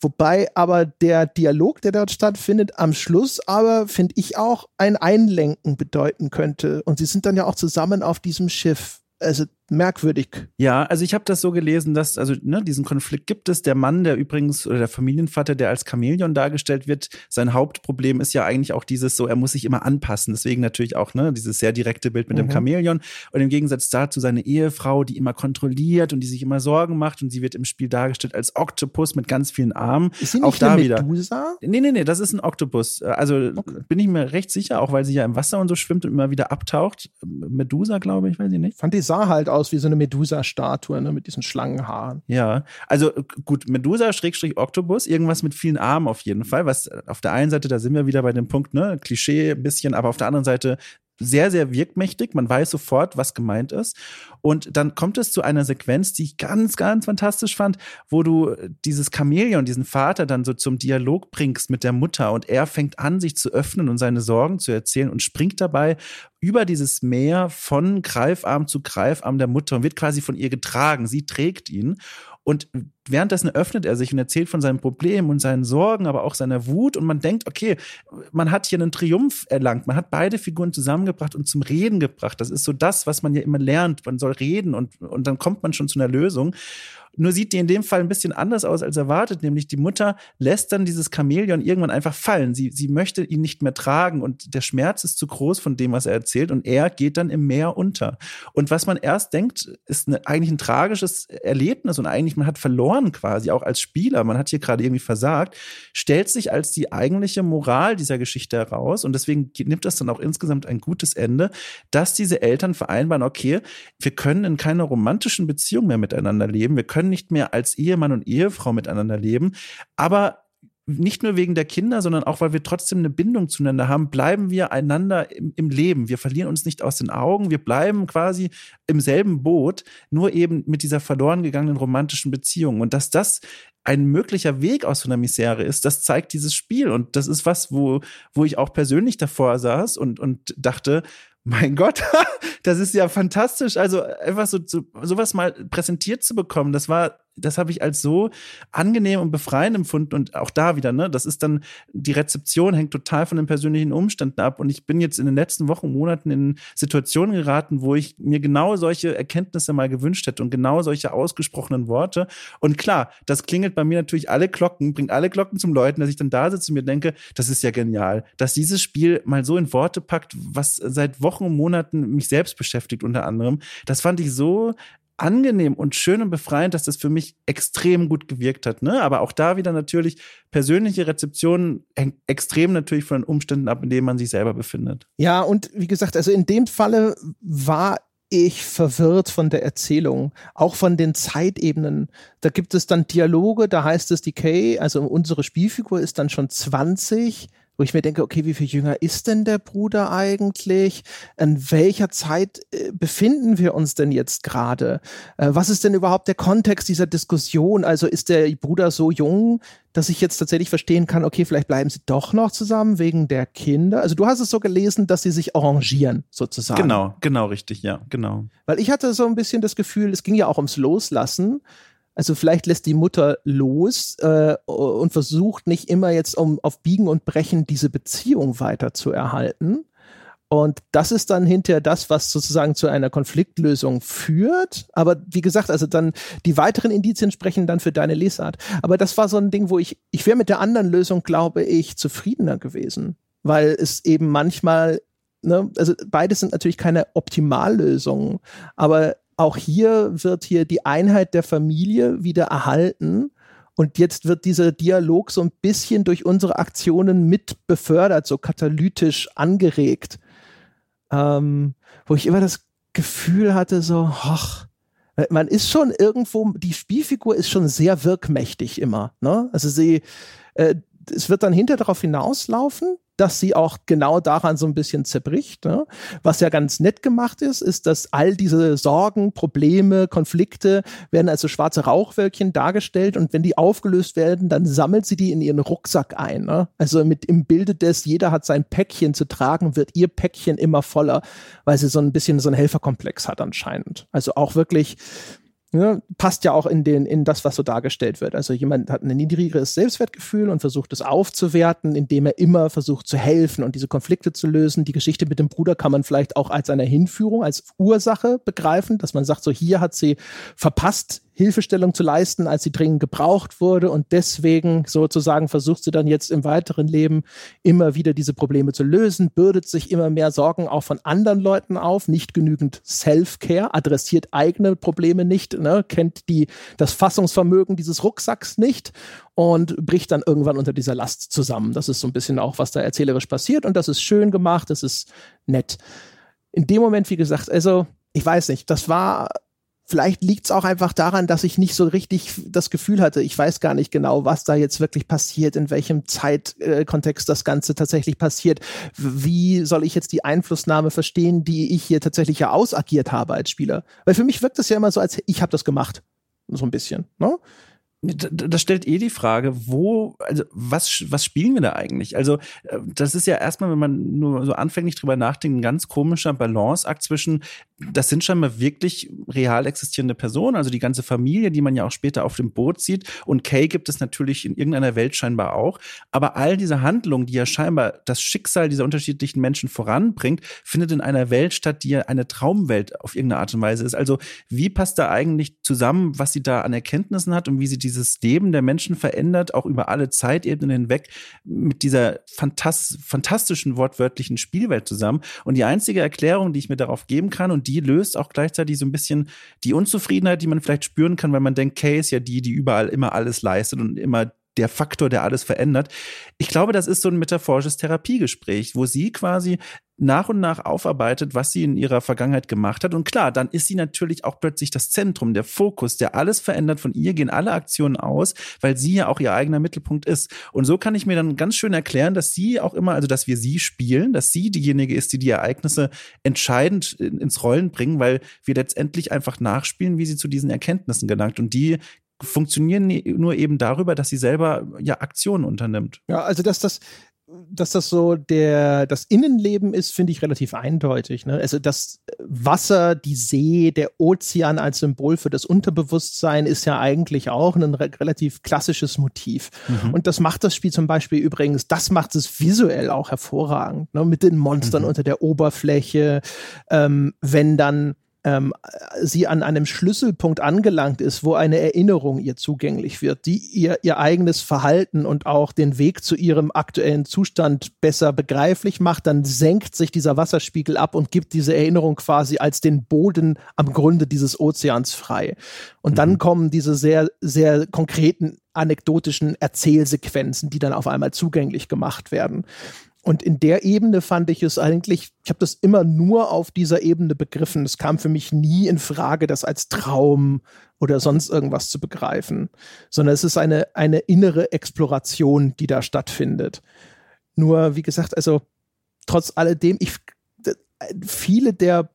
Wobei aber der Dialog, der dort stattfindet, am Schluss aber, finde ich auch, ein Einlenken bedeuten könnte. Und sie sind dann ja auch zusammen auf diesem Schiff. Also merkwürdig. Ja, also ich habe das so gelesen, dass, also ne, diesen Konflikt gibt es. Der Mann, der übrigens, oder der Familienvater, der als Chamäleon dargestellt wird, sein Hauptproblem ist ja eigentlich auch dieses so, er muss sich immer anpassen. Deswegen natürlich auch, ne, dieses sehr direkte Bild mit mhm. dem Chamäleon. Und im Gegensatz dazu seine Ehefrau, die immer kontrolliert und die sich immer Sorgen macht und sie wird im Spiel dargestellt als Oktopus mit ganz vielen Armen. Ist sie nicht auch da Medusa? Wieder. Nee, nee, nee, das ist ein Oktopus. Also okay. bin ich mir recht sicher, auch weil sie ja im Wasser und so schwimmt und immer wieder abtaucht. Medusa, glaube ich, weiß ich nicht. Fand die sah halt aus aus wie so eine Medusa-Statue, ne, mit diesen Schlangenhaaren. Ja, also gut, Medusa, Schrägstrich, Oktopus, irgendwas mit vielen Armen auf jeden Fall. Was auf der einen Seite, da sind wir wieder bei dem Punkt, ne, Klischee ein bisschen, aber auf der anderen Seite sehr, sehr wirkmächtig. Man weiß sofort, was gemeint ist. Und dann kommt es zu einer Sequenz, die ich ganz, ganz fantastisch fand, wo du dieses Chamäleon, diesen Vater dann so zum Dialog bringst mit der Mutter und er fängt an, sich zu öffnen und seine Sorgen zu erzählen und springt dabei über dieses Meer von Greifarm zu Greifarm der Mutter und wird quasi von ihr getragen. Sie trägt ihn. Und währenddessen öffnet er sich und erzählt von seinen Problemen und seinen Sorgen, aber auch seiner Wut. Und man denkt, okay, man hat hier einen Triumph erlangt. Man hat beide Figuren zusammengebracht und zum Reden gebracht. Das ist so das, was man ja immer lernt. Man soll reden und, und dann kommt man schon zu einer Lösung. Nur sieht die in dem Fall ein bisschen anders aus als erwartet, nämlich die Mutter lässt dann dieses Chamäleon irgendwann einfach fallen. Sie, sie möchte ihn nicht mehr tragen und der Schmerz ist zu groß von dem, was er erzählt und er geht dann im Meer unter. Und was man erst denkt, ist eine, eigentlich ein tragisches Erlebnis und eigentlich man hat verloren quasi, auch als Spieler, man hat hier gerade irgendwie versagt, stellt sich als die eigentliche Moral dieser Geschichte heraus und deswegen nimmt das dann auch insgesamt ein gutes Ende, dass diese Eltern vereinbaren, okay, wir können in keiner romantischen Beziehung mehr miteinander leben, wir können können nicht mehr als Ehemann und Ehefrau miteinander leben. Aber nicht nur wegen der Kinder, sondern auch, weil wir trotzdem eine Bindung zueinander haben, bleiben wir einander im, im, Leben. Wir verlieren uns nicht aus den Augen. Wir bleiben quasi im selben Boot, nur eben mit dieser verloren gegangenen romantischen Beziehung. Und dass das ein möglicher Weg aus so einer Misere ist, das zeigt dieses Spiel. Und das ist was, wo, wo ich auch persönlich davor saß und, und dachte, mein Gott, das ist ja fantastisch. Also einfach so, so sowas mal präsentiert zu bekommen, das war das habe ich als so angenehm und befreiend empfunden. Und auch da wieder, ne, das ist dann, die Rezeption hängt total von den persönlichen Umständen ab. Und ich bin jetzt in den letzten Wochen, Monaten in Situationen geraten, wo ich mir genau solche Erkenntnisse mal gewünscht hätte und genau solche ausgesprochenen Worte. Und klar, das klingelt bei mir natürlich alle Glocken, bringt alle Glocken zum Läuten, dass ich dann da sitze und mir denke, das ist ja genial, dass dieses Spiel mal so in Worte packt, was seit Wochen und Monaten mich selbst beschäftigt unter anderem. Das fand ich so angenehm und schön und befreiend, dass das für mich extrem gut gewirkt hat. Ne? Aber auch da wieder natürlich persönliche Rezeption hängt extrem natürlich von den Umständen ab, in denen man sich selber befindet. Ja, und wie gesagt, also in dem Falle war ich verwirrt von der Erzählung, auch von den Zeitebenen. Da gibt es dann Dialoge, da heißt es, die Kay, also unsere Spielfigur ist dann schon 20 wo ich mir denke, okay, wie viel jünger ist denn der Bruder eigentlich? In welcher Zeit äh, befinden wir uns denn jetzt gerade? Äh, was ist denn überhaupt der Kontext dieser Diskussion? Also ist der Bruder so jung, dass ich jetzt tatsächlich verstehen kann, okay, vielleicht bleiben sie doch noch zusammen wegen der Kinder. Also du hast es so gelesen, dass sie sich arrangieren, sozusagen. Genau, genau, richtig, ja, genau. Weil ich hatte so ein bisschen das Gefühl, es ging ja auch ums Loslassen. Also vielleicht lässt die Mutter los äh, und versucht nicht immer jetzt um auf Biegen und Brechen diese Beziehung weiter zu erhalten. Und das ist dann hinterher das, was sozusagen zu einer Konfliktlösung führt. Aber wie gesagt, also dann die weiteren Indizien sprechen dann für deine Lesart. Aber das war so ein Ding, wo ich, ich wäre mit der anderen Lösung, glaube ich, zufriedener gewesen. Weil es eben manchmal, ne, also beides sind natürlich keine Optimallösungen, aber auch hier wird hier die Einheit der Familie wieder erhalten. Und jetzt wird dieser Dialog so ein bisschen durch unsere Aktionen mit befördert, so katalytisch angeregt. Ähm, wo ich immer das Gefühl hatte, so, ach, man ist schon irgendwo, die Spielfigur ist schon sehr wirkmächtig immer. Ne? Also sie, äh, es wird dann hinter darauf hinauslaufen, dass sie auch genau daran so ein bisschen zerbricht. Ne? Was ja ganz nett gemacht ist, ist, dass all diese Sorgen, Probleme, Konflikte werden als so schwarze Rauchwölkchen dargestellt und wenn die aufgelöst werden, dann sammelt sie die in ihren Rucksack ein. Ne? Also mit im Bilde des, jeder hat sein Päckchen zu tragen, wird ihr Päckchen immer voller, weil sie so ein bisschen so einen Helferkomplex hat anscheinend. Also auch wirklich Ne, passt ja auch in, den, in das, was so dargestellt wird. Also jemand hat ein niedrigeres Selbstwertgefühl und versucht es aufzuwerten, indem er immer versucht zu helfen und diese Konflikte zu lösen. Die Geschichte mit dem Bruder kann man vielleicht auch als eine Hinführung, als Ursache begreifen, dass man sagt, so hier hat sie verpasst, Hilfestellung zu leisten, als sie dringend gebraucht wurde. Und deswegen sozusagen versucht sie dann jetzt im weiteren Leben immer wieder diese Probleme zu lösen, bürdet sich immer mehr Sorgen auch von anderen Leuten auf, nicht genügend Self-Care, adressiert eigene Probleme nicht, ne, kennt die, das Fassungsvermögen dieses Rucksacks nicht und bricht dann irgendwann unter dieser Last zusammen. Das ist so ein bisschen auch, was da erzählerisch passiert. Und das ist schön gemacht, das ist nett. In dem Moment, wie gesagt, also ich weiß nicht, das war Vielleicht liegt es auch einfach daran, dass ich nicht so richtig das Gefühl hatte, ich weiß gar nicht genau, was da jetzt wirklich passiert, in welchem Zeitkontext das Ganze tatsächlich passiert. Wie soll ich jetzt die Einflussnahme verstehen, die ich hier tatsächlich ja ausagiert habe als Spieler? Weil für mich wirkt es ja immer so, als ich habe das gemacht. So ein bisschen. Ne? Das stellt eh die Frage, wo, also was, was spielen wir da eigentlich? Also, äh, das ist ja erstmal, wenn man nur so anfänglich drüber nachdenkt, ein ganz komischer Balanceakt zwischen, das sind scheinbar wirklich real existierende Personen, also die ganze Familie, die man ja auch später auf dem Boot sieht. Und Kay gibt es natürlich in irgendeiner Welt scheinbar auch. Aber all diese Handlungen, die ja scheinbar das Schicksal dieser unterschiedlichen Menschen voranbringt, findet in einer Welt statt, die ja eine Traumwelt auf irgendeine Art und Weise ist. Also, wie passt da eigentlich zusammen, was sie da an Erkenntnissen hat und wie sie die dieses Leben der Menschen verändert, auch über alle Zeitebenen hinweg, mit dieser fantas fantastischen wortwörtlichen Spielwelt zusammen. Und die einzige Erklärung, die ich mir darauf geben kann, und die löst auch gleichzeitig so ein bisschen die Unzufriedenheit, die man vielleicht spüren kann, weil man denkt, Kay ist ja die, die überall immer alles leistet und immer der Faktor, der alles verändert. Ich glaube, das ist so ein metaphorisches Therapiegespräch, wo sie quasi nach und nach aufarbeitet, was sie in ihrer Vergangenheit gemacht hat. Und klar, dann ist sie natürlich auch plötzlich das Zentrum, der Fokus, der alles verändert. Von ihr gehen alle Aktionen aus, weil sie ja auch ihr eigener Mittelpunkt ist. Und so kann ich mir dann ganz schön erklären, dass sie auch immer, also dass wir sie spielen, dass sie diejenige ist, die die Ereignisse entscheidend ins Rollen bringen, weil wir letztendlich einfach nachspielen, wie sie zu diesen Erkenntnissen gelangt. Und die funktionieren nur eben darüber, dass sie selber ja Aktionen unternimmt. Ja, also dass das dass das so der das Innenleben ist, finde ich relativ eindeutig. Ne? Also das Wasser, die See, der Ozean als Symbol für das Unterbewusstsein ist ja eigentlich auch ein re relativ klassisches Motiv. Mhm. Und das macht das Spiel zum Beispiel übrigens, das macht es visuell auch hervorragend, ne? mit den Monstern mhm. unter der Oberfläche, ähm, wenn dann ähm, sie an einem Schlüsselpunkt angelangt ist, wo eine Erinnerung ihr zugänglich wird, die ihr ihr eigenes Verhalten und auch den Weg zu ihrem aktuellen Zustand besser begreiflich macht, dann senkt sich dieser Wasserspiegel ab und gibt diese Erinnerung quasi als den Boden am Grunde dieses Ozeans frei. Und mhm. dann kommen diese sehr, sehr konkreten anekdotischen Erzählsequenzen, die dann auf einmal zugänglich gemacht werden. Und in der Ebene fand ich es eigentlich, ich habe das immer nur auf dieser Ebene begriffen. Es kam für mich nie in Frage, das als Traum oder sonst irgendwas zu begreifen, sondern es ist eine, eine innere Exploration, die da stattfindet. Nur, wie gesagt, also trotz alledem, ich, viele der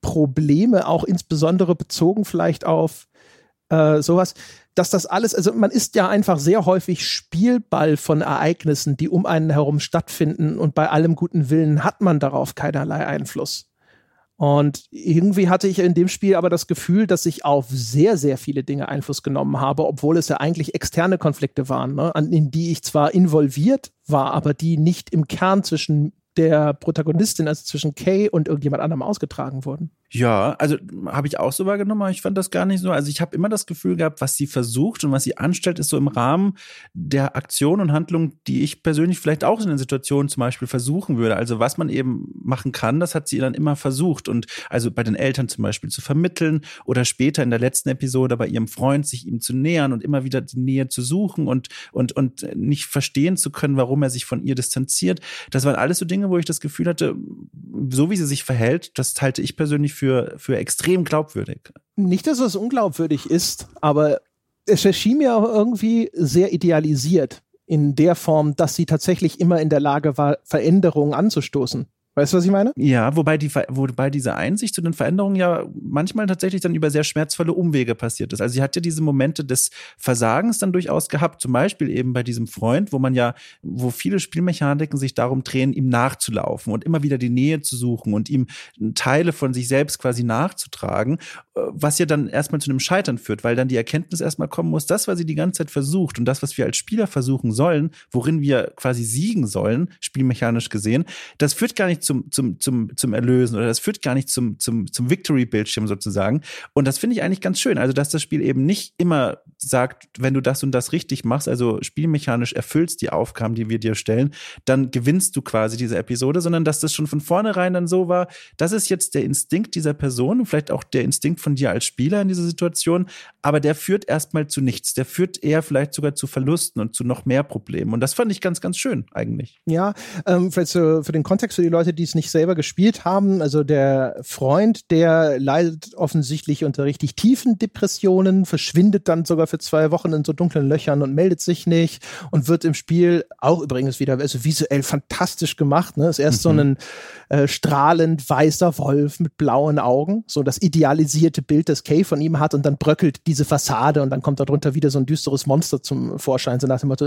Probleme, auch insbesondere bezogen vielleicht auf äh, sowas, dass das alles, also man ist ja einfach sehr häufig Spielball von Ereignissen, die um einen herum stattfinden und bei allem guten Willen hat man darauf keinerlei Einfluss. Und irgendwie hatte ich in dem Spiel aber das Gefühl, dass ich auf sehr, sehr viele Dinge Einfluss genommen habe, obwohl es ja eigentlich externe Konflikte waren, ne, in die ich zwar involviert war, aber die nicht im Kern zwischen der Protagonistin, also zwischen Kay und irgendjemand anderem ausgetragen wurden. Ja, also habe ich auch so wahrgenommen, aber ich fand das gar nicht so. Also ich habe immer das Gefühl gehabt, was sie versucht und was sie anstellt, ist so im Rahmen der Aktion und Handlung, die ich persönlich vielleicht auch in den Situationen zum Beispiel versuchen würde. Also was man eben machen kann, das hat sie dann immer versucht. Und also bei den Eltern zum Beispiel zu vermitteln oder später in der letzten Episode bei ihrem Freund sich ihm zu nähern und immer wieder die Nähe zu suchen und, und, und nicht verstehen zu können, warum er sich von ihr distanziert. Das waren alles so Dinge, wo ich das Gefühl hatte, so wie sie sich verhält, das halte ich persönlich für, für extrem glaubwürdig. Nicht, dass es unglaubwürdig ist, aber es erschien mir auch irgendwie sehr idealisiert in der Form, dass sie tatsächlich immer in der Lage war, Veränderungen anzustoßen. Weißt du, was ich meine? Ja, wobei, die, wobei diese Einsicht zu den Veränderungen ja manchmal tatsächlich dann über sehr schmerzvolle Umwege passiert ist. Also sie hat ja diese Momente des Versagens dann durchaus gehabt, zum Beispiel eben bei diesem Freund, wo man ja, wo viele Spielmechaniken sich darum drehen, ihm nachzulaufen und immer wieder die Nähe zu suchen und ihm Teile von sich selbst quasi nachzutragen, äh, was ja dann erstmal zu einem Scheitern führt, weil dann die Erkenntnis erstmal kommen muss, das, was sie die ganze Zeit versucht und das, was wir als Spieler versuchen sollen, worin wir quasi siegen sollen, spielmechanisch gesehen, das führt gar nicht zum, zum, zum, zum Erlösen oder das führt gar nicht zum, zum, zum Victory-Bildschirm sozusagen. Und das finde ich eigentlich ganz schön. Also, dass das Spiel eben nicht immer sagt, wenn du das und das richtig machst, also spielmechanisch erfüllst die Aufgaben, die wir dir stellen, dann gewinnst du quasi diese Episode, sondern dass das schon von vornherein dann so war, das ist jetzt der Instinkt dieser Person, vielleicht auch der Instinkt von dir als Spieler in dieser Situation, aber der führt erstmal zu nichts. Der führt eher vielleicht sogar zu Verlusten und zu noch mehr Problemen. Und das fand ich ganz, ganz schön eigentlich. Ja, ähm, vielleicht so für den Kontext für die Leute, die es nicht selber gespielt haben, also der Freund, der leidet offensichtlich unter richtig tiefen Depressionen, verschwindet dann sogar für zwei Wochen in so dunklen Löchern und meldet sich nicht und wird im Spiel auch übrigens wieder, also visuell fantastisch gemacht. Ne? Ist erst mhm. so ein äh, strahlend weißer Wolf mit blauen Augen, so das idealisierte Bild, das Kay von ihm hat und dann bröckelt diese Fassade und dann kommt darunter wieder so ein düsteres Monster zum Vorschein, so nach dem Motto,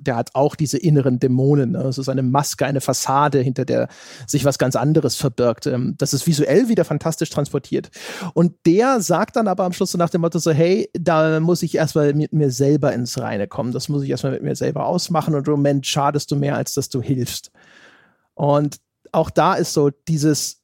der hat auch diese inneren Dämonen. Ne? Es ist eine Maske, eine Fassade, hinter der sich was ganz anderes verbirgt. Ähm, das ist visuell wieder fantastisch transportiert. Und der sagt dann aber am Schluss so nach dem Motto so, hey, da muss ich erstmal mit mir selber ins Reine kommen. Das muss ich erstmal mit mir selber ausmachen und im Moment schadest du mehr, als dass du hilfst. Und auch da ist so dieses,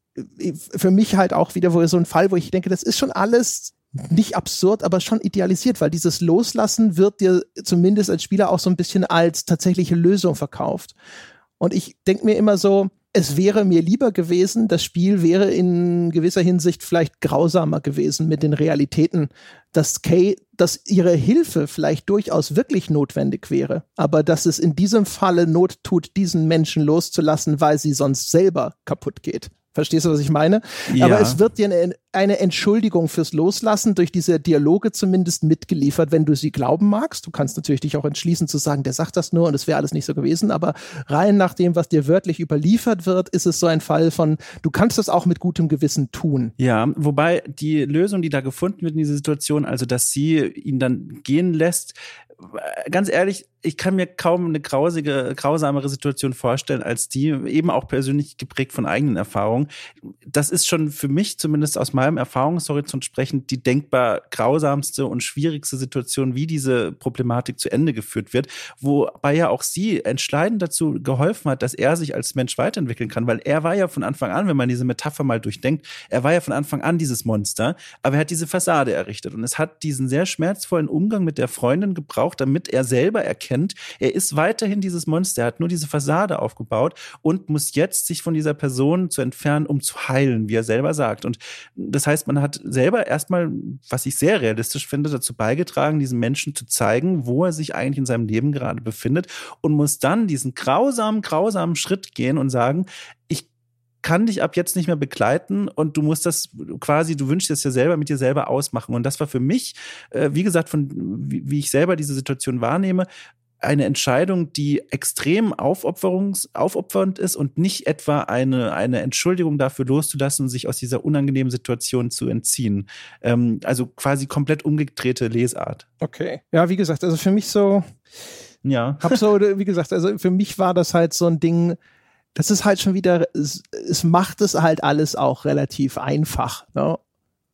für mich halt auch wieder so ein Fall, wo ich denke, das ist schon alles nicht absurd, aber schon idealisiert, weil dieses Loslassen wird dir zumindest als Spieler auch so ein bisschen als tatsächliche Lösung verkauft. Und ich denke mir immer so, es wäre mir lieber gewesen, das Spiel wäre in gewisser Hinsicht vielleicht grausamer gewesen mit den Realitäten, dass Kay, dass ihre Hilfe vielleicht durchaus wirklich notwendig wäre, aber dass es in diesem Falle Not tut, diesen Menschen loszulassen, weil sie sonst selber kaputt geht. Verstehst du, was ich meine? Ja. Aber es wird dir eine, eine, Entschuldigung fürs Loslassen durch diese Dialoge zumindest mitgeliefert, wenn du sie glauben magst. Du kannst natürlich dich auch entschließen zu sagen, der sagt das nur und es wäre alles nicht so gewesen. Aber rein nach dem, was dir wörtlich überliefert wird, ist es so ein Fall von, du kannst das auch mit gutem Gewissen tun. Ja, wobei die Lösung, die da gefunden wird in dieser Situation, also dass sie ihn dann gehen lässt, ganz ehrlich, ich kann mir kaum eine grausige, grausamere Situation vorstellen als die, eben auch persönlich geprägt von eigenen Erfahrungen. Das ist schon für mich, zumindest aus meinem Erfahrungshorizont sprechend, die denkbar grausamste und schwierigste Situation, wie diese Problematik zu Ende geführt wird, wobei ja auch sie entscheidend dazu geholfen hat, dass er sich als Mensch weiterentwickeln kann, weil er war ja von Anfang an, wenn man diese Metapher mal durchdenkt, er war ja von Anfang an dieses Monster, aber er hat diese Fassade errichtet und es hat diesen sehr schmerzvollen Umgang mit der Freundin gebraucht, damit er selber erkennt, kennt. Er ist weiterhin dieses Monster, er hat nur diese Fassade aufgebaut und muss jetzt sich von dieser Person zu entfernen, um zu heilen, wie er selber sagt. Und das heißt, man hat selber erstmal, was ich sehr realistisch finde, dazu beigetragen, diesem Menschen zu zeigen, wo er sich eigentlich in seinem Leben gerade befindet und muss dann diesen grausamen, grausamen Schritt gehen und sagen, ich kann dich ab jetzt nicht mehr begleiten und du musst das quasi, du wünschst es ja selber mit dir selber ausmachen. Und das war für mich, äh, wie gesagt, von wie, wie ich selber diese Situation wahrnehme, eine Entscheidung, die extrem aufopfernd ist und nicht etwa eine, eine Entschuldigung dafür loszulassen, sich aus dieser unangenehmen Situation zu entziehen. Ähm, also quasi komplett umgedrehte Lesart. Okay. Ja, wie gesagt, also für mich so. Ja. Hab so, wie gesagt, also für mich war das halt so ein Ding, das ist halt schon wieder, es, es macht es halt alles auch relativ einfach. Ne?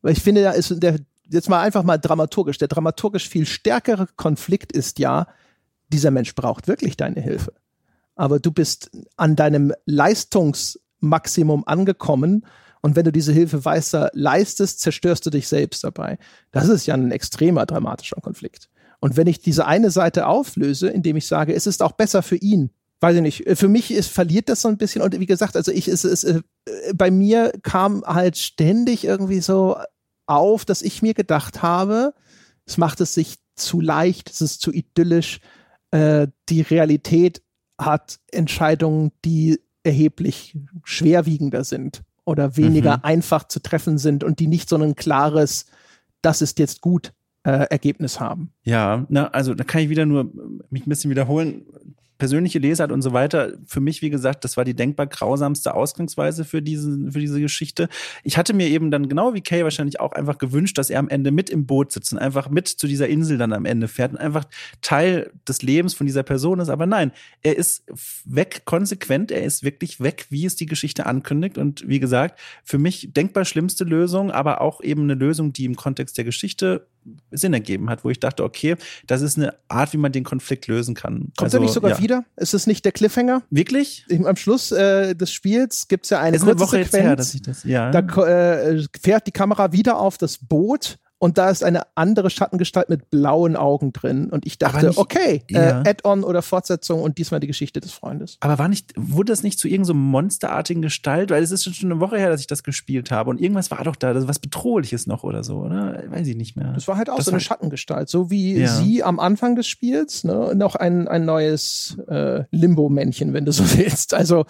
Weil ich finde, da ist der, jetzt mal einfach mal dramaturgisch, der dramaturgisch viel stärkere Konflikt ist ja, dieser Mensch braucht wirklich deine Hilfe. Aber du bist an deinem Leistungsmaximum angekommen und wenn du diese Hilfe weiter leistest, zerstörst du dich selbst dabei. Das ist ja ein extremer dramatischer Konflikt. Und wenn ich diese eine Seite auflöse, indem ich sage, es ist auch besser für ihn, weiß ich nicht, für mich ist, verliert das so ein bisschen. Und wie gesagt, also ich, es, es, äh, bei mir kam halt ständig irgendwie so auf, dass ich mir gedacht habe, es macht es sich zu leicht, es ist zu idyllisch, äh, die Realität hat Entscheidungen, die erheblich schwerwiegender sind oder weniger mhm. einfach zu treffen sind und die nicht so ein klares, das ist jetzt gut, äh, Ergebnis haben. Ja, na, also da kann ich wieder nur mich ein bisschen wiederholen persönliche Lesart und so weiter, für mich, wie gesagt, das war die denkbar grausamste Ausgangsweise für diese, für diese Geschichte. Ich hatte mir eben dann genau wie Kay wahrscheinlich auch einfach gewünscht, dass er am Ende mit im Boot sitzt und einfach mit zu dieser Insel dann am Ende fährt und einfach Teil des Lebens von dieser Person ist. Aber nein, er ist weg, konsequent, er ist wirklich weg, wie es die Geschichte ankündigt. Und wie gesagt, für mich denkbar schlimmste Lösung, aber auch eben eine Lösung, die im Kontext der Geschichte Sinn ergeben hat, wo ich dachte, okay, das ist eine Art, wie man den Konflikt lösen kann. Kommt also, er nicht sogar ja. wieder? Ist es nicht der Cliffhanger? Wirklich? Am Schluss äh, des Spiels gibt es ja eine kurze eine Woche Sequenz. Her, das, ja. Da äh, fährt die Kamera wieder auf das Boot und da ist eine andere Schattengestalt mit blauen Augen drin. Und ich dachte, nicht, okay, äh, ja. äh, Add-on oder Fortsetzung und diesmal die Geschichte des Freundes. Aber war nicht, wurde das nicht zu irgendeinem so monsterartigen Gestalt? Weil es ist schon eine Woche her, dass ich das gespielt habe. Und irgendwas war doch da, das was Bedrohliches noch oder so, oder? Weiß ich nicht mehr. Das war halt auch das so eine Schattengestalt, so wie ja. sie am Anfang des Spiels, ne? Noch ein, ein neues äh, Limbo-Männchen, wenn du so willst. Also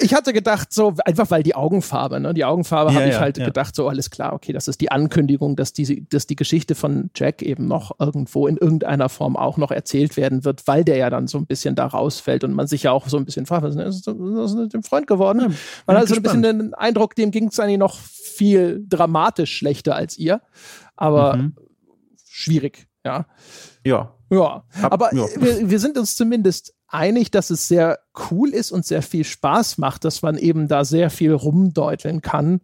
ich hatte gedacht, so, einfach weil die Augenfarbe, ne? Die Augenfarbe ja, habe ich halt gedacht, so alles klar, okay, das ist die Ankündigung, dass diese dass die Geschichte von Jack eben noch irgendwo in irgendeiner Form auch noch erzählt werden wird, weil der ja dann so ein bisschen da rausfällt und man sich ja auch so ein bisschen fragt, was ist, ist mit dem Freund geworden? Ja, man hat so ein bisschen den Eindruck, dem ging es eigentlich noch viel dramatisch schlechter als ihr, aber mhm. schwierig, ja. Ja. Ja, aber ja. Wir, wir sind uns zumindest einig, dass es sehr cool ist und sehr viel Spaß macht, dass man eben da sehr viel rumdeuteln kann.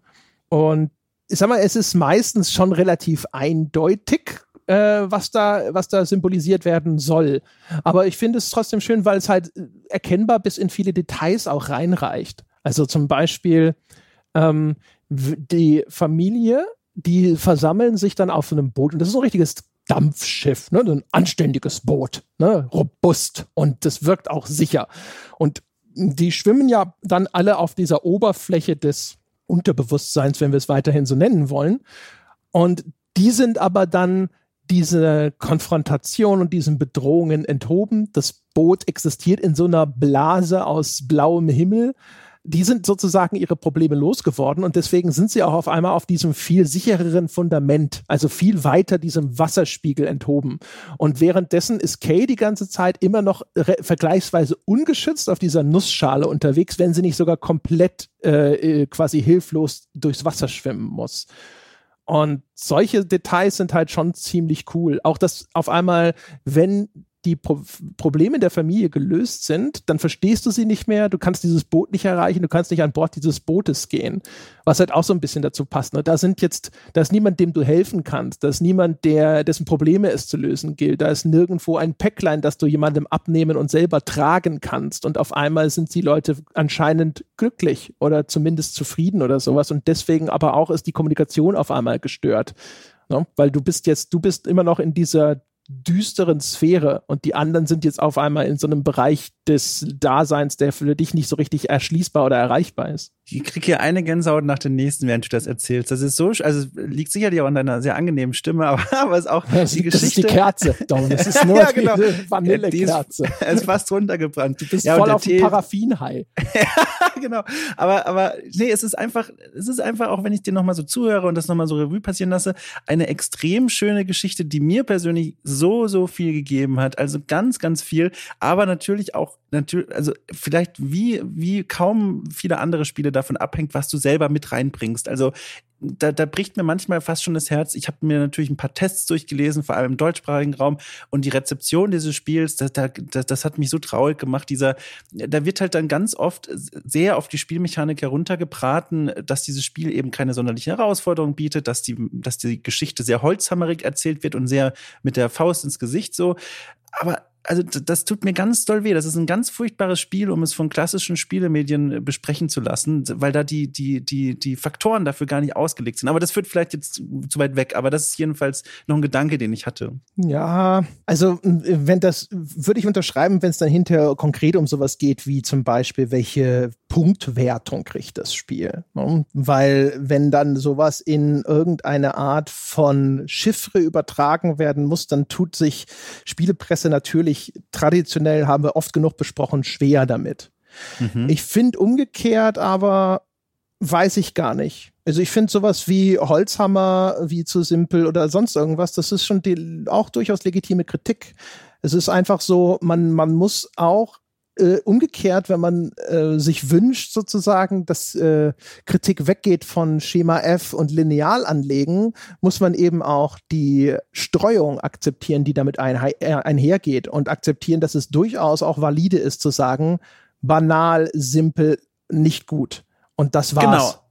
Und ich sag mal, es ist meistens schon relativ eindeutig, äh, was da, was da symbolisiert werden soll. Aber ich finde es trotzdem schön, weil es halt erkennbar bis in viele Details auch reinreicht. Also zum Beispiel ähm, die Familie, die versammeln sich dann auf einem Boot und das ist ein richtiges Dampfschiff, ne? ein anständiges Boot, ne? robust und das wirkt auch sicher. Und die schwimmen ja dann alle auf dieser Oberfläche des Unterbewusstseins, wenn wir es weiterhin so nennen wollen. Und die sind aber dann diese Konfrontation und diesen Bedrohungen enthoben. Das Boot existiert in so einer Blase aus blauem Himmel die sind sozusagen ihre Probleme losgeworden und deswegen sind sie auch auf einmal auf diesem viel sichereren Fundament, also viel weiter diesem Wasserspiegel enthoben. Und währenddessen ist Kay die ganze Zeit immer noch vergleichsweise ungeschützt auf dieser Nussschale unterwegs, wenn sie nicht sogar komplett äh, äh quasi hilflos durchs Wasser schwimmen muss. Und solche Details sind halt schon ziemlich cool. Auch dass auf einmal, wenn die Pro Probleme der Familie gelöst sind, dann verstehst du sie nicht mehr, du kannst dieses Boot nicht erreichen, du kannst nicht an Bord dieses Bootes gehen. Was halt auch so ein bisschen dazu passt. Ne? Da sind jetzt, da ist niemand, dem du helfen kannst, da ist niemand, der, dessen Probleme es zu lösen gilt. Da ist nirgendwo ein Päcklein, das du jemandem abnehmen und selber tragen kannst. Und auf einmal sind die Leute anscheinend glücklich oder zumindest zufrieden oder sowas. Und deswegen aber auch ist die Kommunikation auf einmal gestört. Ne? Weil du bist jetzt, du bist immer noch in dieser düsteren Sphäre und die anderen sind jetzt auf einmal in so einem Bereich des Daseins, der für dich nicht so richtig erschließbar oder erreichbar ist. Ich kriege hier eine Gänsehaut nach dem nächsten, während du das erzählst. Das ist so, also liegt sicherlich auch an deiner sehr angenehmen Stimme, aber, aber ist auch das, die Geschichte. Das ist die Kerze, Dom. Das ist nur ja, genau. die Vanillekerze. Es ist fast runtergebrannt. Du bist ja, voll auf dem Paraffinhai. ja, genau. Aber, aber nee, es ist einfach, es ist einfach, auch wenn ich dir nochmal so zuhöre und das nochmal so Revue passieren lasse, eine extrem schöne Geschichte, die mir persönlich so, so viel gegeben hat. Also ganz, ganz viel. Aber natürlich auch, natürlich, also vielleicht wie, wie kaum viele andere Spiele davon abhängt, was du selber mit reinbringst. Also da, da bricht mir manchmal fast schon das Herz. Ich habe mir natürlich ein paar Tests durchgelesen, vor allem im deutschsprachigen Raum. Und die Rezeption dieses Spiels, das, das, das hat mich so traurig gemacht. Dieser, da wird halt dann ganz oft sehr auf die Spielmechanik heruntergebraten, dass dieses Spiel eben keine sonderliche Herausforderung bietet, dass die, dass die Geschichte sehr holzhammerig erzählt wird und sehr mit der Faust ins Gesicht so. Aber also das tut mir ganz doll weh. Das ist ein ganz furchtbares Spiel, um es von klassischen Spielemedien äh, besprechen zu lassen, weil da die, die, die, die Faktoren dafür gar nicht ausgelegt sind. Aber das führt vielleicht jetzt zu weit weg. Aber das ist jedenfalls noch ein Gedanke, den ich hatte. Ja, also wenn das, würde ich unterschreiben, wenn es dann hinterher konkret um sowas geht, wie zum Beispiel, welche Punktwertung kriegt das Spiel. Ne? Weil wenn dann sowas in irgendeine Art von Chiffre übertragen werden muss, dann tut sich Spielepresse natürlich natürlich traditionell haben wir oft genug besprochen, schwer damit. Mhm. Ich finde umgekehrt aber weiß ich gar nicht. Also ich finde sowas wie Holzhammer, wie zu simpel oder sonst irgendwas, das ist schon die, auch durchaus legitime Kritik. Es ist einfach so, man, man muss auch äh, umgekehrt, wenn man äh, sich wünscht, sozusagen, dass äh, Kritik weggeht von Schema F und Lineal anlegen, muss man eben auch die Streuung akzeptieren, die damit ein, äh, einhergeht und akzeptieren, dass es durchaus auch valide ist zu sagen, banal, simpel, nicht gut. Und das war's. Genau.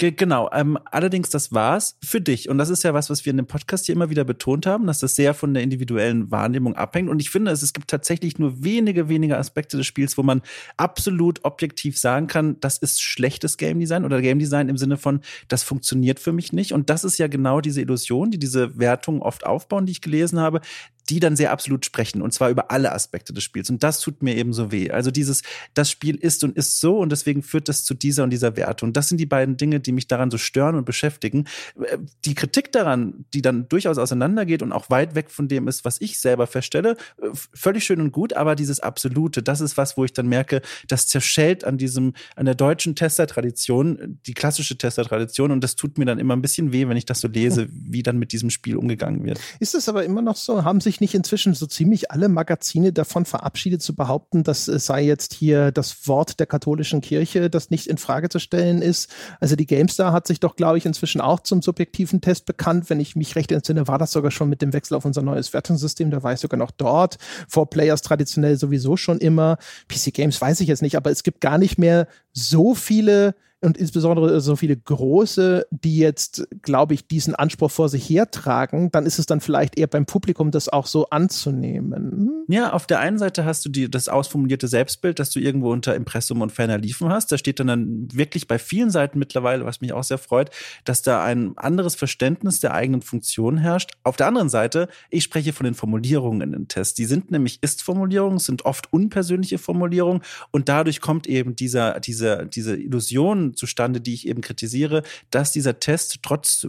Ge genau. Ähm, allerdings, das war's für dich. Und das ist ja was, was wir in dem Podcast hier immer wieder betont haben, dass das sehr von der individuellen Wahrnehmung abhängt. Und ich finde, es, es gibt tatsächlich nur wenige, wenige Aspekte des Spiels, wo man absolut objektiv sagen kann, das ist schlechtes Game Design oder Game Design im Sinne von, das funktioniert für mich nicht. Und das ist ja genau diese Illusion, die diese Wertungen oft aufbauen, die ich gelesen habe die dann sehr absolut sprechen und zwar über alle Aspekte des Spiels. Und das tut mir eben so weh. Also dieses, das Spiel ist und ist so und deswegen führt das zu dieser und dieser Wertung. Das sind die beiden Dinge, die mich daran so stören und beschäftigen. Äh, die Kritik daran, die dann durchaus auseinandergeht und auch weit weg von dem ist, was ich selber feststelle, äh, völlig schön und gut, aber dieses Absolute, das ist was, wo ich dann merke, das zerschellt an diesem, an der deutschen Testertradition, die klassische Testertradition und das tut mir dann immer ein bisschen weh, wenn ich das so lese, wie dann mit diesem Spiel umgegangen wird. Ist es aber immer noch so? Haben sich nicht inzwischen so ziemlich alle Magazine davon verabschiedet zu behaupten, dass es sei jetzt hier das Wort der katholischen Kirche, das nicht in Frage zu stellen ist? Also die GameStar hat sich doch, glaube ich, inzwischen auch zum subjektiven Test bekannt. Wenn ich mich recht entsinne, war das sogar schon mit dem Wechsel auf unser neues Wertungssystem. Da war ich sogar noch dort. For Players traditionell sowieso schon immer. PC Games weiß ich jetzt nicht, aber es gibt gar nicht mehr so viele und insbesondere so viele große, die jetzt, glaube ich, diesen Anspruch vor sich hertragen, dann ist es dann vielleicht eher beim Publikum, das auch so anzunehmen. Ja, auf der einen Seite hast du die, das ausformulierte Selbstbild, das du irgendwo unter Impressum und ferner liefen hast. Da steht dann, dann wirklich bei vielen Seiten mittlerweile, was mich auch sehr freut, dass da ein anderes Verständnis der eigenen Funktion herrscht. Auf der anderen Seite, ich spreche von den Formulierungen in den Tests. Die sind nämlich Ist-Formulierungen, sind oft unpersönliche Formulierungen und dadurch kommt eben dieser, dieser, diese Illusion zustande, die ich eben kritisiere, dass dieser Test trotz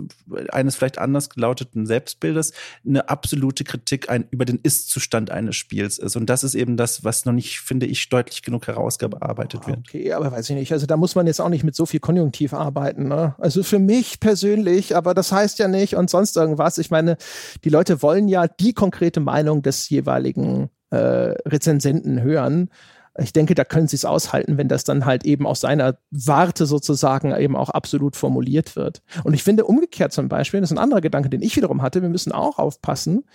eines vielleicht anders gelauteten Selbstbildes eine absolute Kritik ein, über den Ist-Zustand eines Spiels ist. Und das ist eben das, was noch nicht, finde ich, deutlich genug herausgearbeitet wird. Okay, aber weiß ich nicht. Also da muss man jetzt auch nicht mit so viel Konjunktiv arbeiten. Ne? Also für mich persönlich, aber das heißt ja nicht und sonst irgendwas. Ich meine, die Leute wollen ja die konkrete Meinung des jeweiligen äh, Rezensenten hören ich denke, da können sie es aushalten, wenn das dann halt eben aus seiner Warte sozusagen eben auch absolut formuliert wird. Und ich finde umgekehrt zum Beispiel, das ist ein anderer Gedanke, den ich wiederum hatte, wir müssen auch aufpassen,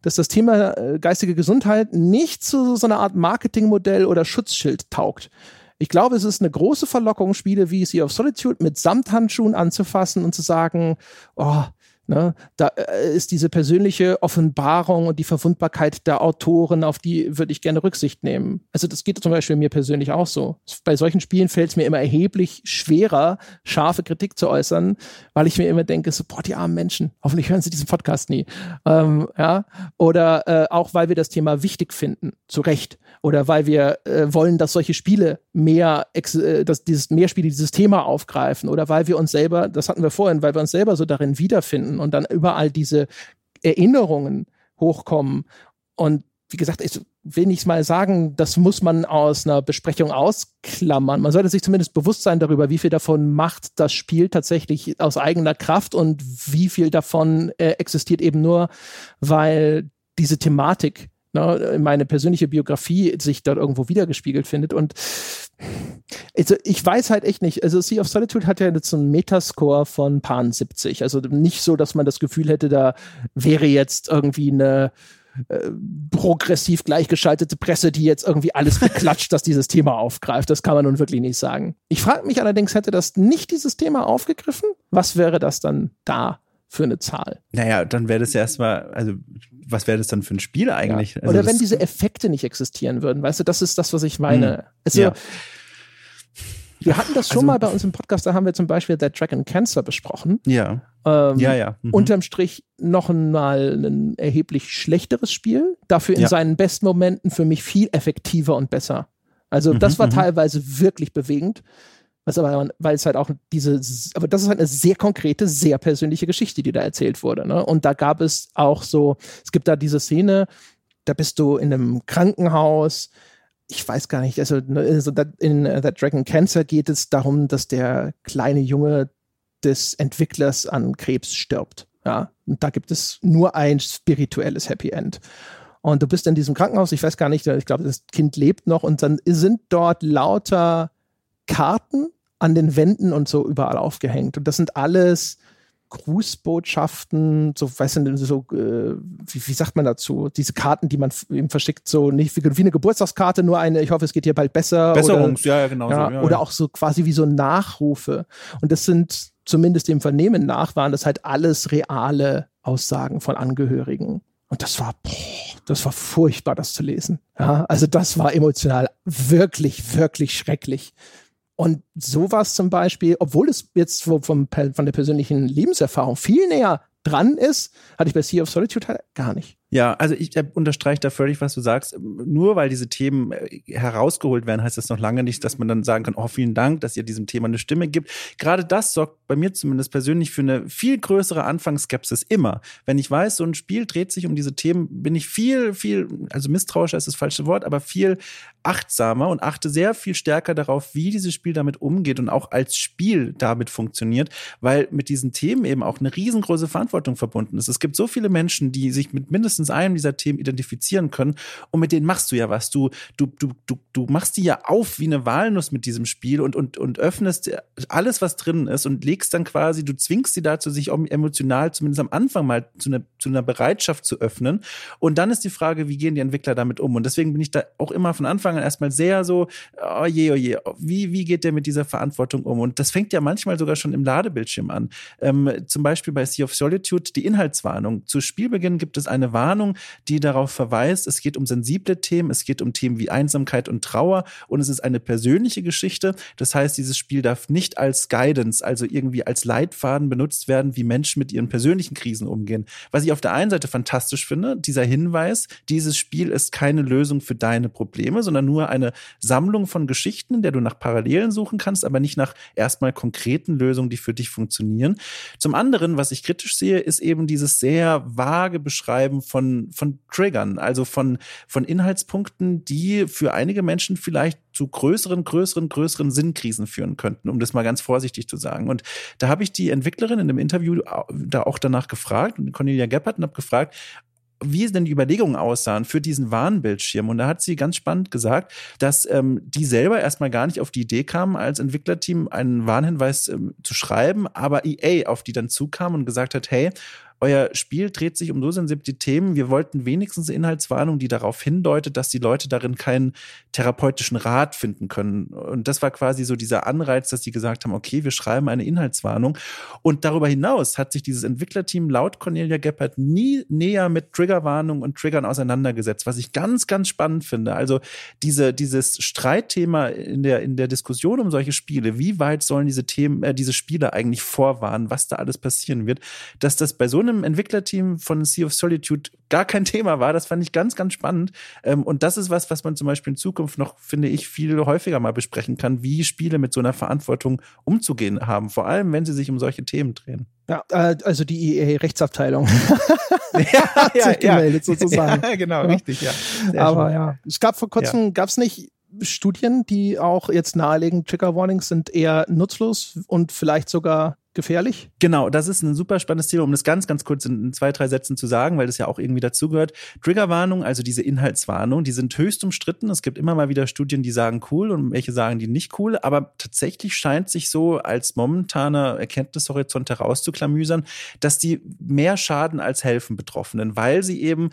dass das Thema äh, geistige Gesundheit nicht zu so einer Art Marketingmodell oder Schutzschild taugt. Ich glaube, es ist eine große Verlockung, Spiele wie Sea of Solitude mit Samthandschuhen anzufassen und zu sagen, oh, Ne? Da äh, ist diese persönliche Offenbarung und die Verwundbarkeit der Autoren, auf die würde ich gerne Rücksicht nehmen. Also das geht zum Beispiel mir persönlich auch so. Bei solchen Spielen fällt es mir immer erheblich schwerer, scharfe Kritik zu äußern, weil ich mir immer denke, so, boah, die armen Menschen, hoffentlich hören sie diesen Podcast nie. Ähm, ja? Oder äh, auch, weil wir das Thema wichtig finden, zu Recht. Oder weil wir äh, wollen, dass solche Spiele mehr, äh, dass dieses mehr Spiele dieses Thema aufgreifen. Oder weil wir uns selber, das hatten wir vorhin, weil wir uns selber so darin wiederfinden und dann überall diese Erinnerungen hochkommen. Und wie gesagt, ich will nicht mal sagen, das muss man aus einer Besprechung ausklammern. Man sollte sich zumindest bewusst sein darüber, wie viel davon macht das Spiel tatsächlich aus eigener Kraft und wie viel davon äh, existiert eben nur, weil diese Thematik ne, meine persönliche Biografie sich dort irgendwo wiedergespiegelt findet. Und also ich weiß halt echt nicht. Also Sea of Solitude hat ja jetzt so einen Metascore von Pan 70. Also nicht so, dass man das Gefühl hätte, da wäre jetzt irgendwie eine äh, progressiv gleichgeschaltete Presse, die jetzt irgendwie alles beklatscht, dass dieses Thema aufgreift. Das kann man nun wirklich nicht sagen. Ich frage mich allerdings, hätte das nicht dieses Thema aufgegriffen? Was wäre das dann da für eine Zahl? Naja, dann wäre das ja erstmal, also was wäre das dann für ein Spiel eigentlich? Ja. Oder also wenn diese Effekte nicht existieren würden, weißt du, das ist das, was ich meine. Hm. Also, ja. Wir hatten das schon also, mal bei uns im Podcast, da haben wir zum Beispiel The Dragon Cancer besprochen. Ja. Ähm, ja, ja. Mhm. Unterm Strich noch mal ein erheblich schlechteres Spiel, dafür in ja. seinen besten Momenten für mich viel effektiver und besser. Also, das mhm, war mhm. teilweise wirklich bewegend. Was aber, weil es halt auch diese, aber das ist halt eine sehr konkrete, sehr persönliche Geschichte, die da erzählt wurde. Ne? Und da gab es auch so, es gibt da diese Szene, da bist du in einem Krankenhaus, ich weiß gar nicht, also ne, in uh, That Dragon Cancer geht es darum, dass der kleine Junge des Entwicklers an Krebs stirbt. Ja, und da gibt es nur ein spirituelles Happy End. Und du bist in diesem Krankenhaus, ich weiß gar nicht, ich glaube, das Kind lebt noch und dann sind dort lauter Karten an den Wänden und so überall aufgehängt. Und das sind alles Grußbotschaften, so, weißt du, so, äh, wie, wie, sagt man dazu? Diese Karten, die man ihm verschickt, so nicht wie, wie, eine Geburtstagskarte, nur eine, ich hoffe, es geht dir bald besser. Besserungs, oder, ja, ja, genau. Ja, so, ja, oder auch so quasi wie so Nachrufe. Und das sind zumindest dem Vernehmen nach, waren das halt alles reale Aussagen von Angehörigen. Und das war, boah, das war furchtbar, das zu lesen. Ja, also das war emotional wirklich, wirklich schrecklich. Und sowas zum Beispiel, obwohl es jetzt vom, von der persönlichen Lebenserfahrung viel näher dran ist, hatte ich bei Sea of Solitude halt gar nicht. Ja, also ich äh, unterstreiche da völlig, was du sagst. Nur weil diese Themen äh, herausgeholt werden, heißt das noch lange nicht, dass man dann sagen kann, oh, vielen Dank, dass ihr diesem Thema eine Stimme gibt. Gerade das sorgt bei mir zumindest persönlich für eine viel größere Anfangsskepsis immer. Wenn ich weiß, so ein Spiel dreht sich um diese Themen, bin ich viel, viel, also misstrauischer ist das falsche Wort, aber viel achtsamer und achte sehr viel stärker darauf, wie dieses Spiel damit umgeht und auch als Spiel damit funktioniert, weil mit diesen Themen eben auch eine riesengroße Verantwortung verbunden ist. Es gibt so viele Menschen, die sich mit mindestens mindestens einem dieser Themen identifizieren können. Und mit denen machst du ja was. Du, du, du, du, du machst die ja auf wie eine Walnuss mit diesem Spiel und, und, und öffnest alles, was drin ist und legst dann quasi, du zwingst sie dazu, sich emotional zumindest am Anfang mal zu, eine, zu einer Bereitschaft zu öffnen. Und dann ist die Frage, wie gehen die Entwickler damit um? Und deswegen bin ich da auch immer von Anfang an erstmal sehr so, oh je, oh je, wie, wie geht der mit dieser Verantwortung um? Und das fängt ja manchmal sogar schon im Ladebildschirm an. Ähm, zum Beispiel bei Sea of Solitude die Inhaltswarnung. Zu Spielbeginn gibt es eine Warnung, Warnung, die darauf verweist, es geht um sensible Themen, es geht um Themen wie Einsamkeit und Trauer und es ist eine persönliche Geschichte. Das heißt, dieses Spiel darf nicht als Guidance, also irgendwie als Leitfaden benutzt werden, wie Menschen mit ihren persönlichen Krisen umgehen. Was ich auf der einen Seite fantastisch finde, dieser Hinweis, dieses Spiel ist keine Lösung für deine Probleme, sondern nur eine Sammlung von Geschichten, in der du nach Parallelen suchen kannst, aber nicht nach erstmal konkreten Lösungen, die für dich funktionieren. Zum anderen, was ich kritisch sehe, ist eben dieses sehr vage Beschreiben von von, von Triggern, also von, von Inhaltspunkten, die für einige Menschen vielleicht zu größeren, größeren, größeren Sinnkrisen führen könnten, um das mal ganz vorsichtig zu sagen. Und da habe ich die Entwicklerin in dem Interview da auch danach gefragt, Cornelia Geppert, und habe gefragt, wie denn die Überlegungen aussahen für diesen Warnbildschirm. Und da hat sie ganz spannend gesagt, dass ähm, die selber erstmal gar nicht auf die Idee kamen, als Entwicklerteam einen Warnhinweis ähm, zu schreiben, aber EA auf die dann zukam und gesagt hat, hey, euer Spiel dreht sich um so sensible Themen. Wir wollten wenigstens Inhaltswarnung, die darauf hindeutet, dass die Leute darin keinen therapeutischen Rat finden können. Und das war quasi so dieser Anreiz, dass sie gesagt haben, okay, wir schreiben eine Inhaltswarnung. Und darüber hinaus hat sich dieses Entwicklerteam laut Cornelia Geppert nie näher mit Triggerwarnungen und Triggern auseinandergesetzt, was ich ganz, ganz spannend finde. Also diese, dieses Streitthema in der, in der Diskussion um solche Spiele, wie weit sollen diese Themen, äh, diese Spiele eigentlich vorwarnen, was da alles passieren wird, dass das bei so einem Entwicklerteam von Sea of Solitude gar kein Thema war. Das fand ich ganz, ganz spannend. Ähm, und das ist was, was man zum Beispiel in Zukunft noch, finde ich, viel häufiger mal besprechen kann, wie Spiele mit so einer Verantwortung umzugehen haben. Vor allem, wenn sie sich um solche Themen drehen. Ja, äh, also die EA-Rechtsabteilung. ja, ja, gemeldet, sozusagen. Ja, genau, ja. richtig, ja. Sehr Aber schön. ja, es gab vor kurzem, ja. gab es nicht Studien, die auch jetzt nahelegen, Trigger Warnings sind eher nutzlos und vielleicht sogar gefährlich? Genau, das ist ein super spannendes Thema, um das ganz, ganz kurz in zwei, drei Sätzen zu sagen, weil das ja auch irgendwie dazugehört. Triggerwarnung, also diese Inhaltswarnung, die sind höchst umstritten. Es gibt immer mal wieder Studien, die sagen cool und welche sagen die nicht cool, aber tatsächlich scheint sich so als momentaner Erkenntnishorizont herauszuklamüsern, dass die mehr schaden als helfen Betroffenen, weil sie eben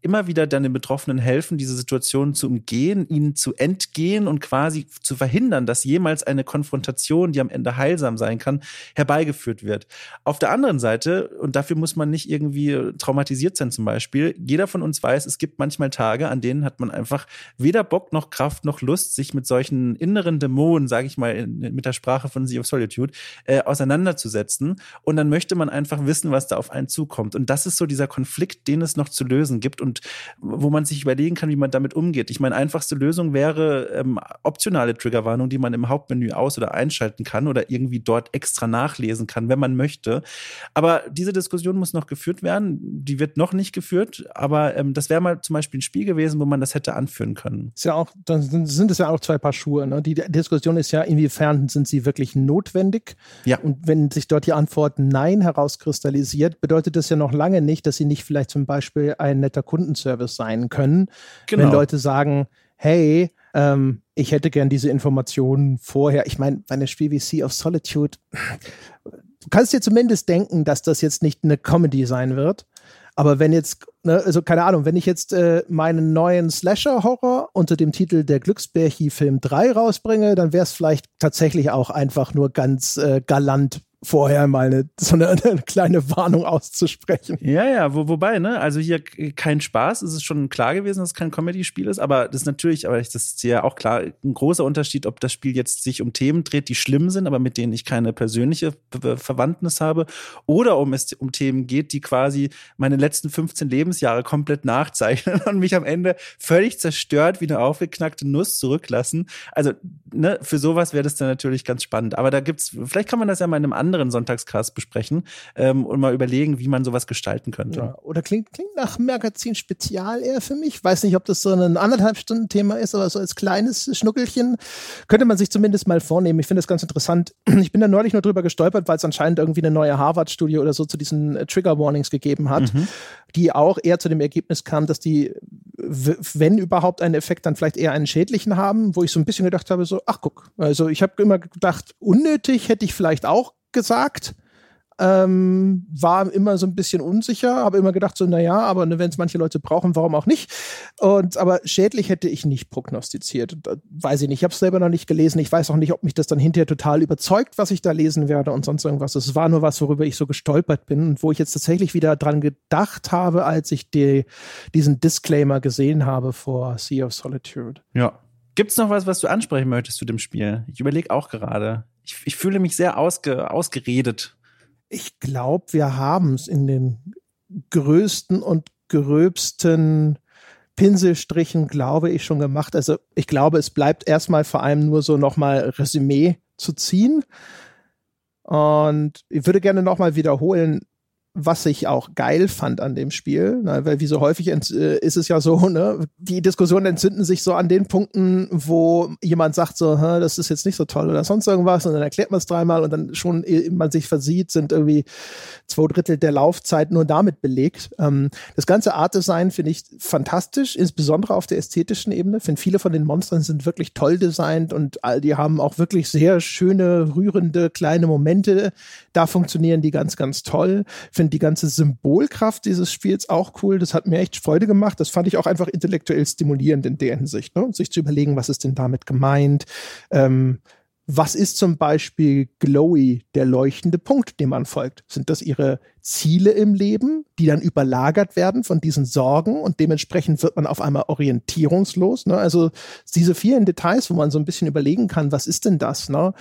immer wieder dann den Betroffenen helfen, diese Situation zu umgehen, ihnen zu entgehen und quasi zu verhindern, dass jemals eine Konfrontation, die am Ende heilsam sein kann, herbei herbeigeführt wird. Auf der anderen Seite, und dafür muss man nicht irgendwie traumatisiert sein zum Beispiel, jeder von uns weiß, es gibt manchmal Tage, an denen hat man einfach weder Bock noch Kraft noch Lust, sich mit solchen inneren Dämonen, sage ich mal, in, mit der Sprache von Sea of Solitude, äh, auseinanderzusetzen. Und dann möchte man einfach wissen, was da auf einen zukommt. Und das ist so dieser Konflikt, den es noch zu lösen gibt und wo man sich überlegen kann, wie man damit umgeht. Ich meine, einfachste Lösung wäre ähm, optionale Triggerwarnung, die man im Hauptmenü aus- oder einschalten kann oder irgendwie dort extra nachlesen nachlesen kann, wenn man möchte. Aber diese Diskussion muss noch geführt werden. Die wird noch nicht geführt, aber ähm, das wäre mal zum Beispiel ein Spiel gewesen, wo man das hätte anführen können. Ist ja auch, dann sind es ja auch zwei Paar Schuhe. Ne? Die Diskussion ist ja, inwiefern sind sie wirklich notwendig? Ja. Und wenn sich dort die Antwort Nein herauskristallisiert, bedeutet das ja noch lange nicht, dass sie nicht vielleicht zum Beispiel ein netter Kundenservice sein können. Genau. Wenn Leute sagen, hey, ähm, ich hätte gern diese Informationen vorher. Ich meine, bei einem Spiel wie Sea of Solitude, du kannst dir zumindest denken, dass das jetzt nicht eine Comedy sein wird. Aber wenn jetzt, ne, also keine Ahnung, wenn ich jetzt äh, meinen neuen Slasher-Horror unter dem Titel Der Glücksbärchi Film 3 rausbringe, dann wäre es vielleicht tatsächlich auch einfach nur ganz äh, galant vorher mal eine, so eine, eine, kleine Warnung auszusprechen. Ja, ja, wo, wobei, ne, also hier kein Spaß, es ist schon klar gewesen, dass es kein Comedy-Spiel ist, aber das ist natürlich, aber das ist ja auch klar, ein großer Unterschied, ob das Spiel jetzt sich um Themen dreht, die schlimm sind, aber mit denen ich keine persönliche Verwandtnis habe, oder um es um Themen geht, die quasi meine letzten 15 Lebensjahre komplett nachzeichnen und mich am Ende völlig zerstört wie eine aufgeknackte Nuss zurücklassen. Also, ne, für sowas wäre das dann natürlich ganz spannend. Aber da gibt's, vielleicht kann man das ja mal in einem anderen anderen Sonntagscast besprechen ähm, und mal überlegen, wie man sowas gestalten könnte. Ja, oder klingt, klingt nach Magazin Spezial eher für mich. Weiß nicht, ob das so ein anderthalb Stunden Thema ist, aber so als kleines Schnuckelchen könnte man sich zumindest mal vornehmen. Ich finde das ganz interessant. Ich bin da neulich nur drüber gestolpert, weil es anscheinend irgendwie eine neue Harvard-Studie oder so zu diesen äh, Trigger Warnings gegeben hat, mhm. die auch eher zu dem Ergebnis kam, dass die, wenn überhaupt einen Effekt, dann vielleicht eher einen schädlichen haben, wo ich so ein bisschen gedacht habe, so, ach guck, also ich habe immer gedacht, unnötig hätte ich vielleicht auch gesagt. Ähm, war immer so ein bisschen unsicher, habe immer gedacht so, naja, aber ne, wenn es manche Leute brauchen, warum auch nicht? Und aber schädlich hätte ich nicht prognostiziert. Weiß ich nicht. Ich habe es selber noch nicht gelesen. Ich weiß auch nicht, ob mich das dann hinterher total überzeugt, was ich da lesen werde und sonst irgendwas. Es war nur was, worüber ich so gestolpert bin und wo ich jetzt tatsächlich wieder dran gedacht habe, als ich die, diesen Disclaimer gesehen habe vor Sea of Solitude. Ja. Gibt es noch was, was du ansprechen möchtest zu dem Spiel? Ich überlege auch gerade ich, ich fühle mich sehr ausge, ausgeredet. Ich glaube, wir haben es in den größten und gröbsten Pinselstrichen, glaube ich, schon gemacht. Also ich glaube, es bleibt erstmal vor allem nur so nochmal Resümee zu ziehen. Und ich würde gerne nochmal wiederholen, was ich auch geil fand an dem Spiel, ne, weil wie so häufig äh, ist es ja so, ne, die Diskussionen entzünden sich so an den Punkten, wo jemand sagt so, das ist jetzt nicht so toll oder sonst irgendwas und dann erklärt man es dreimal und dann schon man sich versieht, sind irgendwie zwei Drittel der Laufzeit nur damit belegt. Ähm, das ganze Art Design finde ich fantastisch, insbesondere auf der ästhetischen Ebene. Finde viele von den Monstern sind wirklich toll designt und all die haben auch wirklich sehr schöne, rührende kleine Momente. Da funktionieren die ganz, ganz toll. Finde finde die ganze Symbolkraft dieses Spiels auch cool. Das hat mir echt Freude gemacht. Das fand ich auch einfach intellektuell stimulierend in der Hinsicht, ne? sich zu überlegen, was ist denn damit gemeint. Ähm, was ist zum Beispiel Glowy, der leuchtende Punkt, dem man folgt? Sind das ihre Ziele im Leben, die dann überlagert werden von diesen Sorgen und dementsprechend wird man auf einmal orientierungslos? Ne? Also diese vielen Details, wo man so ein bisschen überlegen kann, was ist denn das? Ne?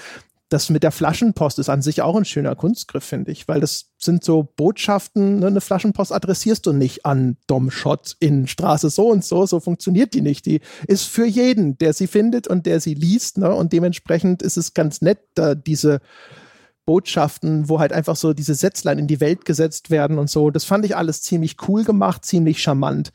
Das mit der Flaschenpost ist an sich auch ein schöner Kunstgriff, finde ich, weil das sind so Botschaften, ne? eine Flaschenpost adressierst du nicht an Dom Schott in Straße so und so, so funktioniert die nicht. Die ist für jeden, der sie findet und der sie liest, ne? und dementsprechend ist es ganz nett, da diese Botschaften, wo halt einfach so diese Sätzlein in die Welt gesetzt werden und so. Das fand ich alles ziemlich cool gemacht, ziemlich charmant.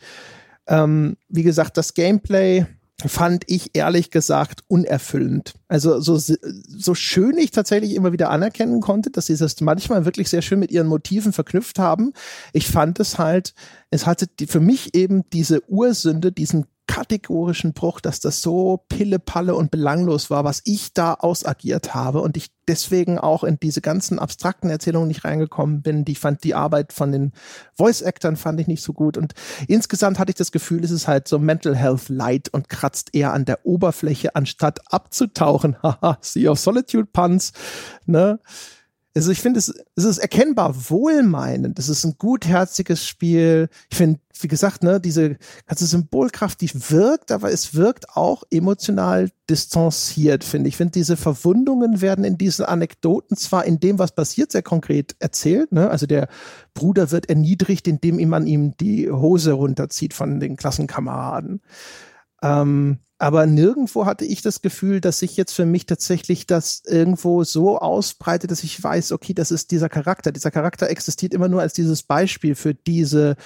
Ähm, wie gesagt, das Gameplay, fand ich ehrlich gesagt unerfüllend. Also so, so schön ich tatsächlich immer wieder anerkennen konnte, dass sie das manchmal wirklich sehr schön mit ihren Motiven verknüpft haben. Ich fand es halt, es hatte die, für mich eben diese Ursünde, diesen kategorischen Bruch, dass das so pille-palle und belanglos war, was ich da ausagiert habe und ich deswegen auch in diese ganzen abstrakten Erzählungen nicht reingekommen bin. Die fand die Arbeit von den Voice-Actern fand ich nicht so gut und insgesamt hatte ich das Gefühl, es ist halt so Mental Health Light und kratzt eher an der Oberfläche, anstatt abzutauchen. Haha, Sea of Solitude Puns, ne? Also ich finde, es, es ist erkennbar wohlmeinend. Es ist ein gutherziges Spiel. Ich finde, wie gesagt, ne, diese ganze Symbolkraft, die wirkt, aber es wirkt auch emotional distanziert, finde ich. Ich finde, diese Verwundungen werden in diesen Anekdoten zwar in dem, was passiert, sehr konkret erzählt. Ne? Also der Bruder wird erniedrigt, indem man ihm die Hose runterzieht von den Klassenkameraden. Ähm, aber nirgendwo hatte ich das Gefühl, dass sich jetzt für mich tatsächlich das irgendwo so ausbreitet, dass ich weiß, okay, das ist dieser Charakter. Dieser Charakter existiert immer nur als dieses Beispiel für diese,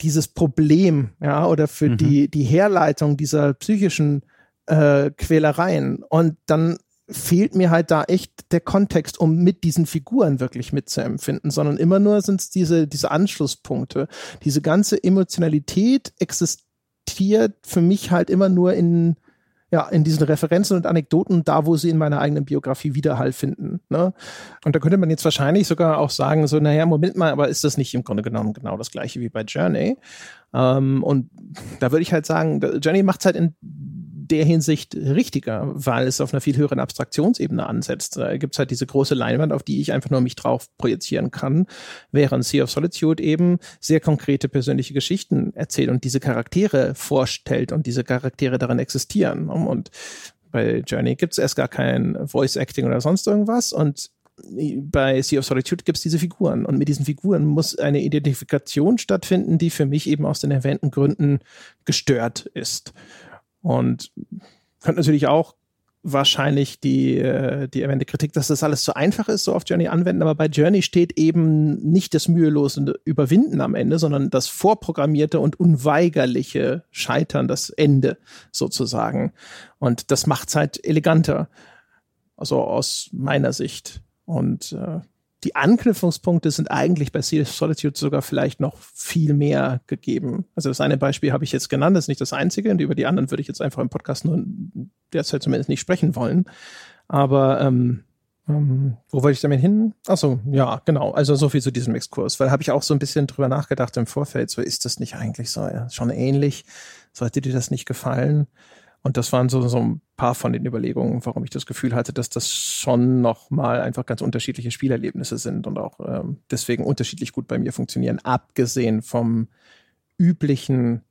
dieses Problem, ja, oder für mhm. die, die Herleitung dieser psychischen äh, Quälereien. Und dann fehlt mir halt da echt der Kontext, um mit diesen Figuren wirklich mitzuempfinden, sondern immer nur sind es diese, diese Anschlusspunkte. Diese ganze Emotionalität existiert existiert für mich halt immer nur in, ja, in diesen Referenzen und Anekdoten, da wo sie in meiner eigenen Biografie Widerhall finden. Ne? Und da könnte man jetzt wahrscheinlich sogar auch sagen, so, naja, Moment mal, aber ist das nicht im Grunde genommen genau das gleiche wie bei Journey? Ähm, und da würde ich halt sagen, Journey macht es halt in der Hinsicht richtiger, weil es auf einer viel höheren Abstraktionsebene ansetzt. Da gibt es halt diese große Leinwand, auf die ich einfach nur mich drauf projizieren kann, während Sea of Solitude eben sehr konkrete persönliche Geschichten erzählt und diese Charaktere vorstellt und diese Charaktere darin existieren. Und bei Journey gibt es erst gar kein Voice Acting oder sonst irgendwas und bei Sea of Solitude gibt es diese Figuren und mit diesen Figuren muss eine Identifikation stattfinden, die für mich eben aus den erwähnten Gründen gestört ist. Und könnte natürlich auch wahrscheinlich die, äh, die erwähnte Kritik, dass das alles zu einfach ist, so auf Journey anwenden, aber bei Journey steht eben nicht das mühelose Überwinden am Ende, sondern das vorprogrammierte und unweigerliche Scheitern, das Ende sozusagen. Und das macht es halt eleganter. Also aus meiner Sicht. Und äh, die Anknüpfungspunkte sind eigentlich bei Sea of Solitude sogar vielleicht noch viel mehr gegeben. Also das eine Beispiel habe ich jetzt genannt, das ist nicht das einzige und über die anderen würde ich jetzt einfach im Podcast nur derzeit zumindest nicht sprechen wollen. Aber ähm, ähm, wo wollte ich damit hin? Achso, ja, genau. Also so viel zu diesem Exkurs, weil habe ich auch so ein bisschen drüber nachgedacht im Vorfeld. So ist das nicht eigentlich so ja, schon ähnlich? Sollte dir das nicht gefallen? Und das waren so, so ein paar von den Überlegungen, warum ich das Gefühl hatte, dass das schon nochmal einfach ganz unterschiedliche Spielerlebnisse sind und auch ähm, deswegen unterschiedlich gut bei mir funktionieren, abgesehen vom üblichen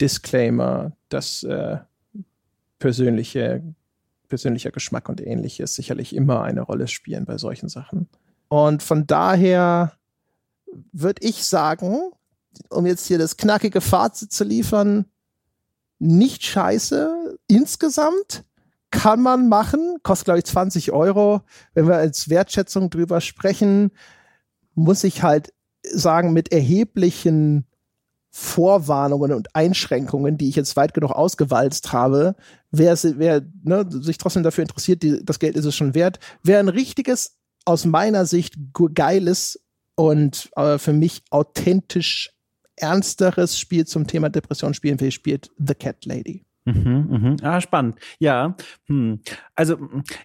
Disclaimer, dass äh, persönliche, persönlicher Geschmack und ähnliches sicherlich immer eine Rolle spielen bei solchen Sachen. Und von daher würde ich sagen, um jetzt hier das knackige Fazit zu liefern, nicht scheiße insgesamt. Kann man machen, kostet glaube ich 20 Euro. Wenn wir als Wertschätzung drüber sprechen, muss ich halt sagen, mit erheblichen Vorwarnungen und Einschränkungen, die ich jetzt weit genug ausgewalzt habe, wer, wer ne, sich trotzdem dafür interessiert, die, das Geld ist es schon wert, wer ein richtiges, aus meiner Sicht geiles und äh, für mich authentisch ernsteres Spiel zum Thema Depression spielen will, spielt The Cat Lady. Mhm, mhm. Ah, spannend. Ja, hm. also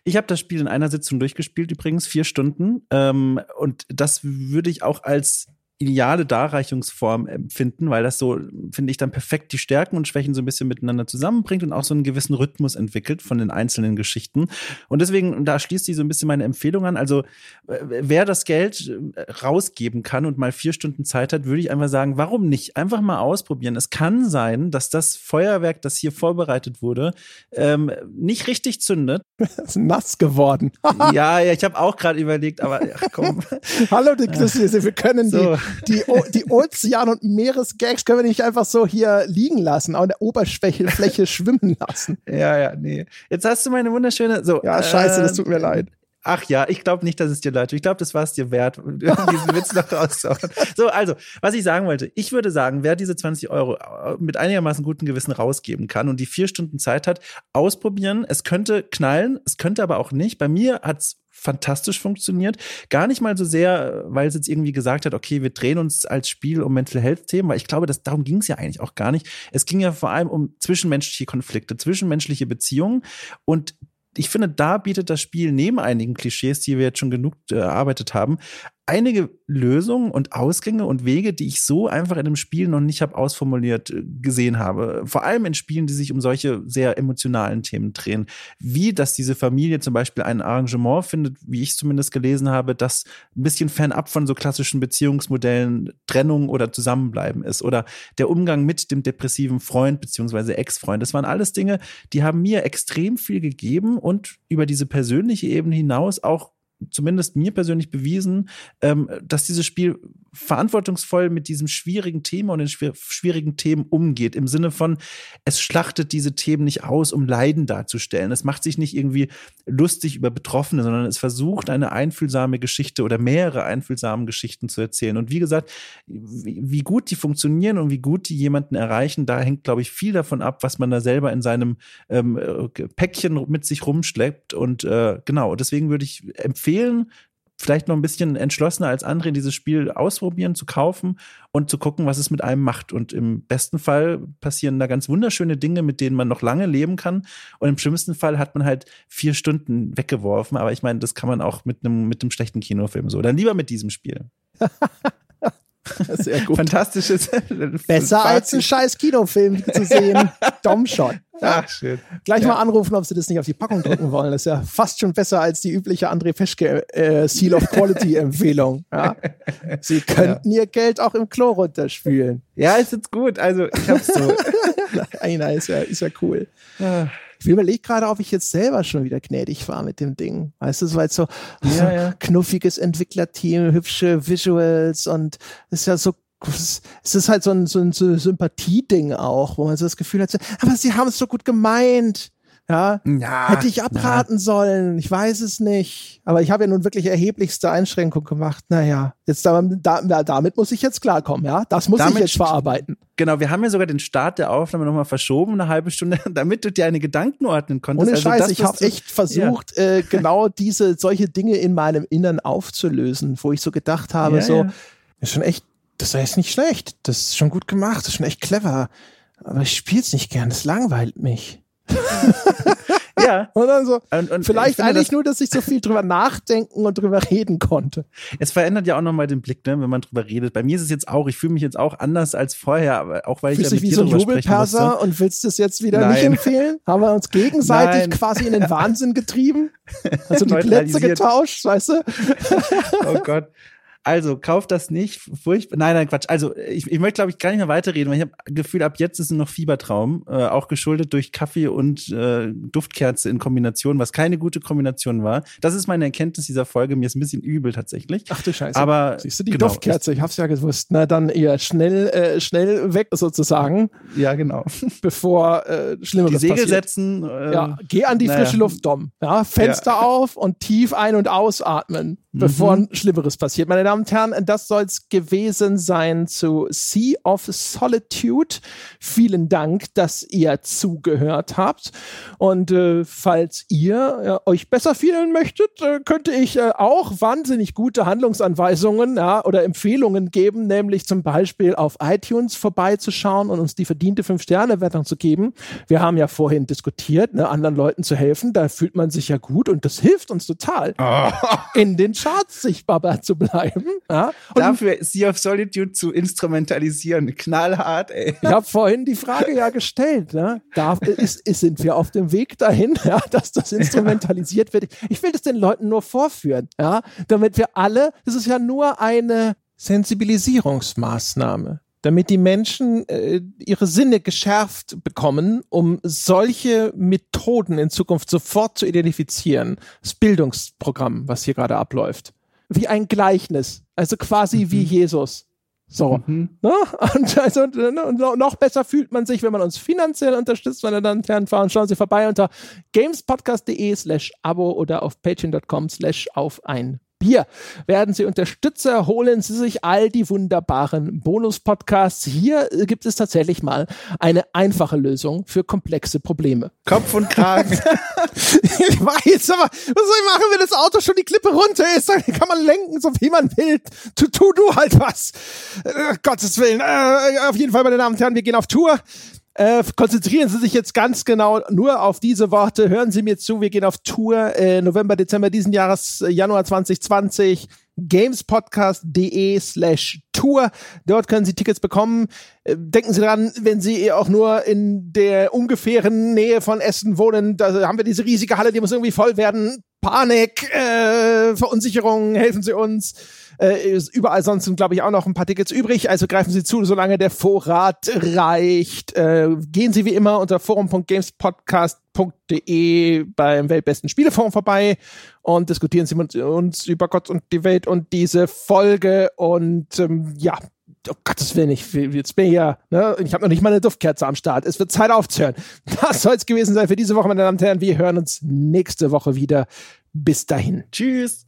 ich habe das Spiel in einer Sitzung durchgespielt, übrigens vier Stunden. Ähm, und das würde ich auch als ideale Darreichungsform empfinden, weil das so, finde ich, dann perfekt die Stärken und Schwächen so ein bisschen miteinander zusammenbringt und auch so einen gewissen Rhythmus entwickelt von den einzelnen Geschichten. Und deswegen, da schließt sich so ein bisschen meine Empfehlung an. Also, wer das Geld äh, rausgeben kann und mal vier Stunden Zeit hat, würde ich einfach sagen, warum nicht? Einfach mal ausprobieren. Es kann sein, dass das Feuerwerk, das hier vorbereitet wurde, ähm, nicht richtig zündet. ist nass geworden. ja, ja, ich habe auch gerade überlegt, aber ach, komm. Hallo, die wir können so. die die, die Ozean- und Meeresgags können wir nicht einfach so hier liegen lassen, an der Oberfläche schwimmen lassen. Ja, ja, nee. Jetzt hast du meine wunderschöne. So, ja, scheiße, äh, das tut mir leid. Ach ja, ich glaube nicht, dass es dir leid tut. Ich glaube, das war es dir wert, diesen Witz noch rauszuhauen. So, also, was ich sagen wollte. Ich würde sagen, wer diese 20 Euro äh, mit einigermaßen gutem Gewissen rausgeben kann und die vier Stunden Zeit hat, ausprobieren. Es könnte knallen, es könnte aber auch nicht. Bei mir hat es fantastisch funktioniert. Gar nicht mal so sehr, weil es jetzt irgendwie gesagt hat, okay, wir drehen uns als Spiel um Mental Health Themen, weil ich glaube, dass darum ging es ja eigentlich auch gar nicht. Es ging ja vor allem um zwischenmenschliche Konflikte, zwischenmenschliche Beziehungen und ich finde, da bietet das Spiel neben einigen Klischees, die wir jetzt schon genug äh, erarbeitet haben, einige Lösungen und Ausgänge und Wege, die ich so einfach in einem Spiel noch nicht habe ausformuliert äh, gesehen habe. Vor allem in Spielen, die sich um solche sehr emotionalen Themen drehen. Wie, dass diese Familie zum Beispiel ein Arrangement findet, wie ich zumindest gelesen habe, das ein bisschen fernab von so klassischen Beziehungsmodellen Trennung oder Zusammenbleiben ist. Oder der Umgang mit dem depressiven Freund beziehungsweise Ex-Freund. Das waren alles Dinge, die haben mir extrem viel gegeben und über diese persönliche Ebene hinaus auch zumindest mir persönlich bewiesen, ähm, dass dieses Spiel verantwortungsvoll mit diesem schwierigen Thema und den schwierigen Themen umgeht. Im Sinne von, es schlachtet diese Themen nicht aus, um Leiden darzustellen. Es macht sich nicht irgendwie lustig über Betroffene, sondern es versucht, eine einfühlsame Geschichte oder mehrere einfühlsame Geschichten zu erzählen. Und wie gesagt, wie gut die funktionieren und wie gut die jemanden erreichen, da hängt, glaube ich, viel davon ab, was man da selber in seinem ähm, Päckchen mit sich rumschleppt. Und äh, genau, deswegen würde ich empfehlen, vielleicht noch ein bisschen entschlossener als andere dieses Spiel ausprobieren, zu kaufen und zu gucken, was es mit einem macht. Und im besten Fall passieren da ganz wunderschöne Dinge, mit denen man noch lange leben kann. Und im schlimmsten Fall hat man halt vier Stunden weggeworfen. Aber ich meine, das kann man auch mit einem, mit einem schlechten Kinofilm so. Dann lieber mit diesem Spiel. Sehr gut. Fantastisches. Besser als ein scheiß Kinofilm zu sehen. Domshot. Ach, schön. Gleich ja. mal anrufen, ob sie das nicht auf die Packung drücken wollen. Das ist ja fast schon besser als die übliche André Peschke äh, Seal of Quality Empfehlung. Ja? Sie könnten ja. ihr Geld auch im Klo runterspülen. Ja, ist jetzt gut. Also ich hab's so. Einer ist ja, ist ja cool. Ja. Ich überlege gerade, ob ich jetzt selber schon wieder gnädig war mit dem Ding. Weißt du, es war jetzt so ja, ja. knuffiges Entwicklerteam, hübsche Visuals und es ist ja so es ist halt so ein, so ein Sympathieding auch, wo man so das Gefühl hat, aber sie haben es so gut gemeint. Ja, ja hätte ich abraten ja. sollen. Ich weiß es nicht. Aber ich habe ja nun wirklich erheblichste Einschränkungen gemacht. Naja, jetzt da, da, damit muss ich jetzt klarkommen. Ja, das muss damit, ich jetzt verarbeiten. Genau, wir haben ja sogar den Start der Aufnahme nochmal verschoben, eine halbe Stunde, damit du dir eine Gedanken ordnen konntest. Ohne also Scheiß, das, ich habe echt versucht, ja. äh, genau diese solche Dinge in meinem Innern aufzulösen, wo ich so gedacht habe, so ist schon echt, das ist nicht schlecht, das ist schon gut gemacht, das ist schon echt clever. Aber ich spiele es nicht gern, das langweilt mich. ja. Und dann so, und, und vielleicht eigentlich das, nur, dass ich so viel drüber nachdenken und drüber reden konnte. Es verändert ja auch nochmal den Blick, ne, wenn man drüber redet. Bei mir ist es jetzt auch, ich fühle mich jetzt auch anders als vorher, aber auch weil Fühlst ich ja mit wie so ein Jubelperser und willst es jetzt wieder Nein. nicht empfehlen? Haben wir uns gegenseitig Nein. quasi in den Wahnsinn getrieben? Also die Plätze getauscht, weißt du? oh Gott. Also, kauft das nicht. Furchtbar. Nein, nein, Quatsch. Also, ich, ich möchte, glaube ich, gar nicht mehr weiterreden, weil ich habe Gefühl, ab jetzt ist es noch Fiebertraum. Äh, auch geschuldet durch Kaffee und äh, Duftkerze in Kombination, was keine gute Kombination war. Das ist meine Erkenntnis dieser Folge. Mir ist ein bisschen übel tatsächlich. Ach du Scheiße. Aber siehst du die genau, Duftkerze? Ich hab's ja gewusst. Na dann eher schnell, äh, schnell weg sozusagen. Ja, genau. Bevor äh, Schlimmeres Die Segel passiert. setzen. Äh, ja, geh an die naja. frische Luft, Dom. Ja, Fenster ja. auf und tief ein- und ausatmen, mhm. bevor Schlimmeres passiert. Meine Damen und Herren, das soll es gewesen sein zu Sea of Solitude. Vielen Dank, dass ihr zugehört habt. Und äh, falls ihr äh, euch besser fühlen möchtet, äh, könnte ich äh, auch wahnsinnig gute Handlungsanweisungen ja, oder Empfehlungen geben, nämlich zum Beispiel auf iTunes vorbeizuschauen und uns die verdiente 5-Sterne-Wertung zu geben. Wir haben ja vorhin diskutiert, ne, anderen Leuten zu helfen. Da fühlt man sich ja gut und das hilft uns total, oh. in den Charts sichtbar zu bleiben. Ja. Und Dafür Sea of Solitude zu instrumentalisieren. Knallhart, ey. Ich habe vorhin die Frage ja gestellt. Ne? Da ist, ist, sind wir auf dem Weg dahin, ja, dass das instrumentalisiert wird. Ich will das den Leuten nur vorführen, ja, damit wir alle, das ist ja nur eine Sensibilisierungsmaßnahme damit die Menschen äh, ihre Sinne geschärft bekommen, um solche Methoden in Zukunft sofort zu identifizieren. Das Bildungsprogramm, was hier gerade abläuft wie ein Gleichnis. Also quasi mhm. wie Jesus. So. Mhm. Ne? Und, also, ne? und noch besser fühlt man sich, wenn man uns finanziell unterstützt, meine Damen und Herren. Fahren. Schauen Sie vorbei unter gamespodcast.de slash Abo oder auf patreon.com slash auf ein Bier. Werden Sie Unterstützer, holen Sie sich all die wunderbaren Bonus-Podcasts. Hier gibt es tatsächlich mal eine einfache Lösung für komplexe Probleme. Kopf und Kragen. ich weiß, aber was soll ich machen, wenn das Auto schon die Klippe runter ist? Dann kann man lenken, so wie man will. Tu, tu du halt was. Äh, Gottes Willen. Äh, auf jeden Fall, meine Damen und Herren, wir gehen auf Tour. Äh, konzentrieren Sie sich jetzt ganz genau nur auf diese Worte. Hören Sie mir zu. Wir gehen auf Tour äh, November, Dezember diesen Jahres, äh, Januar 2020. gamespodcast.de slash Tour. Dort können Sie Tickets bekommen. Äh, denken Sie dran, wenn Sie auch nur in der ungefähren Nähe von Essen wohnen, da haben wir diese riesige Halle, die muss irgendwie voll werden. Panik, äh, Verunsicherung, helfen Sie uns. Äh, überall sonst sind, glaube ich, auch noch ein paar Tickets übrig. Also greifen Sie zu, solange der Vorrat reicht. Äh, gehen Sie wie immer unter forum.gamespodcast.de beim Weltbesten Spieleforum vorbei und diskutieren Sie mit uns über Gott und die Welt und diese Folge. Und ähm, ja, oh Gottes Willen, ich, jetzt bin ich ja, ne, ich habe noch nicht mal eine Duftkerze am Start. Es wird Zeit aufzuhören. Das soll es gewesen sein für diese Woche, meine Damen und Herren. Wir hören uns nächste Woche wieder. Bis dahin. Tschüss.